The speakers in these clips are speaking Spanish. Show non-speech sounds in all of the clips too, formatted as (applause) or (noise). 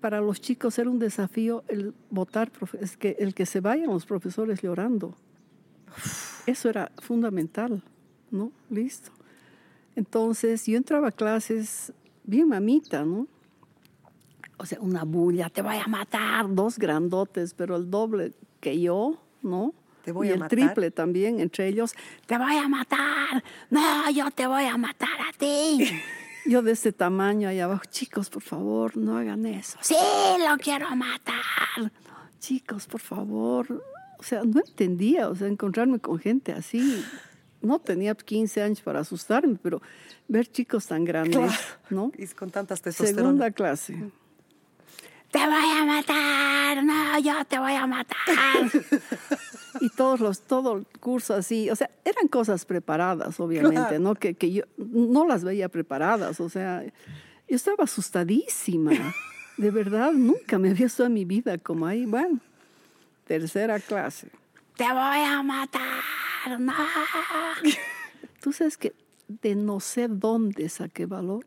para los chicos era un desafío el votar, es que el que se vayan los profesores llorando. Eso era fundamental, ¿no? Listo. Entonces yo entraba a clases bien mamita, ¿no? O sea, una bulla, te voy a matar, dos grandotes, pero el doble que yo, ¿no? Te voy y a el matar. triple también, entre ellos, te voy a matar, no, yo te voy a matar a ti. (laughs) yo de este tamaño allá abajo, chicos, por favor, no hagan eso. Sí, lo quiero matar. Chicos, por favor. O sea, no entendía, o sea, encontrarme con gente así. No tenía 15 años para asustarme, pero ver chicos tan grandes, Claro. ¿no? Y con tantas testosterona. Segunda clase. Te voy a matar, no, yo te voy a matar. (laughs) y todos los, todo el curso así, o sea, eran cosas preparadas, obviamente, Claro. ¿no? Que, que yo no las veía preparadas, o sea, yo estaba asustadísima. De verdad, nunca me había visto en mi vida como ahí, bueno, tercera clase. Te voy a matar, no. (laughs) Tú sabes que de no sé dónde saqué valor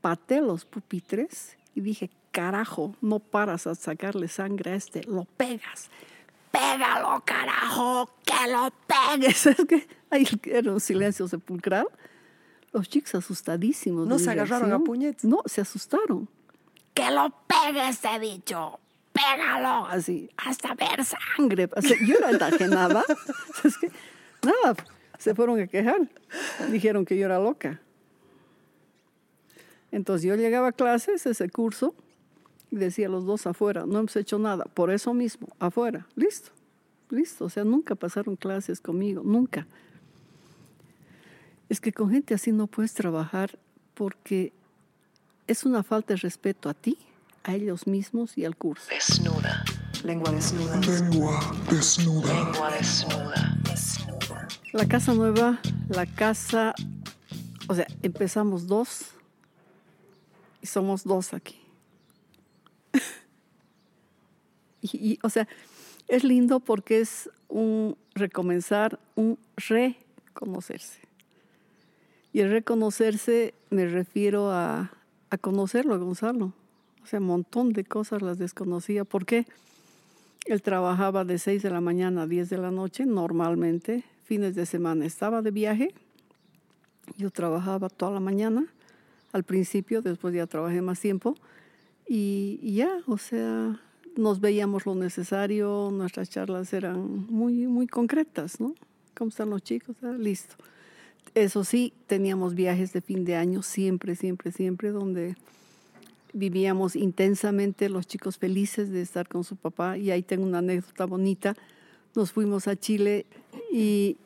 paté los pupitres y dije, carajo, no paras a sacarle sangre a este, lo pegas. Pégalo, carajo, que lo pegues. (laughs) Es que ahí era un silencio sepulcral. Los chicos asustadísimos. ¿No se agarraron a puñetes? No, se asustaron. Que lo pegues, he dicho. Pégalo, así, hasta ver sangre. Sea, yo era enajenada. (laughs) Es que, nada, se fueron a quejar. Dijeron que yo era loca. Entonces yo llegaba a clases, ese curso, decía los dos afuera, no hemos hecho nada, por eso mismo, afuera, listo, listo. O sea, nunca pasaron clases conmigo, nunca. Es que con gente así no puedes trabajar porque es una falta de respeto a ti, a ellos mismos y al curso. Desnuda, Lengua desnuda. Lengua desnuda. lengua desnuda. La casa nueva, la casa, o sea, empezamos dos y somos dos aquí. Y, y, o sea, es lindo porque es un recomenzar, un reconocerse. Y el reconocerse me refiero a, a conocerlo, a Gonzalo. O sea, un montón de cosas las desconocía. ¿Por qué? Él trabajaba de 6 de la mañana a 10 de la noche normalmente, fines de semana estaba de viaje. Yo trabajaba toda la mañana al principio, después ya trabajé más tiempo y, y ya, o sea, nos veíamos lo necesario, nuestras charlas eran muy, muy concretas, ¿no? ¿Cómo están los chicos? Ah, listo. Eso sí, teníamos viajes de fin de año siempre, siempre, siempre, donde vivíamos intensamente los chicos felices de estar con su papá y ahí tengo una anécdota bonita. Nos fuimos a Chile y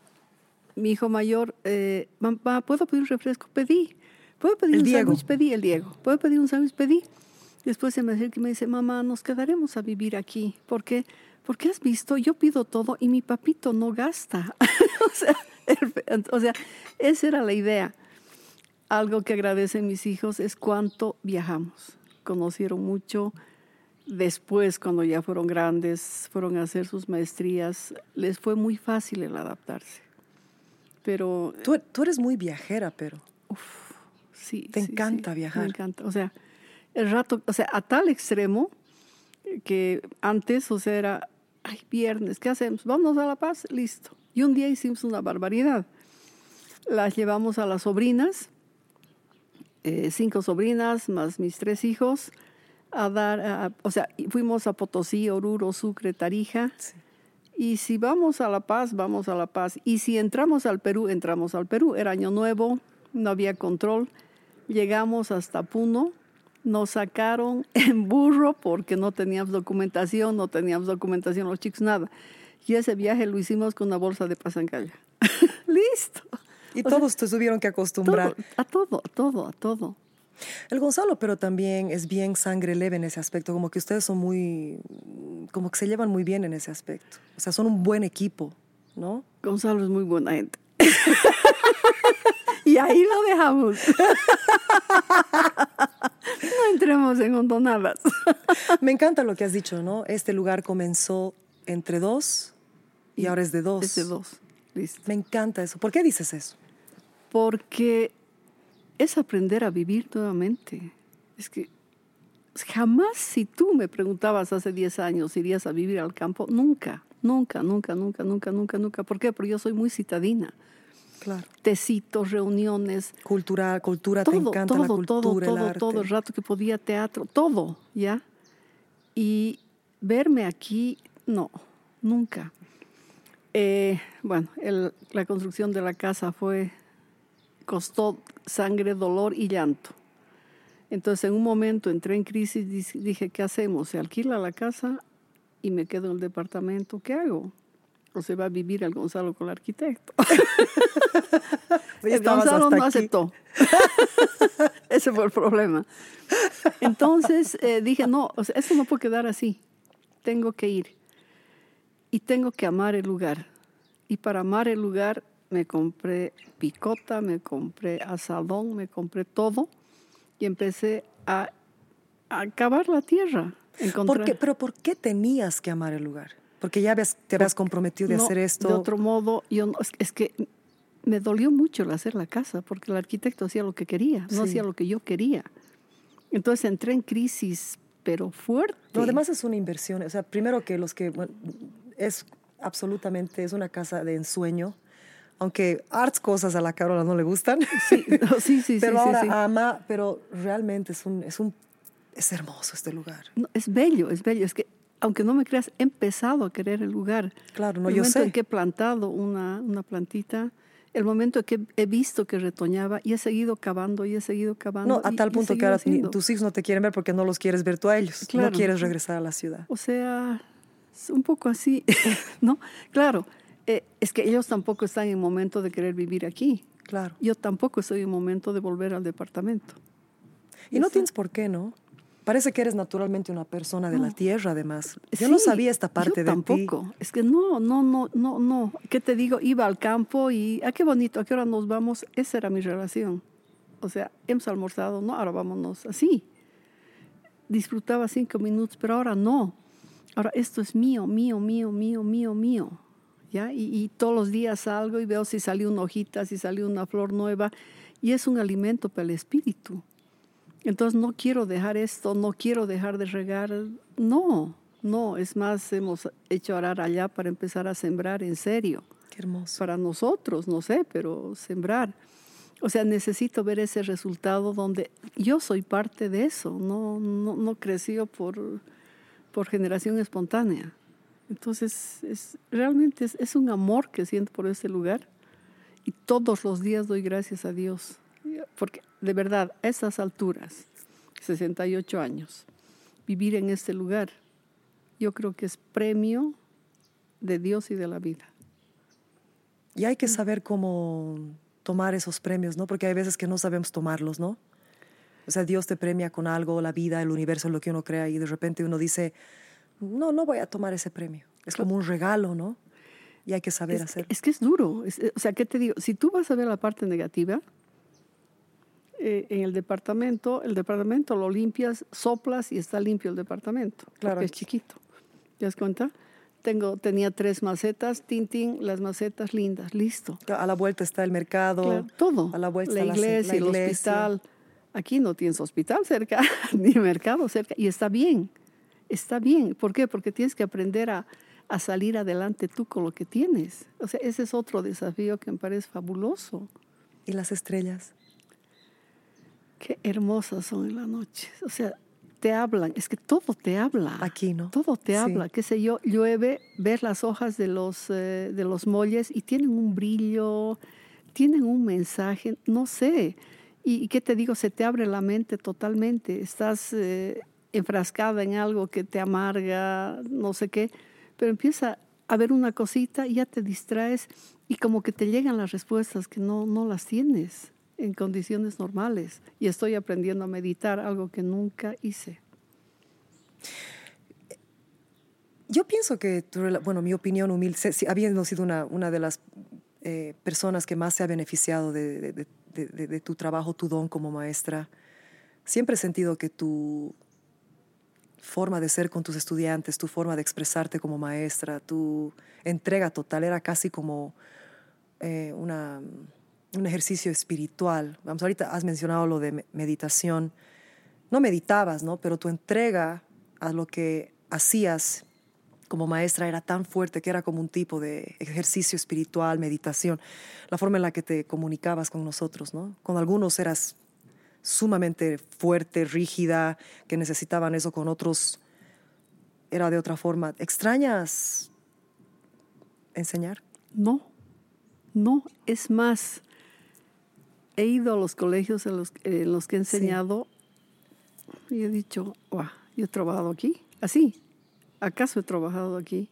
mi hijo mayor, eh, mamá, ¿puedo pedir un refresco? Pedí. ¿Puedo pedir El un sándwich? Pedí, el Diego. ¿Puedo pedir un sándwich? Pedí. Después se me acerca y me dice, mamá, nos quedaremos a vivir aquí. ¿Por qué? Porque has visto, yo pido todo y mi papito no gasta. (laughs) o, sea, el- o sea, esa era la idea. Algo que agradecen mis hijos es cuánto viajamos. Conocieron mucho. Después, cuando ya fueron grandes, fueron a hacer sus maestrías, les fue muy fácil el adaptarse. Pero Tú, tú eres muy viajera, pero. sí. Te sí, encanta sí, viajar. Me encanta. O sea, el rato, o sea, a tal extremo que antes, o sea, era, ay, viernes, ¿qué hacemos? Vamos a La Paz, listo. Y un día hicimos una barbaridad. Las llevamos a las sobrinas, eh, cinco sobrinas más mis tres hijos, a dar, a- o sea, fuimos a Potosí, Oruro, Sucre, Tarija. Y si vamos a La Paz, vamos a La Paz. Y si entramos al Perú, entramos al Perú. Era año nuevo, no había control. Llegamos hasta Puno, nos sacaron (laughs) en burro porque no teníamos documentación, no teníamos documentación los chicos, nada. Y ese viaje lo hicimos con una bolsa de pasancalla. (laughs) Listo. Y O sea, todos te tuvieron que acostumbrar. todo, a todo, a todo, a todo. El Gonzalo, pero también es bien sangre leve en ese aspecto, como que ustedes son muy, como que se llevan muy bien en ese aspecto. O sea, son un buen equipo, ¿no? Gonzalo es muy buena gente. (laughs) y ahí lo dejamos. No entremos en hondonadas. (laughs) Me encanta lo que has dicho, ¿no? Este lugar comenzó entre dos y ahora es de dos. Es de dos. Listo. Me encanta eso. ¿Por qué dices eso? Porque es aprender a vivir nuevamente. Es que jamás si tú me preguntabas hace 10 años, ¿irías a vivir al campo? Nunca, nunca, nunca, nunca, nunca, nunca, nunca. ¿Por qué? Porque yo soy muy citadina. Claro. Tecitos, reuniones. Cultura, cultura, te encanta todo, la cultura, todo, el todo, arte. todo el rato que podía teatro, todo, ¿ya? Y verme aquí, no, nunca. Eh, bueno, el- la construcción de la casa fue, costó sangre, dolor y llanto. Entonces, en un momento entré en crisis, dije, ¿qué hacemos? ¿Se alquila la casa y me quedo en el departamento? ¿Qué hago? O se va a vivir el Gonzalo con el arquitecto. (laughs) El Gonzalo no aquí. aceptó. (laughs) Ese fue el problema. Entonces eh, dije, no, o sea, eso no puede quedar así. Tengo que ir. Y tengo que amar el lugar. Y para amar el lugar me compré picota, me compré asadón, me compré todo. Y empecé a, a cavar la tierra. ¿Por encontrar- qué? Pero ¿por qué tenías que amar el lugar? Porque ya habías- te habías comprometido de No, hacer esto. De otro modo, yo no- es, es que me dolió mucho el hacer la casa, porque el arquitecto hacía lo que quería, no Sí. hacía lo que yo quería. Entonces entré en crisis, pero fuerte. No, además es una inversión. O sea, primero que los que... bueno, es absolutamente, es una casa de ensueño. Aunque arts cosas a la Carola no le gustan. Sí, no, sí, sí, (laughs) pero sí, sí, ahora sí. ama, pero realmente es un, es un... Es hermoso este lugar. No, es bello, es bello. Es que, aunque no me creas, he empezado a querer el lugar. Claro, no, el yo momento sé. en que he plantado una, una plantita, el momento en que he visto que retoñaba y he seguido cavando y he seguido cavando. No, a tal y punto que ahora haciendo. tus hijos no te quieren ver porque no los quieres ver tú a ellos. Claro. No quieres regresar a la ciudad. O sea, es un poco así, (laughs) ¿no? Claro, eh, es que ellos tampoco están en momento de querer vivir aquí. Claro. Yo tampoco estoy en momento de volver al departamento. Y no tienes por qué, ¿no? Parece que eres naturalmente una persona de la tierra, además. Yo no sabía esta parte yo de tampoco. Es que no, no, no, no, no. ¿Qué te digo? Iba al campo y, ah, qué bonito, ¿a qué hora nos vamos? Esa era mi relación. O sea, hemos almorzado, no, ahora vámonos así. Disfrutaba cinco minutos, pero ahora no. Ahora esto es mío, mío, mío, mío, mío, mío. ¿Ya? Y, y todos los días salgo y veo si salió una hojita, si salió una flor nueva. Y es un alimento para el espíritu. Entonces no quiero dejar esto, no quiero dejar de regar. No, no. Es más, hemos hecho arar allá para empezar a sembrar en serio. Qué hermoso. Para nosotros, no sé, pero sembrar. O sea, necesito ver ese resultado donde yo soy parte de eso. No, no, no creció por, por generación espontánea. Entonces, es, realmente es, es un amor que siento por este lugar. Y todos los días doy gracias a Dios. Porque de verdad, a esas alturas, 68 años, vivir en este lugar, yo creo que es premio de Dios y de la vida. Y hay que saber cómo tomar esos premios, ¿no? Porque hay veces que no sabemos tomarlos, ¿no? O sea, Dios te premia con algo, la vida, el universo, lo que uno crea, y de repente uno dice, no, no voy a tomar ese premio. Es como un regalo, ¿no? Y hay que saber Es, hacerlo. es que es duro. Es- o sea, ¿qué te digo? Si tú vas a ver la parte negativa, eh, en el departamento, el departamento lo limpias, soplas y está limpio el departamento. Claro. Porque es chiquito. ¿Te das cuenta? Tengo, tenía tres macetas, tintín, las macetas lindas, listo. A la vuelta está el mercado. Claro, todo. A la vuelta la está la- iglesia, la el iglesia. hospital. Aquí no tienes hospital cerca, (laughs) ni mercado cerca. Y está bien, está bien. ¿Por qué? Porque tienes que aprender a, a salir adelante tú con lo que tienes. O sea, ese es otro desafío que me parece fabuloso. Y las estrellas. Qué hermosas son en la noche. O sea, te hablan. Es que todo te habla. Aquí, ¿no? Todo te Sí. habla. Qué sé yo, llueve, ves las hojas de los, eh, de los molles y tienen un brillo, tienen un mensaje, no sé. Y, y qué te digo, se te abre la mente totalmente. Estás eh, enfrascada en algo que te amarga, no sé qué, pero empieza a ver una cosita y ya te distraes y como que te llegan las respuestas que no, no las tienes en condiciones normales. Y estoy aprendiendo a meditar, algo que nunca hice. Yo pienso que, tu bueno, mi opinión humilde, habiendo sido una, una de las eh, personas que más se ha beneficiado de- de- de- de tu trabajo, tu don como maestra, siempre he sentido que tu forma de ser con tus estudiantes, tu forma de expresarte como maestra, tu entrega total era casi como eh, una, un ejercicio espiritual. Vamos, ahorita has mencionado lo de me- meditación no meditabas, ¿no? Pero tu entrega a lo que hacías como maestra era tan fuerte que era como un tipo de ejercicio espiritual, meditación, la forma en la que te comunicabas con nosotros, ¿no? Con algunos eras sumamente fuerte, rígida, que necesitaban eso, con otros era de otra forma. ¿Extrañas enseñar? No, no, es más, he ido a los colegios en los, en los que he enseñado y he dicho, wow, yo he trabajado aquí, así, ¿acaso he trabajado aquí?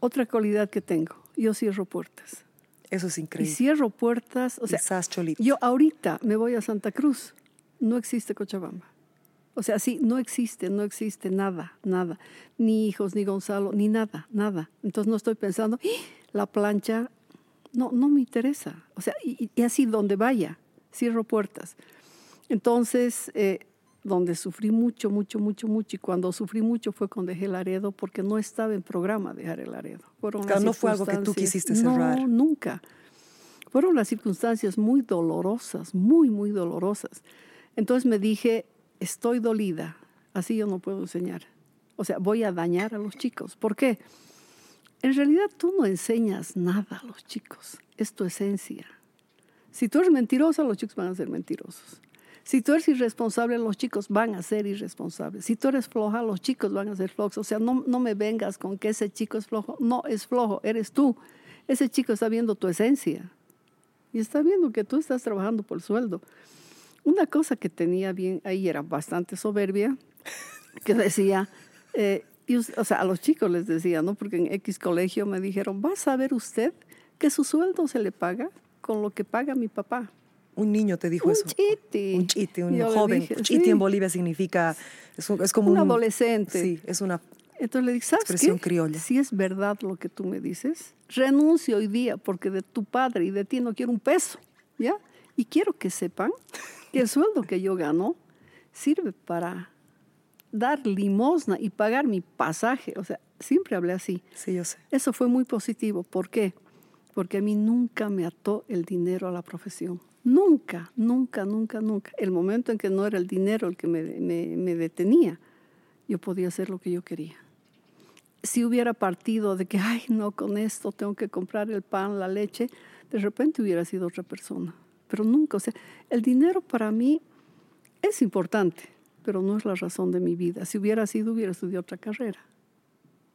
Otra cualidad que tengo, yo cierro puertas. Eso es increíble. Y cierro puertas, o sea, yo ahorita me voy a Santa Cruz, no existe Cochabamba. O sea, sí, no existe, no existe nada, nada. Ni hijos, ni Gonzalo, ni nada, nada. Entonces no estoy pensando, ¡Ah! la plancha, no, no me interesa. O sea, y, así donde vaya, cierro puertas. Entonces, eh, donde sufrí mucho, mucho, mucho, mucho, y cuando sufrí mucho fue con dejé Laredo, porque no estaba en programa dejar el Laredo. Fueron no fue algo que tú quisiste cerrar. No, nunca. Fueron las circunstancias muy dolorosas, muy, muy dolorosas. Entonces me dije, estoy dolida, así yo no puedo enseñar. O sea, voy a dañar a los chicos. ¿Por qué? En realidad tú no enseñas nada a los chicos, es tu esencia. Si tú eres mentirosa, los chicos van a ser mentirosos. Si tú eres irresponsable, los chicos van a ser irresponsables. Si tú eres floja, los chicos van a ser flojos. O sea, no, no me vengas con que ese chico es flojo. No es flojo, eres tú. Ese chico está viendo tu esencia y está viendo que tú estás trabajando por sueldo. Una cosa que tenía bien ahí era bastante soberbia, que decía, eh, o sea, a los chicos les decía, ¿no? Porque en X colegio me dijeron, ¿va a saber usted que su sueldo se le paga con lo que paga mi papá? Un niño te dijo un eso. Chiti. Un chiti, un joven. chiti en Bolivia significa, es, como un, adolescente. Sí, es una Entonces le dije, ¿sabes expresión criolla. Si es verdad lo que tú me dices, renuncio hoy día porque de tu padre y de ti no quiero un peso, ¿ya? Y quiero que sepan que el sueldo que yo gano sirve para dar limosna y pagar mi pasaje. O sea, siempre hablé así. Sí, yo sé. Eso fue muy positivo. ¿Por qué? Porque a mí nunca me ató el dinero a la profesión. Nunca, nunca, nunca, nunca. El momento en que no era el dinero el que me, me detenía, yo podía hacer lo que yo quería. Si hubiera partido de que, ay, no, con esto tengo que comprar el pan, la leche, de repente hubiera sido otra persona pero nunca, o sea, el dinero para mí es importante, pero no es la razón de mi vida. Si hubiera sido, hubiera estudiado otra carrera,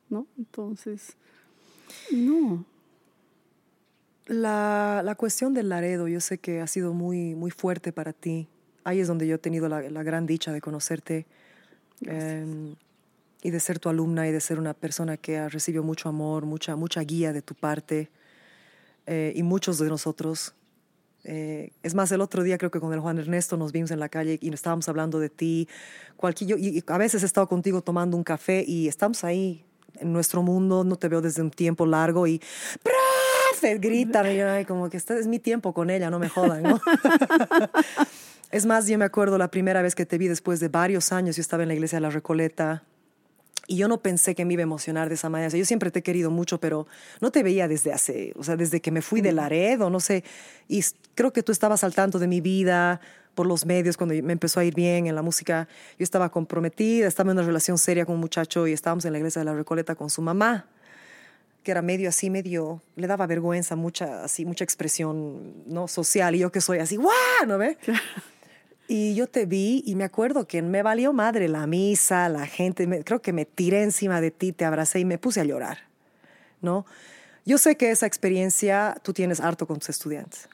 ¿no? Entonces, no. La, la, cuestión del Laredo, yo sé que ha sido muy, muy fuerte para ti. Ahí es donde yo he tenido la, la gran dicha de conocerte em, y de ser tu alumna y de ser una persona que ha recibido mucho amor, mucha, mucha guía de tu parte. Eh, y muchos de nosotros eh, es más, el otro día creo que con el Juan Ernesto nos vimos en la calle y estábamos hablando de ti. Cualquier, y a veces he estado contigo tomando un café y estamos ahí en nuestro mundo, no te veo desde un tiempo largo y ¡Profe! gritan y como que este es mi tiempo con ella, no me jodan, (laughs) es más, yo me acuerdo la primera vez que te vi después de varios años, yo estaba en la iglesia de la Recoleta y yo no pensé que me iba a emocionar de esa manera. yo siempre te he querido mucho, pero no te veía desde hace, o sea, desde que me fui de Laredo, no sé. Y creo que tú estabas al tanto de mi vida por los medios cuando me empezó a ir bien en la música. Yo estaba comprometida, estaba en una relación seria con un muchacho y estábamos en la iglesia de la Recoleta con su mamá que era medio así, medio, le daba vergüenza, mucha, así, mucha expresión, ¿no? Social, y yo que soy así, ¡guau! ¿No ve? Y yo te vi y me acuerdo que me valió madre la misa, la gente, creo que me tiré encima de ti, te abracé y me puse a llorar, ¿no? Yo sé que esa experiencia tú tienes harto con tus estudiantes.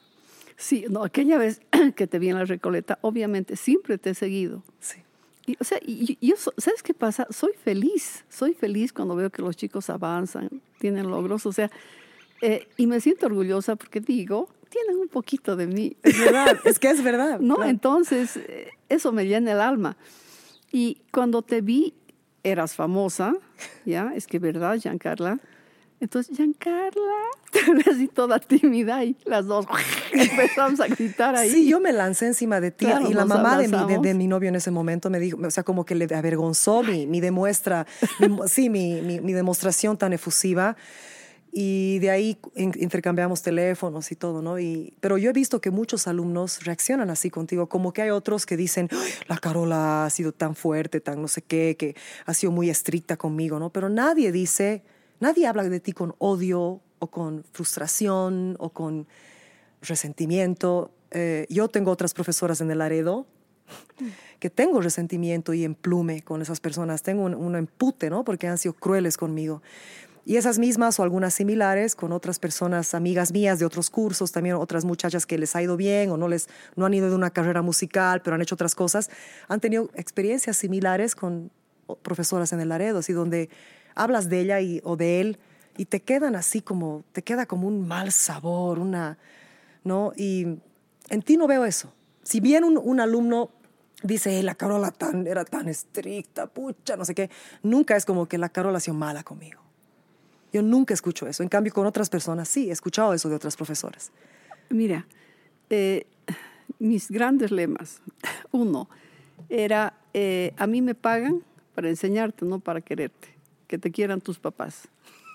Sí, no, aquella vez (clears throat) que te vi en la Recoleta, obviamente siempre te he seguido. Sí. Y, o sea, y, yo, ¿sabes qué pasa? Soy feliz, soy feliz cuando veo que los chicos avanzan, tienen logros, o sea, eh, y me siento orgullosa porque digo, tienen un poquito de mí. Es verdad, es que es verdad. (laughs) ¿No? Entonces, eh, eso me llena el alma. Y cuando te vi, eras famosa, ¿ya? Es que verdad, Giancarla. Entonces, Giancarla, (laughs) así toda tímida y las dos (laughs) empezamos a gritar ahí. Sí, yo me lancé encima de ti y la mamá de mi, de, mi, novio en ese momento me dijo, o sea, como que le avergonzó mi, mi demuestra, sí, mi, mi, mi demostración tan efusiva. Y de ahí intercambiamos teléfonos y todo, ¿no? Y, pero yo he visto que muchos alumnos reaccionan así contigo, como que hay otros que dicen, la Carola ha sido tan fuerte, tan no sé qué, que ha sido muy estricta conmigo, ¿no? Pero nadie dice, nadie habla de ti con odio o con frustración o con resentimiento. Eh, yo tengo otras profesoras en el Laredo que tengo resentimiento y emplume con esas personas, tengo un, un empute, ¿no? Porque han sido crueles conmigo. Y esas mismas o algunas similares con otras personas, amigas mías de otros cursos, también otras muchachas que les ha ido bien o no, les, no han ido de una carrera musical, pero han hecho otras cosas, han tenido experiencias similares con profesoras en el Laredo, así donde hablas de ella y, o de él y te quedan así como, te queda como un mal sabor, una, ¿no? Y en ti no veo eso. Si bien un, un alumno dice, la Carola tan, era tan estricta, pucha, no sé qué, nunca es como que la Carola ha sido mala conmigo. Yo nunca escucho eso. En cambio, con otras personas sí, he escuchado eso de otras profesoras. Mira, eh, mis grandes lemas. (laughs) Uno, era, eh, a mí me pagan para enseñarte, no para quererte. Que te quieran tus papás.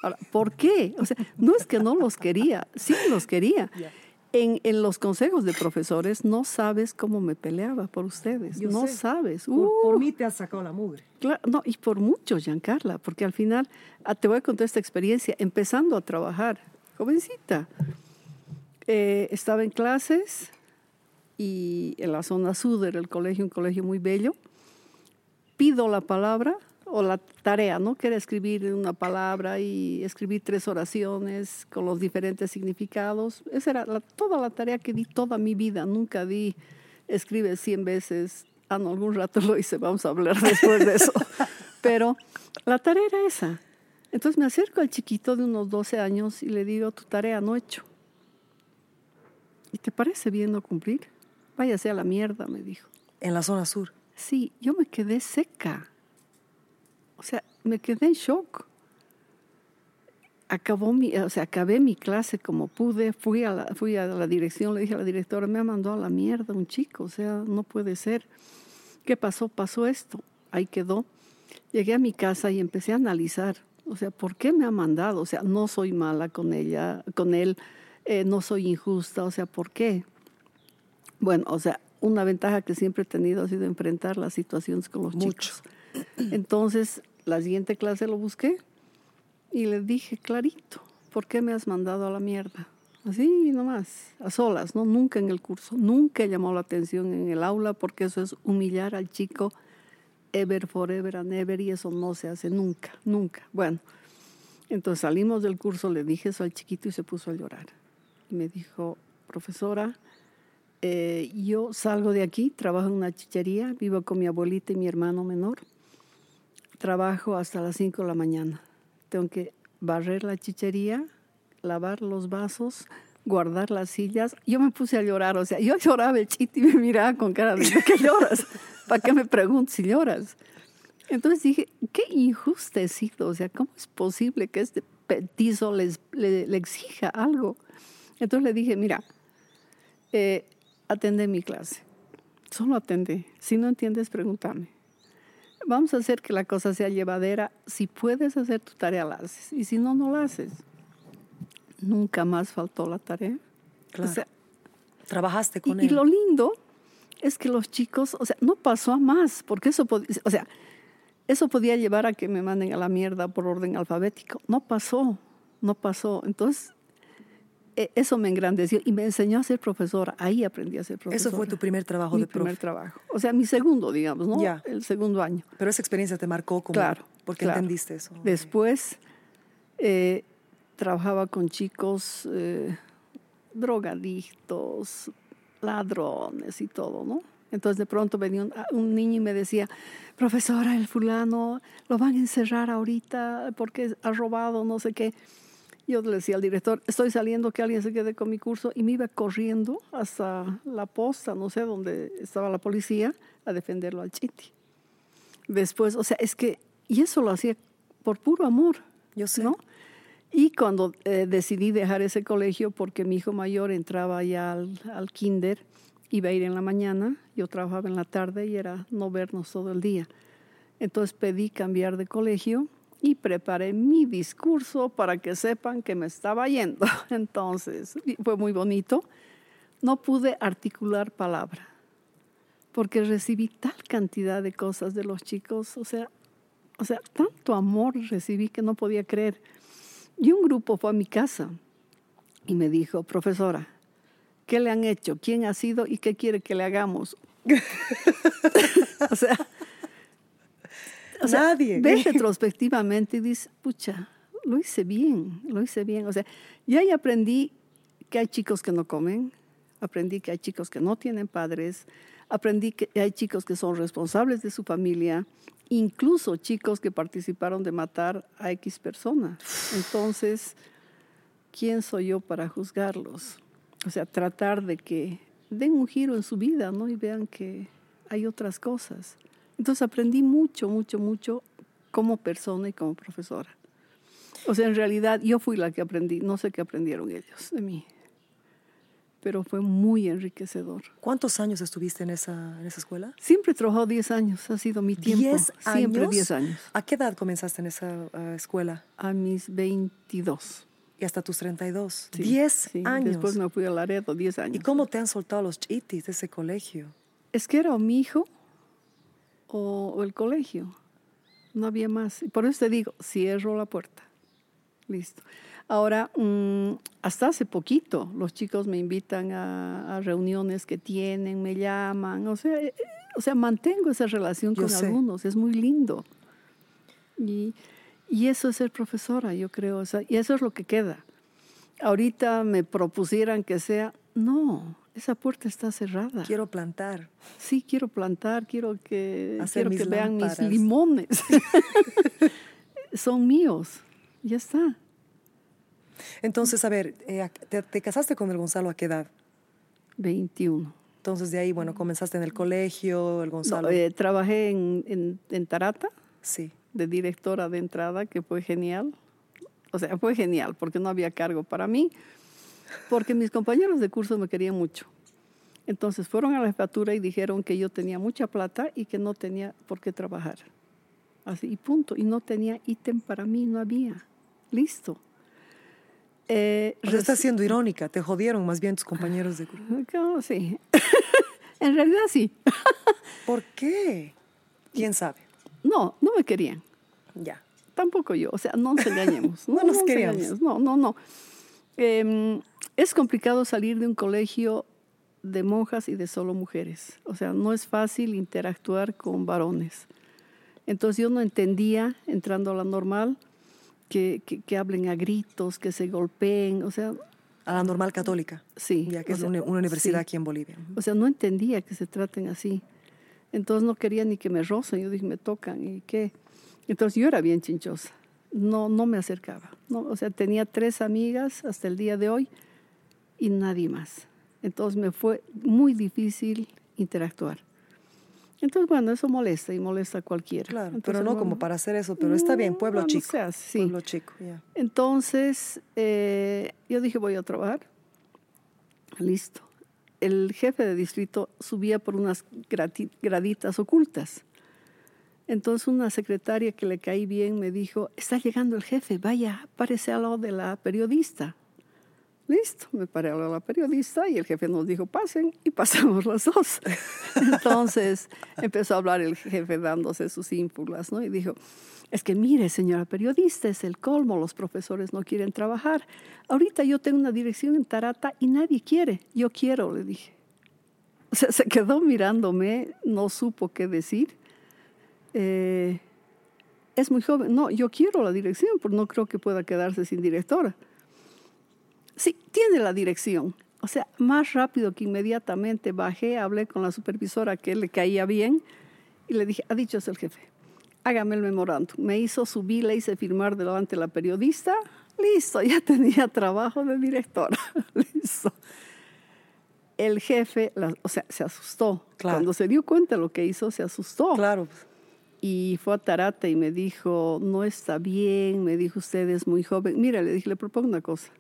Ahora, ¿por qué? O sea, no es que no los quería, sí los quería. En, en, los consejos de profesores no sabes cómo me peleaba por ustedes. Yo no sé. sabes. Por, Uh, por mí te has sacado la mugre. Claro, no, y por mucho, Giancarla, porque al final, ah, te voy a contar esta experiencia, empezando a trabajar, jovencita, eh, estaba en clases y en la zona sur del colegio, un colegio muy bello, pido la palabra o la tarea, ¿no? Que era escribir una palabra y escribir tres oraciones con los diferentes significados. Esa era la- toda la tarea que di toda mi vida. Nunca di, escribe 100 veces. Ah, no, algún rato lo hice, vamos a hablar después de eso. (laughs) Pero la tarea era esa. Entonces me acerco al chiquito de unos 12 años y le digo, tu tarea no hecho. ¿Y te parece bien no cumplir? Váyase a la mierda, me dijo. En la zona sur. Sí, yo me quedé seca. O sea, me quedé en shock. Acabó mi, o sea, acabé mi clase como pude, fui a, la, fui a la dirección, le dije a la directora, me ha mandado a la mierda un chico, o sea, no puede ser. ¿Qué pasó? Pasó esto, ahí quedó. Llegué a mi casa y empecé a analizar, o sea, ¿por qué me ha mandado? O sea, no soy mala con ella, con él, eh, no soy injusta, o sea, ¿por qué? Bueno, o sea, una ventaja que siempre he tenido ha sido enfrentar las situaciones con los Mucho. chicos. Entonces, la siguiente clase lo busqué y le dije clarito, ¿por qué me has mandado a la mierda? Así nomás, a solas, ¿no? Nunca en el curso, nunca llamado la atención en el aula porque eso es humillar al chico ever, forever and ever y eso no se hace nunca, nunca. Bueno, entonces salimos del curso, le dije eso al chiquito y se puso a llorar. Me dijo, profesora, eh, yo salgo de aquí, trabajo en una chichería, vivo con mi abuelita y mi hermano menor. Trabajo hasta las 5 de la mañana. Tengo que barrer la chichería, lavar los vasos, guardar las sillas. Yo me puse a llorar, o sea, yo lloraba el chito y me miraba con cara de ¿por qué lloras? ¿Para qué me preguntas si lloras? Entonces dije, qué sido, o sea, ¿cómo es posible que este petizo le, le exija algo? Entonces le dije, mira, eh, atende mi clase. Solo atende. Si no entiendes, pregúntame. Vamos a hacer que la cosa sea llevadera. Si puedes hacer tu tarea, la haces. Y si no, no la haces. Nunca más faltó la tarea. Claro. O sea, Trabajaste y, con y él. lo lindo es que los chicos, o sea, no pasó a más, porque eso, pod- o sea, eso podía llevar a que me manden a la mierda por orden alfabético. No pasó, no pasó. Entonces, eso me engrandeció y me enseñó a ser profesora. Ahí aprendí a ser profesora. Eso fue tu primer trabajo mi de primer profe. trabajo. O sea, mi segundo, digamos, ¿no? Ya. El segundo año. Pero esa experiencia te marcó como... Claro. Porque claro. entendiste eso. Después eh, trabajaba con chicos eh, drogadictos, ladrones y todo, ¿no? Entonces de pronto venía un, un, niño y me decía, profesora, el fulano lo van a encerrar ahorita porque ha robado no sé qué. Yo le decía al director, estoy saliendo que alguien se quede con mi curso y me iba corriendo hasta la posta, no sé, donde estaba la policía, a defenderlo al chiti. Después, o sea, es que, y eso lo hacía por puro amor. Yo sé. ¿no? Y cuando eh, decidí dejar ese colegio, porque mi hijo mayor entraba ya al, al, kinder, iba a ir en la mañana, yo trabajaba en la tarde y era no vernos todo el día. Entonces pedí cambiar de colegio y preparé mi discurso para que sepan que me estaba yendo. (laughs) Entonces, fue muy bonito. No pude articular palabra porque recibí tal cantidad de cosas de los chicos, o sea, o sea, tanto amor recibí que no podía creer. Y un grupo fue a mi casa y me dijo, profesora, ¿qué le han hecho? ¿Quién ha sido y qué quiere que le hagamos? (laughs) o sea, o sea, Nadie. Ves (laughs) retrospectivamente y dices, pucha, lo hice bien, lo hice bien. O sea, ya ahí aprendí que hay chicos que no comen, aprendí que hay chicos que no tienen padres, aprendí que hay chicos que son responsables de su familia, incluso chicos que participaron de matar a X persona. Entonces, ¿quién soy yo para juzgarlos? O sea, tratar de que den un giro en su vida, ¿no? Y vean que hay otras cosas. Entonces aprendí mucho, mucho, mucho como persona y como profesora. O sea, en realidad yo fui la que aprendí, no sé qué aprendieron ellos de mí, pero fue muy enriquecedor. ¿Cuántos años estuviste en esa, en esa escuela? Siempre he trabajado 10 años, ha sido mi tiempo. ¿Diez Siempre años? 10 años. ¿A qué edad comenzaste en esa ah, escuela? A mis 22. Y hasta tus 32. sí, 10 sí. años. Después me fui a Laredo, 10 años. ¿Y cómo te han soltado los chitis de ese colegio? Es que era mi hijo o, o el colegio. No había más. Por eso te digo, cierro la puerta. Listo. Ahora, mm, hasta hace poquito, los chicos me invitan a, a reuniones que tienen, me llaman. O sea, eh, eh, o sea mantengo esa relación Yo con sé. algunos. Es muy lindo. Y, y eso es ser profesora, yo creo. o sea, y eso es lo que queda. Ahorita me propusieran que sea, no, esa puerta está cerrada. Quiero plantar. Sí, quiero plantar, quiero que, Hacer quiero que vean mis limones. (laughs) Son míos. Ya está. Entonces, a ver, eh, ¿a- te, te casaste con el Gonzalo a qué edad? 21. Entonces, de ahí, bueno, comenzaste en el colegio, el No, Gonzalo. eh, trabajé en, en, en Tarata sí. de directora de entrada, que fue genial. O sea, fue genial porque no había cargo para mí, porque mis compañeros de curso me querían mucho. Entonces fueron a la jefatura y dijeron que yo tenía mucha plata y que no tenía por qué trabajar. Así, y punto. Y no tenía ítem para mí, no había. Listo. Eh, O sea, estás siendo irónica. Te jodieron más bien tus compañeros de curso. No, sí. (laughs) en realidad sí. (laughs) ¿Por qué? ¿Quién sabe? No, no me querían. Ya. Tampoco yo, o sea, no nos engañemos. (laughs) No nos queríamos. engañemos. No, no, no. Em, es complicado salir de un colegio de monjas y de solo mujeres. O sea, no es fácil interactuar con varones. Entonces yo no entendía, entrando a la normal, que, que, que hablen a gritos, que se golpeen. O sea, A la normal católica. sí. Ya que es sea, una, una universidad sí. aquí en Bolivia. O sea, no entendía que se traten así. Entonces no quería ni que me rocen. Yo dije, me tocan y qué. Entonces yo era bien chinchosa. No, no me acercaba. No, o sea, tenía tres amigas hasta el día de hoy y nadie más. Entonces me fue muy difícil interactuar. Entonces, bueno, eso molesta y molesta a cualquiera. Claro, pero no bueno, como para hacer eso, pero está bien, pueblo chico. se hace, sí. Pueblo chico. Entonces, eh, yo dije, voy a trabajar. Listo. El jefe de distrito subía por unas graditas ocultas. Entonces una secretaria que le caí bien me dijo, está llegando el jefe, vaya, párese al lado de la periodista. Listo, me paré de la periodista y el jefe nos dijo, pasen, y (laughs) pasamos las dos. Entonces empezó a hablar el jefe dándose sus ínfulas, ¿no? Y dijo, es que mire, señora periodista, es el colmo, los profesores no quieren trabajar. Ahorita yo tengo una dirección en Tarata y nadie quiere. Yo quiero, le dije. O sea, se quedó mirándome, no supo qué decir. Eh, es muy joven. No, yo quiero la dirección, porque no creo que pueda quedarse sin directora. Sí, tiene la dirección. O sea, más rápido que inmediatamente bajé, hablé con la supervisora que le caía bien y le dije, ha dicho es el jefe, hágame el memorándum. Me hizo subir, le hice firmar delante de la periodista. Listo, ya (laughs) tenía trabajo de directora. (laughs) Listo. El jefe, la- o sea, se asustó. Claro. Cuando se dio cuenta de lo que hizo, se asustó. Claro. Y fue a Tarata y me dijo, no está bien, me dijo, usted es muy joven. Mira, le dije, le propongo una cosa.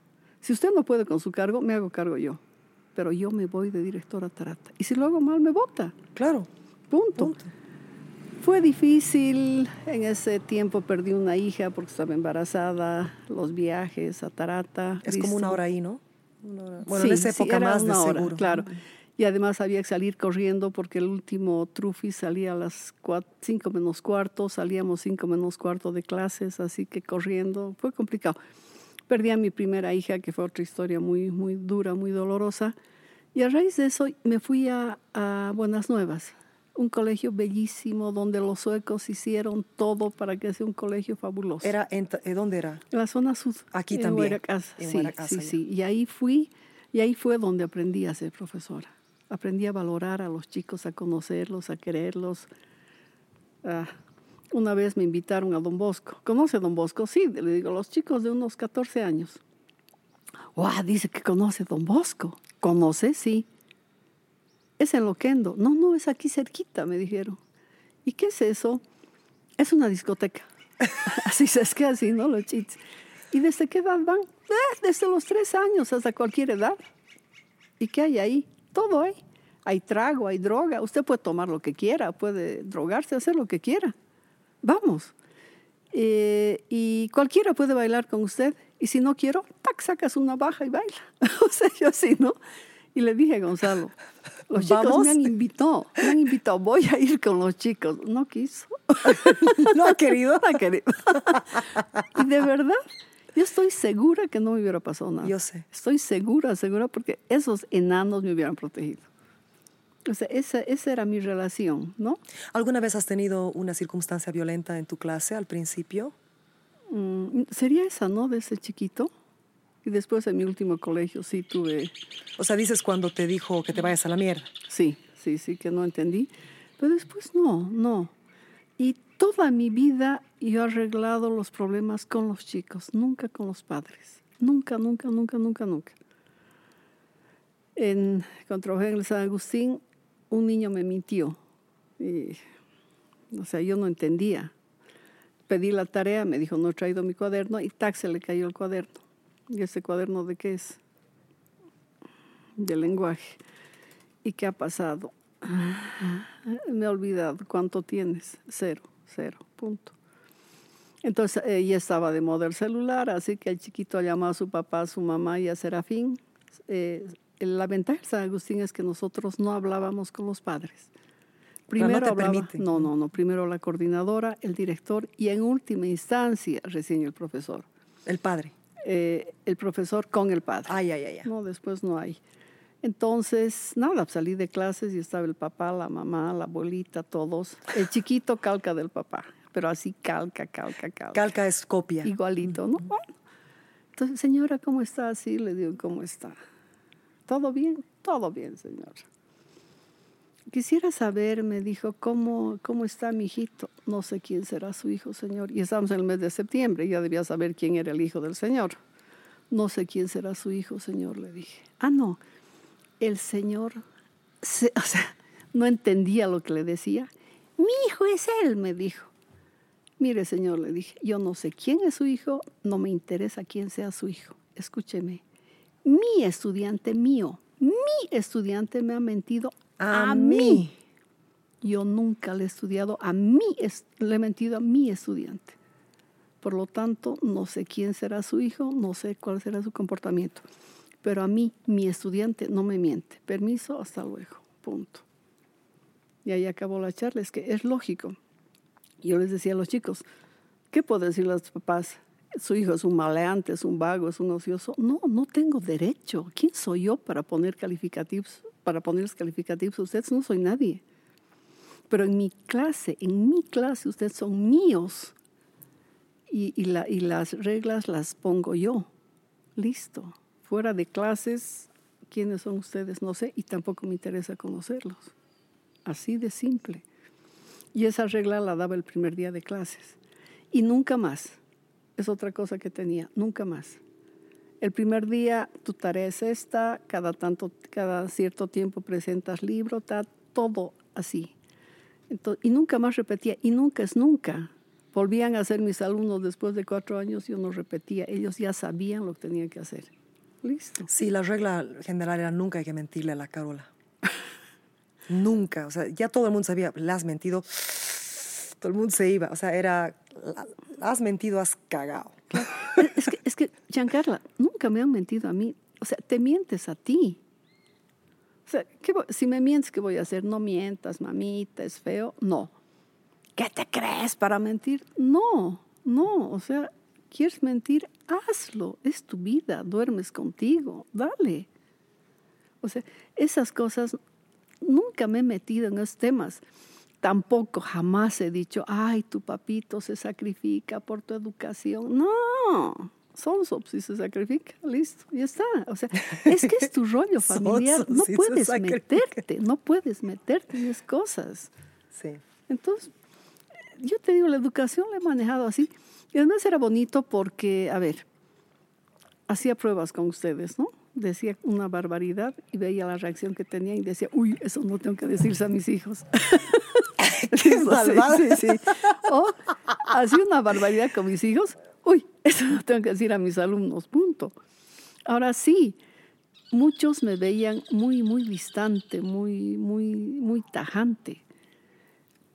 Si usted no puede con su cargo, me hago cargo yo. Pero yo me voy de directora a Tarata. Y si lo hago mal, me vota. Claro. Punto. Punto. Fue difícil, en ese tiempo perdí una hija porque estaba embarazada, los viajes a Tarata. Es como una hora ahí, ¿no? Bueno, Sí, en esa sí, época era más de una hora, seguro. Claro. Y además había que salir corriendo porque el último trufi salía a las 5 menos cuarto, salíamos 5 menos cuarto de clases, así que corriendo, fue complicado. Perdí a mi primera hija, que fue otra historia muy, muy dura, muy dolorosa. Y a raíz de eso me fui a, a Buenas Nuevas, un colegio bellísimo donde los suecos hicieron todo para que sea un colegio fabuloso. Era en, ta- ¿eh, ¿Dónde era? En la zona sur. Aquí en también, Huayacas. en Sí, Huayacas, sí, allá. sí. Y ahí fui, y ahí fue donde aprendí a ser profesora. Aprendí a valorar a los chicos, a conocerlos, a quererlos. Ah, una vez me invitaron a Don Bosco. ¿Conoce Don Bosco? Sí, le digo, los chicos de unos 14 años. ¡Wow! Dice que conoce Don Bosco. ¿Conoce? Sí. Es en Loquendo. No, no, es aquí cerquita, me dijeron. ¿Y qué es eso? Es una discoteca. (laughs) así es que así, ¿no? Los chits. ¿Y desde qué edad van? Eh, desde los tres años hasta cualquier edad. ¿Y qué hay ahí? Todo hay. Hay trago, hay droga. Usted puede tomar lo que quiera, puede drogarse, hacer lo que quiera. Vamos. Eh, y cualquiera puede bailar con usted. Y si no quiero, tac, sacas una baja y baila. (laughs) o sea, yo así, ¿no? Y le dije a Gonzalo, los chicos ¿Vamos? me han invitado, me han invitado, voy a ir con los chicos. No quiso. (laughs) ¿No ha querido? (laughs) No ha querido. y de verdad, yo estoy segura que no me hubiera pasado nada. Yo sé. Estoy segura, segura, porque esos enanos me hubieran protegido. O sea, esa, esa era mi relación, ¿no? ¿Alguna vez has tenido una circunstancia violenta en tu clase al principio? Mm, sería esa, ¿no? De ese chiquito. Y después en mi último colegio sí tuve, O sea, dices cuando te dijo que te vayas a la mierda. sí, sí, sí, que no entendí. Pero después no, no. Y toda mi vida yo he arreglado los problemas con los chicos, nunca con los padres. Nunca, nunca, nunca, nunca, nunca. En, cuando trabajé San Agustín, un niño me mintió. Y, o sea, yo no entendía. Pedí la tarea, me dijo, no he traído mi cuaderno, y tac, se le cayó el cuaderno. ¿Y ese cuaderno de qué es? De lenguaje. ¿Y qué ha pasado? Me he olvidado. ¿Cuánto tienes? Cero, cero, punto. Entonces ya estaba de moda el celular, así que el chiquito llamó a su papá, a su mamá y a Serafín. Eh, la ventaja de San Agustín es que nosotros no hablábamos con los padres. Pero no hablaba- no, no, no. Primero la coordinadora, el director y en última instancia recién el profesor. El padre. Eh, el profesor con el padre. Ay, ay, ay. ay. No, después no hay. Entonces, nada, salí de clases y estaba el papá, la mamá, la abuelita, todos. El chiquito calca del papá, pero así calca, calca, calca. Calca es copia. Igualito, ¿no? Bueno. Entonces, señora, ¿cómo está? Así le digo, ¿cómo está? ¿Todo bien? Todo bien, señora. Quisiera saber, me dijo, ¿cómo, cómo está mi hijito? No sé quién será su hijo, señor. Y estamos en el mes de septiembre, ya debía saber quién era el hijo del señor. No sé quién será su hijo, señor, le dije. Ah, no, el señor, se- o sea, no entendía lo que le decía. Mi hijo es él, me dijo. Mire, señor, le dije, yo no sé quién es su hijo, no me interesa quién sea su hijo. Escúcheme, mi estudiante mío, mi estudiante me ha mentido a, A mí. mí. Yo nunca le he estudiado a mí, le he mentido a mi estudiante. Por lo tanto, no sé quién será su hijo, no sé cuál será su comportamiento. Pero a mí, mi estudiante no me miente. Permiso, hasta luego. Punto. Y ahí acabó la charla. Es que es lógico. Yo les decía a los chicos, ¿qué puedo decirle a los papás? Su hijo es un maleante, es un vago, es un ocioso. No, no tengo derecho. ¿Quién soy yo para poner calificativos, para ponerles calificativos ustedes? No soy nadie. Pero en mi clase, en mi clase, ustedes son míos. Y, y las reglas las pongo yo. Listo. Fuera de clases, ¿quiénes son ustedes? No sé, y tampoco me interesa conocerlos. Así de simple. Y esa regla la daba el primer día de clases. Y nunca más. Es otra cosa que tenía, nunca más. El primer día tu tarea es esta, cada tanto, cada cierto tiempo presentas libro, ta, todo así. Y nunca más repetía, y nunca es nunca. Volvían a ser mis alumnos después de cuatro años, yo no repetía, ellos ya sabían lo que tenían que hacer. Listo. Sí, la regla general era nunca hay que mentirle a la Carola. Nunca. O sea, ya todo el mundo sabía, le has mentido. Todo el mundo se iba. O sea, era, has mentido, has cagado. Es que, es que, Giancarla, nunca me han mentido a mí. O sea, te mientes a ti. O sea, si me mientes, ¿qué voy a hacer? No mientas, mamita, es feo. No. ¿Qué te crees para mentir? No, no. O sea, ¿quieres mentir? Hazlo. Es tu vida. Duermes contigo. Dale. O sea, esas cosas nunca me he metido en esos temas. Tampoco jamás he dicho, ay, tu papito se sacrifica por tu educación. No, Sonso, si se sacrifica, listo, ya está. O sea, es que es tu (laughs) rollo familiar. no puedes meterte, no puedes meterte en esas cosas. Sí. Entonces, yo te digo, la educación la he manejado así. Y además era bonito porque, a ver, hacía pruebas con ustedes, ¿no? Decía una barbaridad y veía la reacción que tenía y decía, uy, eso no tengo que decirse a mis hijos. (laughs) Qué sí, sí, O hacía una barbaridad con mis hijos uy, eso no tengo que decir a mis alumnos, punto. Ahora sí, muchos me veían muy, muy distante, muy, muy, muy tajante.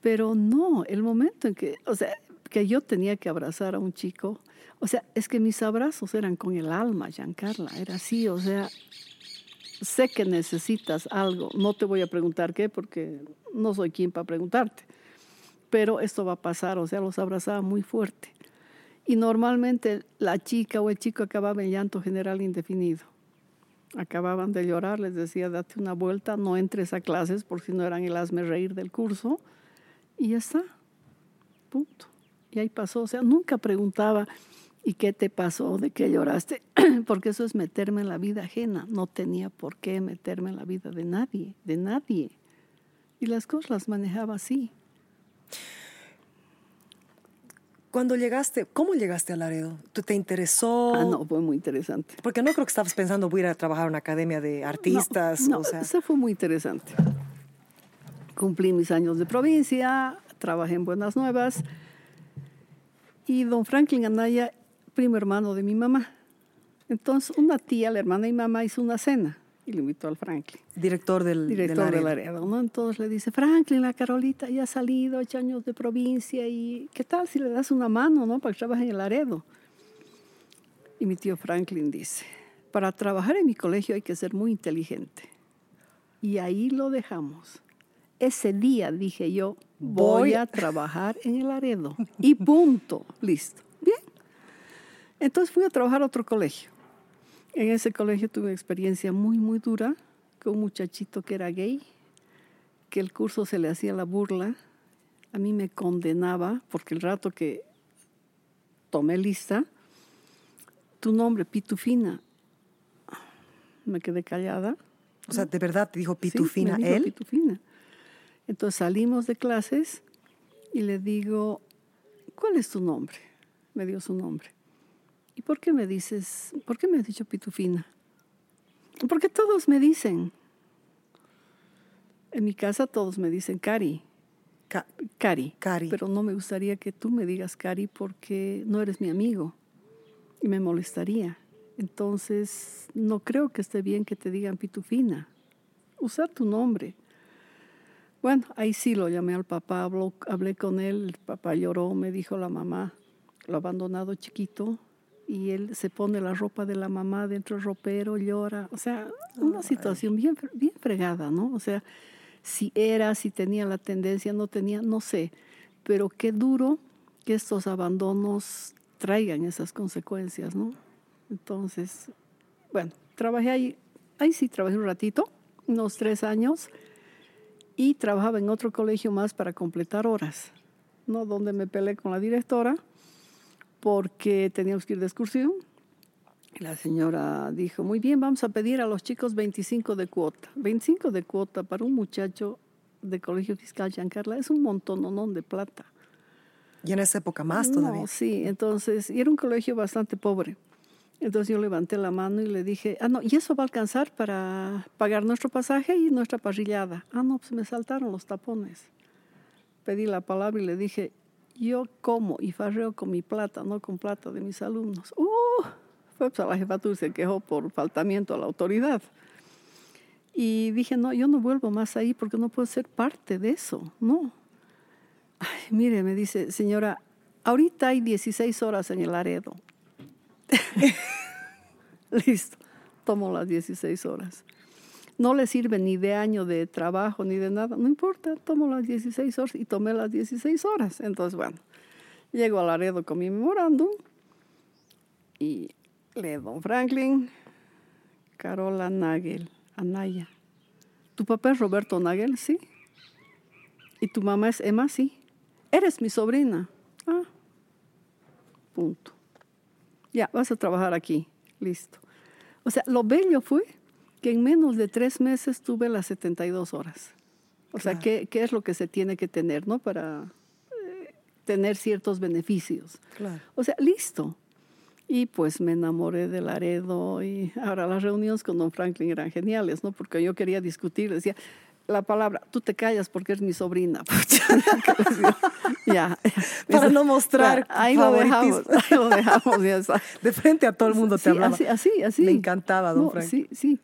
Pero no, el momento en que, o sea, que yo tenía que abrazar a un chico, o sea, es que mis abrazos eran con el alma, Giancarla, era así, o sea, sé que necesitas algo, no te voy a preguntar qué porque no soy quien para preguntarte, pero esto va a pasar, o sea, los abrazaba muy fuerte. Y normalmente la chica o el chico acababa en llanto general indefinido. Acababan de llorar, les decía, date una vuelta, no entres a clases por si no eran el hazme reír del curso. Y ya está. Punto. Y ahí pasó. O sea, nunca preguntaba, ¿y qué te pasó? ¿De qué lloraste? (clears throat) Porque eso es meterme en la vida ajena. No tenía por qué meterme en la vida de nadie, de nadie. Y las cosas las manejaba así. Cuando llegaste, ¿cómo llegaste a Laredo? ¿Te interesó? Ah, no, fue muy interesante. Porque no creo que estabas pensando voy a ir a trabajar en una academia de artistas. No, o sea. eso fue muy interesante. Cumplí mis años de provincia, trabajé en Buenas Nuevas y don Franklin Anaya, primo hermano de mi mamá. Entonces, una tía, la hermana de mi mamá, hizo una cena y le invitó al Franklin. Director del Director del Laredo, ¿no? Entonces le dice, Franklin, la Carolita ya ha salido, ocho años de provincia y ¿qué tal si le das una mano, ¿no? Para que trabaje en el Laredo. Y mi tío Franklin dice, para trabajar en mi colegio hay que ser muy inteligente. Y ahí lo dejamos. Ese día dije yo, voy, a trabajar en el Laredo. Y punto, listo. Entonces fui a trabajar a otro colegio. En ese colegio tuve una experiencia muy, muy dura con un muchachito que era gay, que el curso se le hacía la burla. A mí me condenaba porque el rato que tomé lista, tu nombre, Pitufina, me quedé callada. O sea, de verdad te dijo Pitufina sí, me dijo Pitufina. Entonces salimos de clases y le digo, ¿cuál es tu nombre? Me dio su nombre. ¿Y por qué me dices, por qué me has dicho pitufina? Porque todos me dicen. En mi casa todos me dicen Cari. Cari. Cari. Pero no me gustaría que tú me digas Cari porque no eres mi amigo y me molestaría. Entonces, no creo que esté bien que te digan pitufina. Usar tu nombre. Bueno, ahí sí lo llamé al papá, hablé con él, el papá lloró, me dijo la mamá, lo abandonado chiquito, y él se pone la ropa de la mamá dentro del ropero, llora. O sea, una situación bien, bien fregada, ¿no? O sea, si era, si tenía la tendencia, no tenía, no sé. Pero qué duro que estos abandonos traigan esas consecuencias, ¿no? Entonces, bueno, trabajé ahí, ahí sí trabajé un ratito, unos tres años, y trabajaba en otro colegio más para completar horas, ¿no? Donde me peleé con la directora porque teníamos que ir de excursión. La señora dijo, muy bien, vamos a pedir a los chicos 25 de cuota. 25 de cuota para un muchacho de colegio fiscal, Giancarla, es un montón de plata. Y en esa época más todavía. No, sí, entonces, y era un colegio bastante pobre. Entonces yo levanté la mano y le dije, ah, no, ¿y eso va a alcanzar para pagar nuestro pasaje y nuestra parrillada? Ah, no, pues me saltaron los tapones. Pedí la palabra y le dije, yo como y farreo con mi plata, no con plata de mis alumnos. Uh, fue pues a la jefatura se quejó por faltamiento a la autoridad. Y dije, no, yo no vuelvo más ahí porque no puedo ser parte de eso, no. Mire, me dice, señora, ahorita hay 16 horas en el Laredo. (laughs) Listo, tomo las 16 horas. No le sirve ni de año de trabajo ni de nada, no importa, tomo las 16 horas y tomé las 16 horas. Entonces, bueno, llego a Laredo con mi memorándum y le don Franklin, Carola Nagel, Anaya. ¿Tu papá es Roberto Nagel? Sí. ¿Y tu mamá es Emma? Sí. Eres mi sobrina. Ah, punto. Ya, vas a trabajar aquí. Listo. O sea, lo bello fue que en menos de tres meses tuve las 72 horas. O sea, ¿qué, ¿qué, es lo que se tiene que tener, no? Para eh, tener ciertos beneficios. Claro. O sea, listo. Y pues me enamoré de Laredo y ahora las reuniones con don Franklin eran geniales, ¿no? Porque yo quería discutir, decía, la palabra, tú te callas porque eres mi sobrina. (laughs) ya. Para no mostrar. ahí lo dejamos, (laughs) ahí lo dejamos. Ya está. De frente a todo el mundo sí, te hablaba. Así, así, así. Me encantaba, don no, Frank. Sí, sí.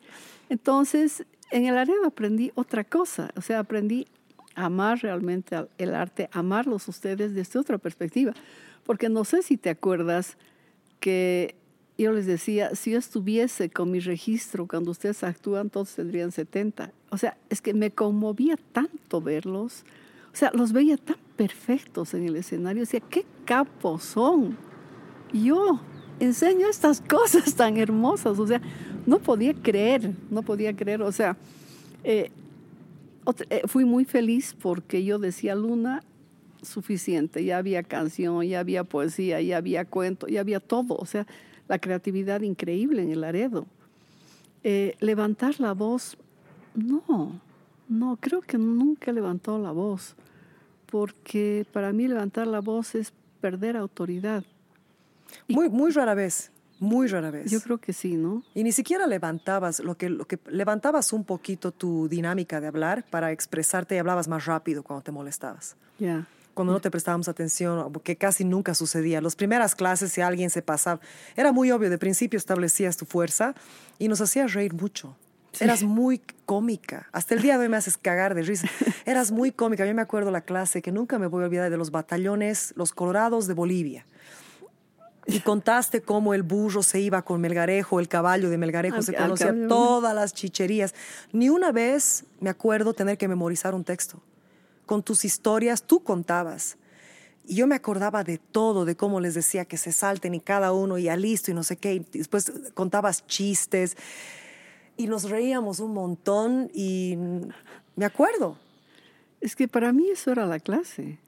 Entonces, en el Laredo aprendí otra cosa. O sea, aprendí a amar realmente el arte, amarlos ustedes desde otra perspectiva. Porque no sé si te acuerdas que yo les decía, si yo estuviese con mi registro cuando ustedes actúan, todos tendrían 70. O sea, es que me conmovía tanto verlos. O sea, los veía tan perfectos en el escenario. Decía, qué capos son. Yo enseño estas (laughs) cosas tan hermosas. O sea, no podía creer, no podía creer. O sea, eh, eh, fui muy feliz porque yo decía, Luna, suficiente. Ya había canción, ya había poesía, ya había cuento, ya había todo. O sea, la creatividad increíble en el Laredo. Eh, levantar la voz, no, no, creo que nunca levantó la voz, porque para mí levantar la voz es perder autoridad. Muy, muy rara vez, muy rara vez. Yo creo que sí, ¿no? Y ni siquiera levantabas, lo que, lo que levantabas un poquito tu dinámica de hablar para expresarte y hablabas más rápido cuando te molestabas. Ya. Yeah cuando no te prestábamos atención, que casi nunca sucedía. Las primeras clases, si alguien se pasaba, era muy obvio, de principio establecías tu fuerza y nos hacías reír mucho. Sí. Eras muy cómica. Hasta el día de hoy me haces cagar de risa. (laughs) Eras muy cómica. Yo me acuerdo la clase que nunca me voy a olvidar de los batallones, los colorados de Bolivia. Y contaste cómo el burro se iba con Melgarejo, el caballo de Melgarejo, Al- se conocía todas las chicherías. Ni una vez me acuerdo tener que memorizar un texto. Con tus historias tú contabas. Y yo me acordaba de todo, de cómo les decía que se salten y cada uno ya listo y no sé qué. Y después contabas chistes y nos reíamos un montón y me acuerdo. Es que para mí eso era la clase.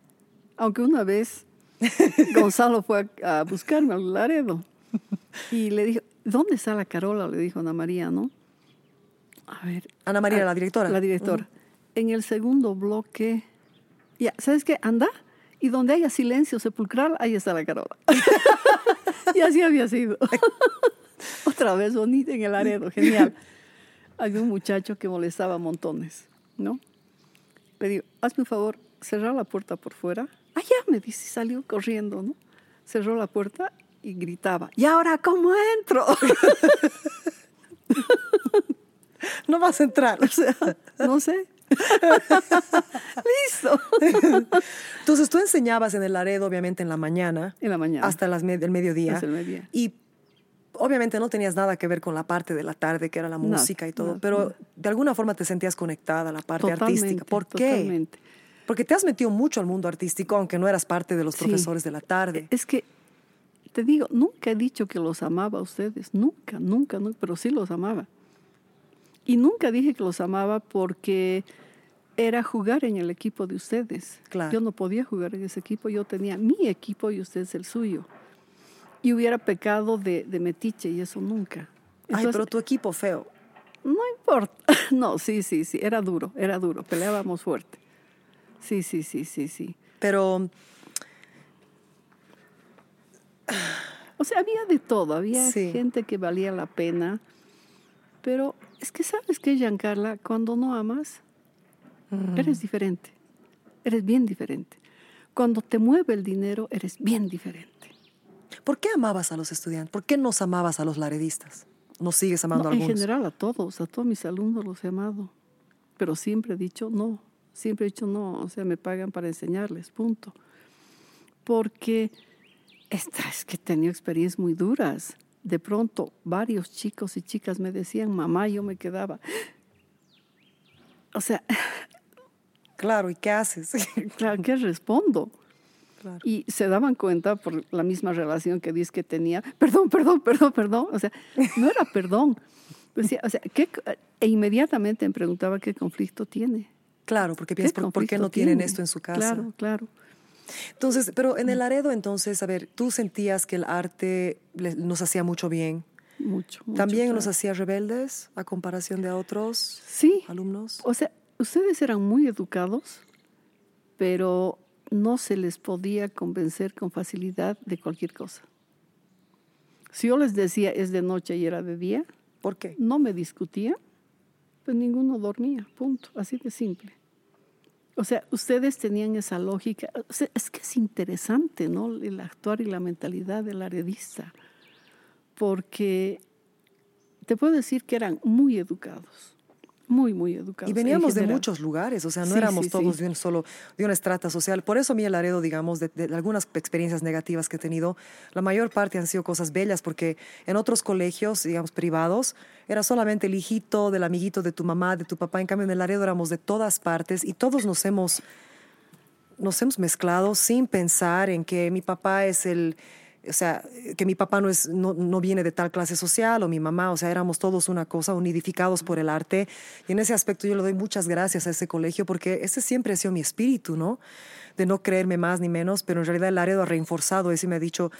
Aunque una vez (laughs) Gonzalo fue a, a buscarme al Laredo y le dijo, ¿dónde está la Carola? Le dijo Ana María, ¿no? A ver. Ana María, la directora. La directora. En el segundo bloque, ya, ¿sabes qué? Anda y donde haya silencio sepulcral, ahí está la Carola. (laughs) y así había sido. (laughs) Otra vez bonita en el Laredo, genial. Había un muchacho que molestaba montones, ¿no? Le digo, hazme un favor, cerrar la puerta por fuera. Ah, ya, me dice, salió corriendo, ¿no? Cerró la puerta y gritaba, ¿y ahora cómo entro? (laughs) No vas a entrar. o sea, no sé. Listo. Entonces tú enseñabas en el Laredo, obviamente en la mañana, En la mañana. hasta las med- el mediodía. Hasta el mediodía. Y obviamente no tenías nada que ver con la parte de la tarde, que era la música y todo, nada, pero nada. de alguna forma te sentías conectada a la parte Totalmente, artística. ¿Por qué? totalmente. Porque te has metido mucho al mundo artístico, aunque no eras parte de los Sí. profesores de la tarde. Es que, te digo, nunca he dicho que los amaba a ustedes, nunca, nunca, nunca, pero sí los amaba. Y nunca dije que los amaba porque era jugar en el equipo de ustedes. Claro. Yo no podía jugar en ese equipo, yo tenía mi equipo y ustedes el suyo. Y hubiera pecado de, de metiche y eso nunca. Ay, pero tu equipo feo. No importa. (laughs) No, sí, sí, sí, era duro, era duro, peleábamos fuerte. Sí, sí, sí, sí, sí. Pero O sea, había de todo, había Sí. gente que valía la pena, pero es que sabes que, Giancarla, cuando no amas, eres diferente, eres bien diferente. Cuando te mueve el dinero, eres bien diferente. ¿por qué amabas a los estudiantes? ¿Por qué nos amabas a los laredistas? ¿Nos sigues amando No, a en algunos? general a todos, a todos mis alumnos los he amado, pero siempre he dicho, no, Siempre he dicho no, o sea, me pagan para enseñarles, punto. Porque esta, es que he tenido experiencias muy duras. De pronto, varios chicos y chicas me decían, mamá, yo me quedaba. O sea, (laughs) Claro, ¿y qué haces? (laughs) claro, ¿qué respondo? Y se daban cuenta por la misma relación que dice que tenía, perdón, perdón, perdón, perdón. O sea, no era perdón. Decía, o sea, ¿qué, e inmediatamente me preguntaba qué conflicto tiene. Claro, porque piensas, ¿por, qué no tienen esto en su casa? Claro, claro. Entonces, pero en el Laredo, entonces, a ver, tú sentías que el arte nos hacía mucho bien. Mucho. mucho ¿También nos hacía rebeldes a comparación de otros sí. alumnos? O sea, ustedes eran muy educados, pero no se les podía convencer con facilidad de cualquier cosa. Si yo les decía es de noche y era de día, ¿por qué? No me discutía, pues ninguno dormía, punto, así de simple. O sea, ustedes tenían esa lógica. es que es interesante, ¿no? El actuar y la mentalidad del aredista, porque te puedo decir que eran muy educados muy, muy educados. Y veníamos de muchos lugares, o sea, no éramos todos de un solo, de una estrata social. Por eso a mí el Laredo, digamos, de, algunas experiencias negativas que he tenido, la mayor parte han sido cosas bellas, porque en otros colegios, digamos, privados, era solamente el hijito del amiguito de tu mamá, de tu papá. En cambio, en el Laredo éramos de todas partes y todos nos hemos, nos hemos mezclado sin pensar en que mi papá es el o sea, que mi papá no, es, no, no, viene de tal clase social o mi mamá, o sea, éramos todos una cosa, unidificados por el arte. Y en ese aspecto yo le doy muchas gracias a ese colegio porque ese siempre ha sido mi espíritu, ¿no? De no creerme más ni menos, pero en realidad el área ha reforzado eso y me ha dicho,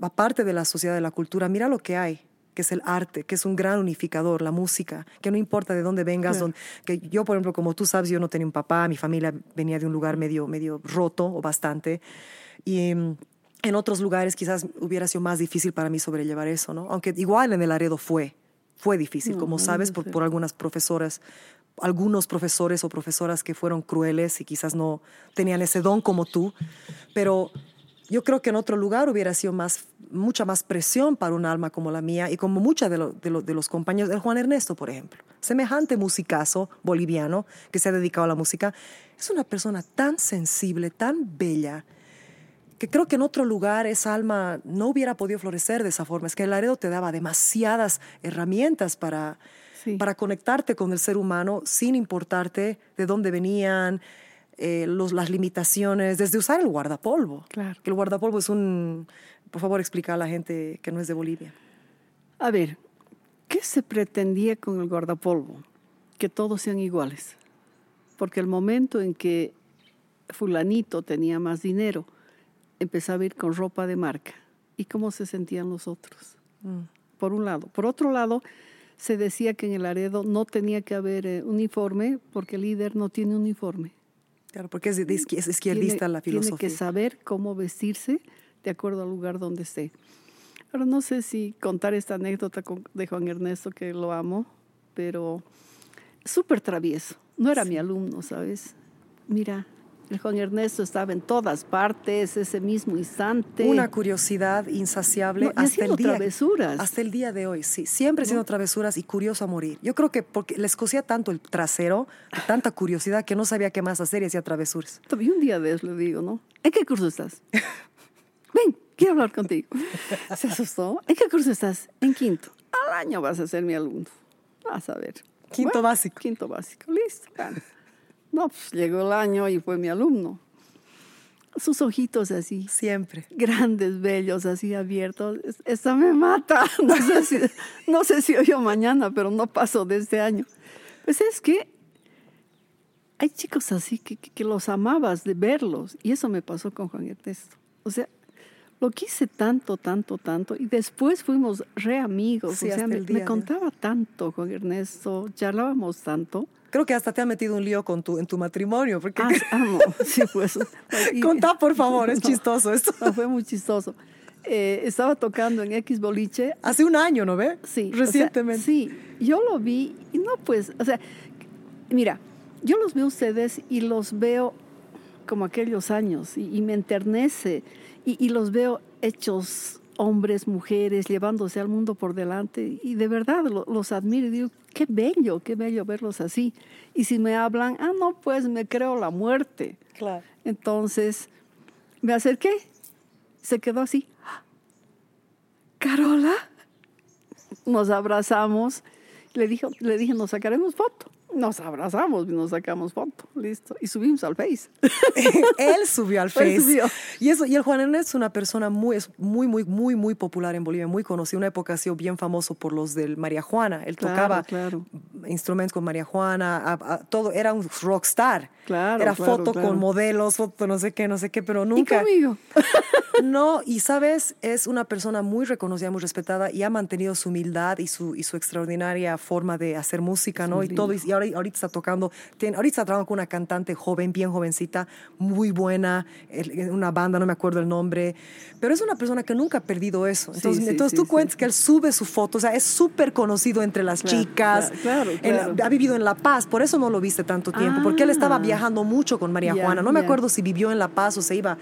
aparte de la sociedad, de la cultura, mira lo que hay que es el arte, que es un gran unificador, la música, que no importa de dónde vengas, que yo, por ejemplo, como tú sabes, yo no tenía un papá, mi familia venía de un lugar medio, medio roto o bastante, y mm, en otros lugares quizás hubiera sido más difícil para mí sobrellevar eso, ¿no? Aunque igual en el Laredo fue, fue difícil, como sabes, por, por, algunas profesoras, algunos profesores o profesoras que fueron crueles y quizás no tenían ese don como tú, pero yo creo que en otro lugar hubiera sido más, mucha más presión para un alma como la mía y como muchas de, de, de los compañeros, el Juan Ernesto, por ejemplo, semejante musicazo boliviano que se ha dedicado a la música, es una persona tan sensible, tan bella, que creo que en otro lugar esa alma no hubiera podido florecer de esa forma. Es que el Laredo te daba demasiadas herramientas para, para conectarte con el ser humano sin importarte de dónde venían, eh, los, las limitaciones, desde usar el guardapolvo. Claro. Que el guardapolvo es un... Por favor, explica a la gente que no es de Bolivia. A ver, ¿qué se pretendía con el guardapolvo? Que todos sean iguales. Porque el momento en que fulanito tenía más dinero, empezaba a ir con ropa de marca. ¿Y cómo se sentían los otros? Mm. Por un lado. Por otro lado, se decía que en el Aredo no tenía que haber eh, uniforme porque el líder no tiene uniforme. Claro, porque es, es izquierdista la filosofía. Tiene que saber cómo vestirse de acuerdo al lugar donde esté. Ahora, no sé si contar esta anécdota de Juan Ernesto, que lo amo, pero súper travieso. No era mi alumno, ¿sabes? Mira, el Juan Ernesto estaba en todas partes ese mismo instante. Una curiosidad insaciable hasta el día travesuras. hasta el día de hoy, sí, siempre haciendo travesuras y curioso a morir. Yo creo que porque les cosía tanto el trasero, tanta curiosidad que no sabía qué más hacer y hacía travesuras. Y un día de eso le digo, ¿no? ¿En qué curso estás? (laughs) Ven, quiero hablar contigo. Se asustó. ¿En qué curso estás? En quinto. Al año vas a ser mi alumno. Vas a ver. Quinto básico. Quinto básico. Listo. No, pues llegó el año y fue mi alumno. Sus ojitos así. Siempre. Grandes, bellos, así abiertos. Esta me mata. (laughs) No sé si, no sé si hoy o mañana, pero no paso de este año. Pues es que hay chicos así que, que, los amabas de verlos. Y eso me pasó con Juan Ernesto. O sea, lo quise tanto, tanto, tanto. Y después fuimos re amigos. o sea, me, me contaba tanto Juan Ernesto, charlábamos tanto creo que hasta te ha metido un lío con tu, en tu matrimonio. Porque... Ah, (laughs) amo, sí, pues. (laughs) Contá, por favor, es (laughs) chistoso esto. fue muy chistoso. Eh, estaba tocando en X Boliche. Hace un año, ¿no ve? Sí. Recientemente. sí, yo lo vi y no, pues, o sea, mira, yo los veo ustedes y los veo como aquellos años y, me enternece y, y los veo hechos hombres, mujeres, llevándose al mundo por delante. Y de verdad los admiro y digo, qué bello, qué bello verlos así. Y si me hablan, ah, no, pues me creo la muerte. Claro. Entonces me acerqué, se quedó así. Carola, nos abrazamos. Le, dijo, le dije, nos sacaremos foto nos abrazamos y nos sacamos foto, listo. Y subimos al Face. (laughs) Él subió al (laughs) Face. Y, eso, y el Juan Ernesto es una persona muy, muy, muy, muy, muy popular en Bolivia, muy conocido. Una época ha sido bien famoso por los del María Juana. Él tocaba instrumentos con María Juana, todo. Era un rockstar. Claro, era foto con modelos, foto no sé qué, no sé qué, pero nunca. ¿Y conmigo? (laughs) no, y sabes, es una persona muy reconocida, muy respetada y ha mantenido su humildad y su, y su extraordinaria forma de hacer música, ¿no? y todo. Y ahora, ahorita está tocando, tiene, ahorita está trabajando con una cantante joven, bien jovencita, muy buena, una banda, no me acuerdo el nombre, pero es una persona que nunca ha perdido eso. Entonces, entonces tú cuentas que él sube su foto, o sea, es súper conocido entre las chicas, claro, ha vivido en La Paz, por eso no lo viste tanto tiempo, porque él estaba viajando ah viajando mucho con María Juana. No me acuerdo si vivió en La Paz o se iba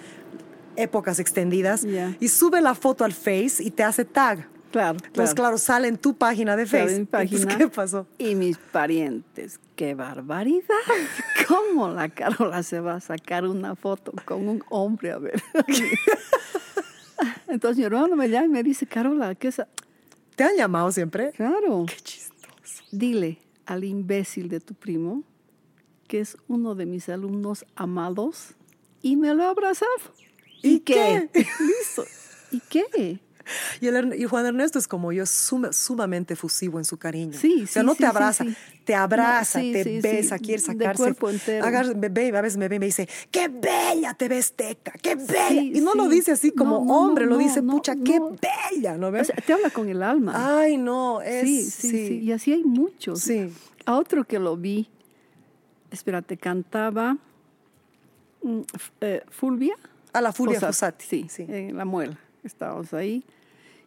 épocas extendidas. Y sube la foto al Face y te hace tag. Claro. Entonces, claro, sale en tu página de Facebook. página, ¿Qué pasó? Y mis parientes, qué barbaridad. (laughs) ¿Cómo la Carola se va a sacar una foto con un hombre? A ver. (laughs) Entonces mi hermano me llama y me dice, Carola, ¿qué es? ¿Te han llamado siempre? Claro. Qué chistoso. Dile al imbécil de tu primo que es uno de mis alumnos amados, y me lo ha abrazado. ¿Y, qué? (laughs) Listo. ¿Y qué? Y, Juan Ernesto es como yo, sumamente fusivo en su cariño. Sí, o sea, no te abraza, te abraza, te besa, quiere sacarse. De cuerpo entero. a veces me ve y me dice, qué bella te ves, Teca, qué bella. y no lo dice así como hombre, lo dice, pucha, qué bella, ¿no ves? te habla con el alma. Ay, no, es... Sí, sí, sí. Y así hay muchos. Sí. A otro que lo vi, espérate, cantaba mm, eh, Fulvia. A la Fulvia Fossati. Sí, sí, en La Muela. Estábamos ahí.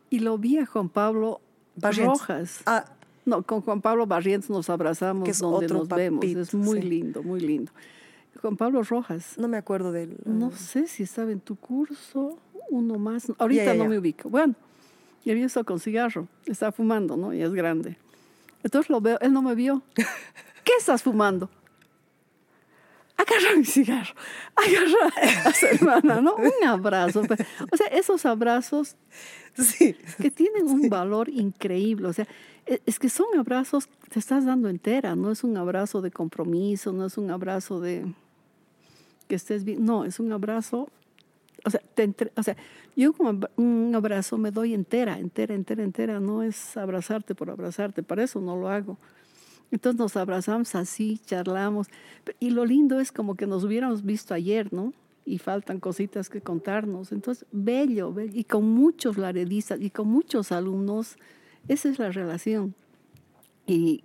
Y lo vi a Juan Pablo Rojas. Ah. No, con Juan Pablo Barrientos nos abrazamos donde nos vemos. Es muy lindo, muy lindo. Juan Pablo Rojas. No me acuerdo de él. No sé si estaba en tu curso, uno más. Ahorita no me ubico. Bueno, y había estado con cigarro. Estaba fumando, ¿no? Y es grande. Entonces lo veo, él no me vio. (laughs) ¿Qué estás fumando? Agarra mi cigarro, agarra a su hermana, ¿no? Un abrazo. O sea, esos abrazos sí. que tienen un valor increíble. O sea, e, es que son abrazos que te estás dando entera, no es un abrazo de compromiso, no es un abrazo de que estés bien, no, es un abrazo. O sea, o sea, yo como un abrazo me doy entera, entera, entera, entera, no es abrazarte por abrazarte, para eso no lo hago. Entonces nos abrazamos así, charlamos. Y lo lindo es como que nos hubiéramos visto ayer, ¿no? Y faltan cositas que contarnos. Entonces, bello, bello. Y con muchos laredistas y con muchos alumnos, esa es la relación. Y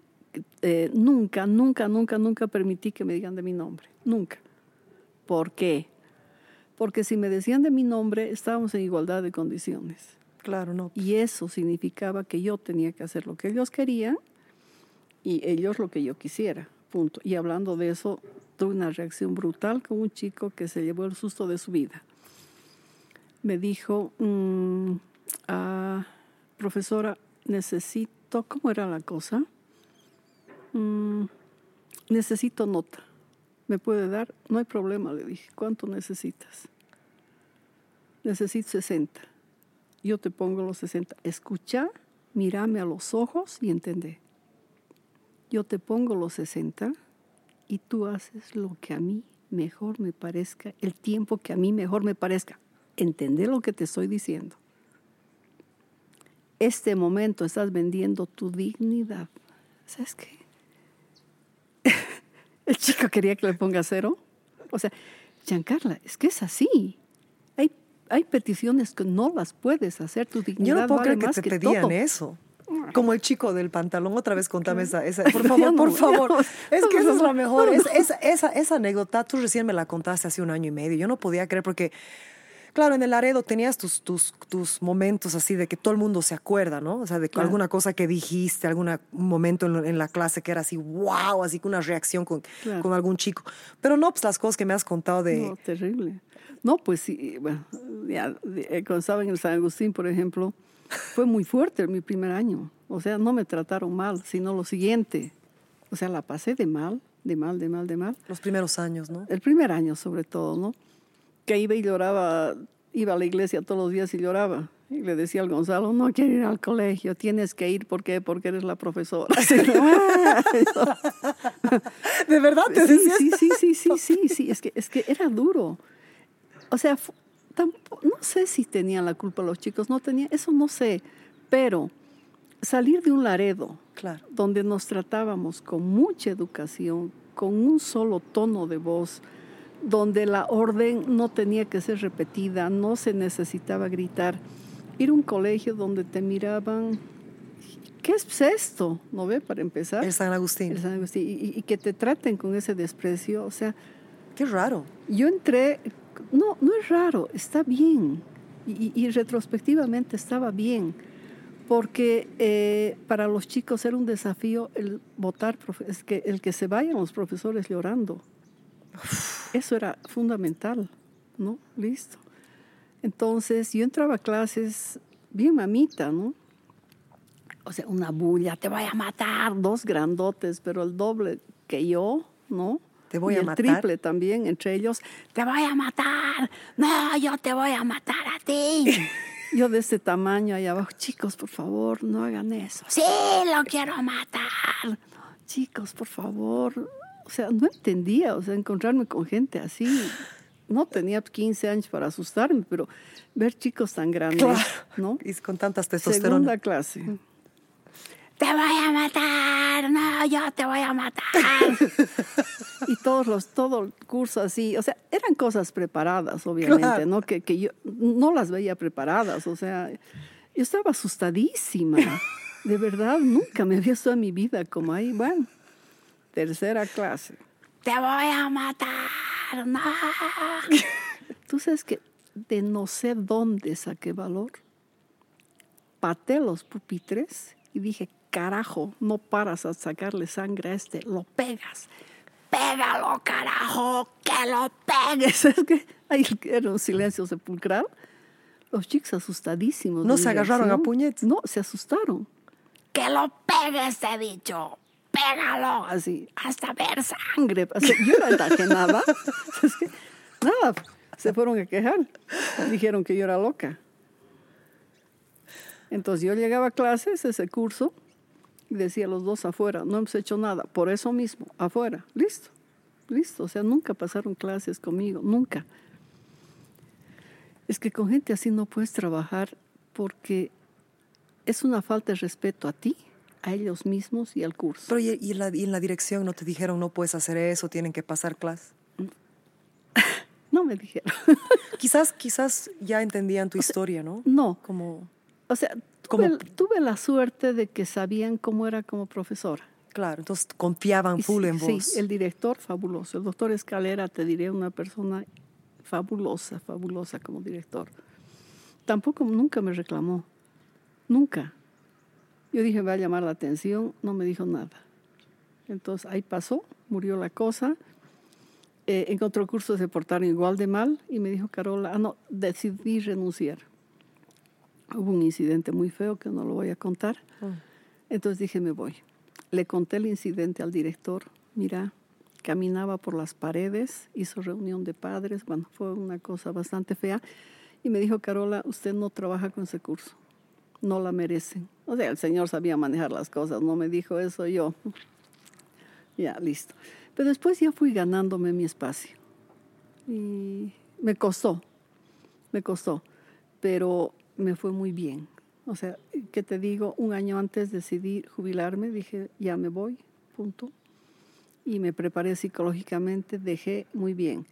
eh, nunca, nunca, nunca, nunca permití que me digan de mi nombre. Nunca. ¿Por qué? Porque si me decían de mi nombre, estábamos en igualdad de condiciones. Claro, no. Y eso significaba que yo tenía que hacer lo que ellos querían y ellos lo que yo quisiera, punto. Y hablando de eso, tuve una reacción brutal con un chico que se llevó el susto de su vida. Me dijo, mm, ah, profesora, necesito, ¿cómo era la cosa? Mm, necesito nota. ¿Me puede dar? No hay problema, le dije. ¿Cuánto necesitas? Necesito 60. Yo te pongo los 60. Escucha, mírame a los ojos y entendé yo te pongo los 60 y tú haces lo que a mí mejor me parezca, el tiempo que a mí mejor me parezca. ¿Entender lo que te estoy diciendo? Este momento estás vendiendo tu dignidad. ¿Sabes qué? (laughs) el chico quería que le ponga cero. O sea, Giancarla, es que es así. Hay, hay peticiones que no las puedes hacer. Tu dignidad Yo no puedo creer que te pedían eso. Como el chico del pantalón, otra vez contame esa, por favor, por favor. Es que esa es la mejor. esa, esa anécdota, tú recién me la contaste hace un año y medio. Yo no podía creer porque, claro, en el Aredo tenías tus, tus, tus momentos así de que todo el mundo se acuerda, ¿no? O sea, de alguna cosa que dijiste, algún momento en, la clase que era así, wow, así que una reacción con, con algún chico. Pero no, pues las cosas que me has contado de... No, terrible. No, pues sí, bueno, ya, eh, cuando estaba en el San Agustín, por ejemplo, fue muy fuerte mi primer año. O sea, no me trataron mal, sino lo siguiente. O sea, la pasé de mal, de mal, de mal, de mal. Los primeros años, ¿no? El primer año, sobre todo, ¿no? Que iba y lloraba, iba a la iglesia todos los días y lloraba. Y le decía al Gonzalo, no quiero ir al colegio, tienes que ir, ¿por qué? Porque eres la profesora. (laughs) ¿De verdad te sí, decías? sí, sí, sí, sí, sí, sí, es que, es que era duro. O sea, no sé si tenían la culpa los chicos, no tenían, eso no sé, pero salir de un Laredo, Claro. donde nos tratábamos con mucha educación, con un solo tono de voz, donde la orden no tenía que ser repetida, no se necesitaba gritar. Ir a un colegio donde te miraban, ¿qué es esto? ¿No ve? Para empezar. El San Agustín. El San Agustín, y- y que te traten con ese desprecio, o sea, Qué raro. yo entré, no, no es raro, está bien. Y, retrospectivamente estaba bien, porque eh, para los chicos era un desafío el votar, es que el que se vayan los profesores llorando. Eso era fundamental, ¿no? Listo. Entonces yo entraba a clases bien mamita, ¿no? O sea, una bulla, te voy a matar, dos grandotes, pero el doble que yo, ¿no? Te voy Y a el matar. triple también, entre ellos, te voy a matar, no, yo te voy a matar a ti. (laughs) yo de este tamaño allá abajo, chicos, por favor, no hagan eso. Sí, lo quiero matar. Chicos, por favor. O sea, no entendía, o sea, encontrarme con gente así. No tenía 15 años para asustarme, pero ver chicos tan grandes, Claro. ¿no? Y con tantas testosterona. Segunda clase. Te voy a matar, no, yo te voy a matar. (laughs) y todos los, todo el curso así, o sea, eran cosas preparadas, obviamente, Claro. ¿no? Que, que yo no las veía preparadas, o sea, yo estaba asustadísima. De verdad, nunca me había visto en mi vida como ahí, bueno, tercera clase. Te voy a matar, no. Tú sabes que de no sé dónde saqué valor paté los pupitres y dije, carajo, no paras a sacarle sangre a este, lo pegas. Pégalo, carajo, que lo pegues. (laughs) Es que ahí era un silencio sepulcral. Los chicos asustadísimos. ¿No se agarraron a puñetes? No, se asustaron. Que lo pegues, he dicho. Pégalo, así, hasta ver sangre. Sea, (laughs) yo era enajenada. (laughs) Es que, nada, se fueron a quejar. Dijeron que yo era loca. Entonces yo llegaba a clases, ese curso, decía los dos afuera, no hemos hecho nada, por eso mismo, afuera, listo, listo. O sea, nunca pasaron clases conmigo, nunca. Es que con gente así no puedes trabajar porque es una falta de respeto a ti, a ellos mismos y al curso. Pero y, y en la, y en la dirección no te dijeron no puedes hacer eso, tienen que pasar clase. (laughs) No me dijeron. Quizás, quizás ya entendían tu (laughs) historia, ¿no? no, Como, o sea, tuve, tuve la suerte de que sabían cómo era como profesora. claro, entonces confiaban Y full sí, en vos. Sí, el director fabuloso. El doctor Escalera, te diré, una persona fabulosa, fabulosa como director. Tampoco, nunca me reclamó. Nunca. Yo dije, va a llamar la atención, no me dijo nada. Entonces ahí pasó, murió la cosa. Eh, en otro curso se portaron igual de mal y me dijo Carola, ah, no, decidí renunciar. Hubo un incidente muy feo que no lo voy a contar. Mm. Entonces dije, me voy. Le conté el incidente al director. Mira, caminaba por las paredes, hizo reunión de padres. Bueno, fue una cosa bastante fea. Y me dijo, Carola, usted no trabaja con ese curso. No la merecen. O sea, el señor sabía manejar las cosas. No me dijo eso yo. Ya, listo. Pero después ya fui ganándome mi espacio. Y me costó, me costó, pero me fue muy bien. O sea, ¿qué te digo? Un año antes decidí jubilarme, dije, ya me voy, punto. Y me preparé psicológicamente, dejé muy bien.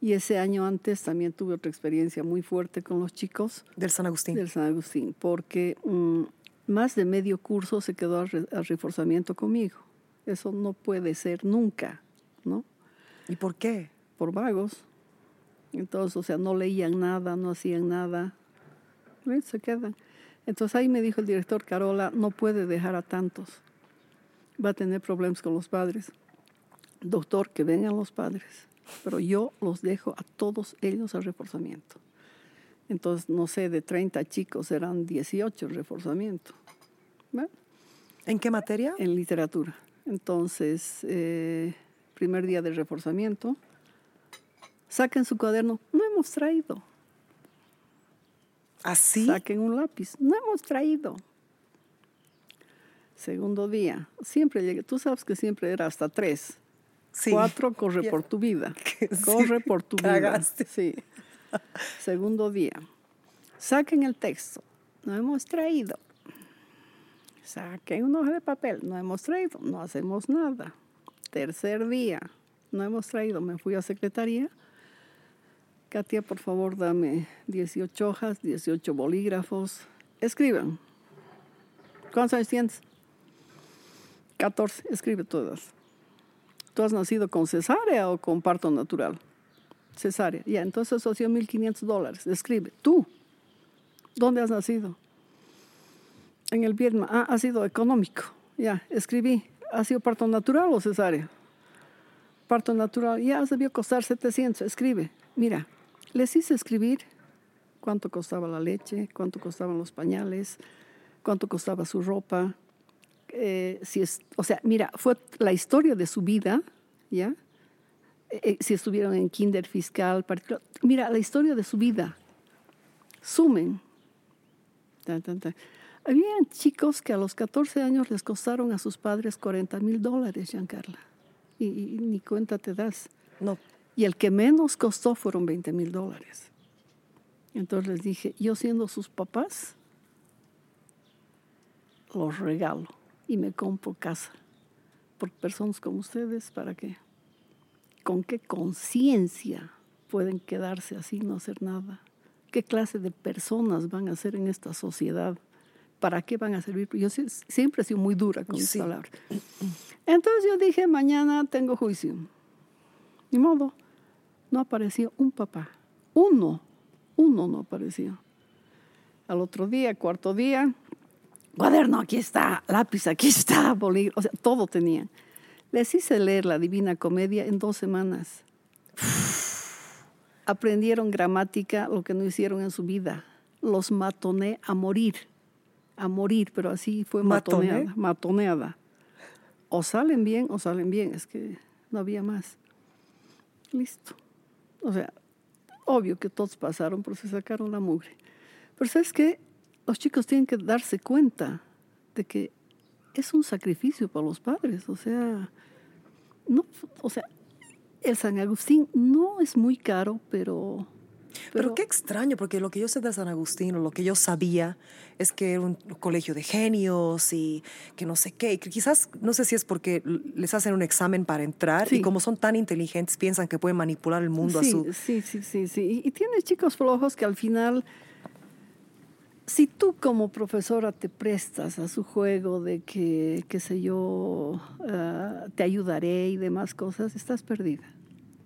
Y ese año antes también tuve otra experiencia muy fuerte con los chicos Del San Agustín. del San Agustín, porque mm, más de medio curso se quedó a, re- a reforzamiento conmigo. Eso no puede ser nunca, ¿no? ¿Y por qué? Por vagos. Entonces, o sea, no leían nada, no hacían nada. Se quedan. Entonces ahí me dijo el director, Carola, no puede dejar a tantos. Va a tener problemas con los padres. Doctor, que vengan los padres. pero yo los dejo a todos ellos a reforzamiento. Entonces, no sé, de 30 chicos eran 18 reforzamiento. ¿Ve? ¿En qué materia? En literatura. Entonces, eh, primer día de reforzamiento, saquen su cuaderno, no hemos traído. ¿Así? Saquen un lápiz, no hemos traído. Segundo día, siempre llegué, tú sabes que siempre era hasta tres. Sí. Cuatro, (laughs) corre por tu vida. (laughs) Sí, Corre por tu vida. Sí. Segundo día, saquen el texto, no hemos traído. Saquen una hoja de papel, no hemos traído, no hacemos nada. Tercer día, no hemos traído, me fui a secretaría. Katia, por favor, dame 18 hojas, 18 bolígrafos. Escriban. ¿Cuántos años tienes? 14. Escribe todas. ¿Tú has nacido con cesárea o con parto natural? Cesárea. Ya, entonces asoció 1.500 dólares. Escribe. Tú. ¿Dónde has nacido? En el Vietnam. Ah, ha sido económico. Ya, escribí. ¿Ha sido parto natural o cesárea? Parto natural. Ya, debió costar 700. Escribe. Mira, les hice escribir cuánto costaba la leche, cuánto costaban los pañales, cuánto costaba su ropa. eh, si es, o sea, mira, fue la historia de su vida, ¿ya? Eh, eh, si estuvieron en kinder fiscal. Mira, la historia de su vida. Sumen. Tan. Habían chicos que a los 14 años les costaron a sus padres 40 mil dólares, Giancarla. Y ni cuenta te das. No. Y el que menos costó fueron 20 mil dólares. Entonces les dije, yo siendo sus papás, los regalo y me compro casa. Por personas como ustedes, ¿para qué? ¿Con qué conciencia pueden quedarse así, no hacer nada? ¿Qué clase de personas van a ser en esta sociedad? ¿Para qué van a servir? Yo sie- siempre he sido muy dura con mis Sí. palabras. Entonces yo dije, mañana tengo juicio. Ni modo, no apareció un papá. Uno, uno no apareció. Al otro día, cuarto día, cuaderno, aquí está, lápiz, aquí está, (laughs) bolígrafo, o sea, todo tenían. Les hice leer la Divina Comedia en dos semanas. (sighs) Aprendieron gramática, lo que no hicieron en su vida. Los matoné a morir, a morir, pero así fue ¿Matoné? matoneada, matoneada. O salen bien o salen bien, es que no había más. Listo. O sea, obvio que todos pasaron, pero se sacaron la mugre. Pero ¿sabes qué? Los chicos tienen que darse cuenta de que es un sacrificio para los padres. O sea, no, o sea, el San Agustín no es muy caro, pero... Pero, qué extraño, porque lo que yo sé de San Agustín, o lo que yo sabía, es que era un colegio de genios y que no sé qué. Y que quizás, no sé si es porque les hacen un examen para entrar y como son tan inteligentes, piensan que pueden manipular el mundo sí, a su... Sí, sí, sí, sí. Y, y tienes chicos flojos que al final, si tú como profesora te prestas a su juego de que, qué sé yo, ah, te ayudaré y demás cosas, estás perdida.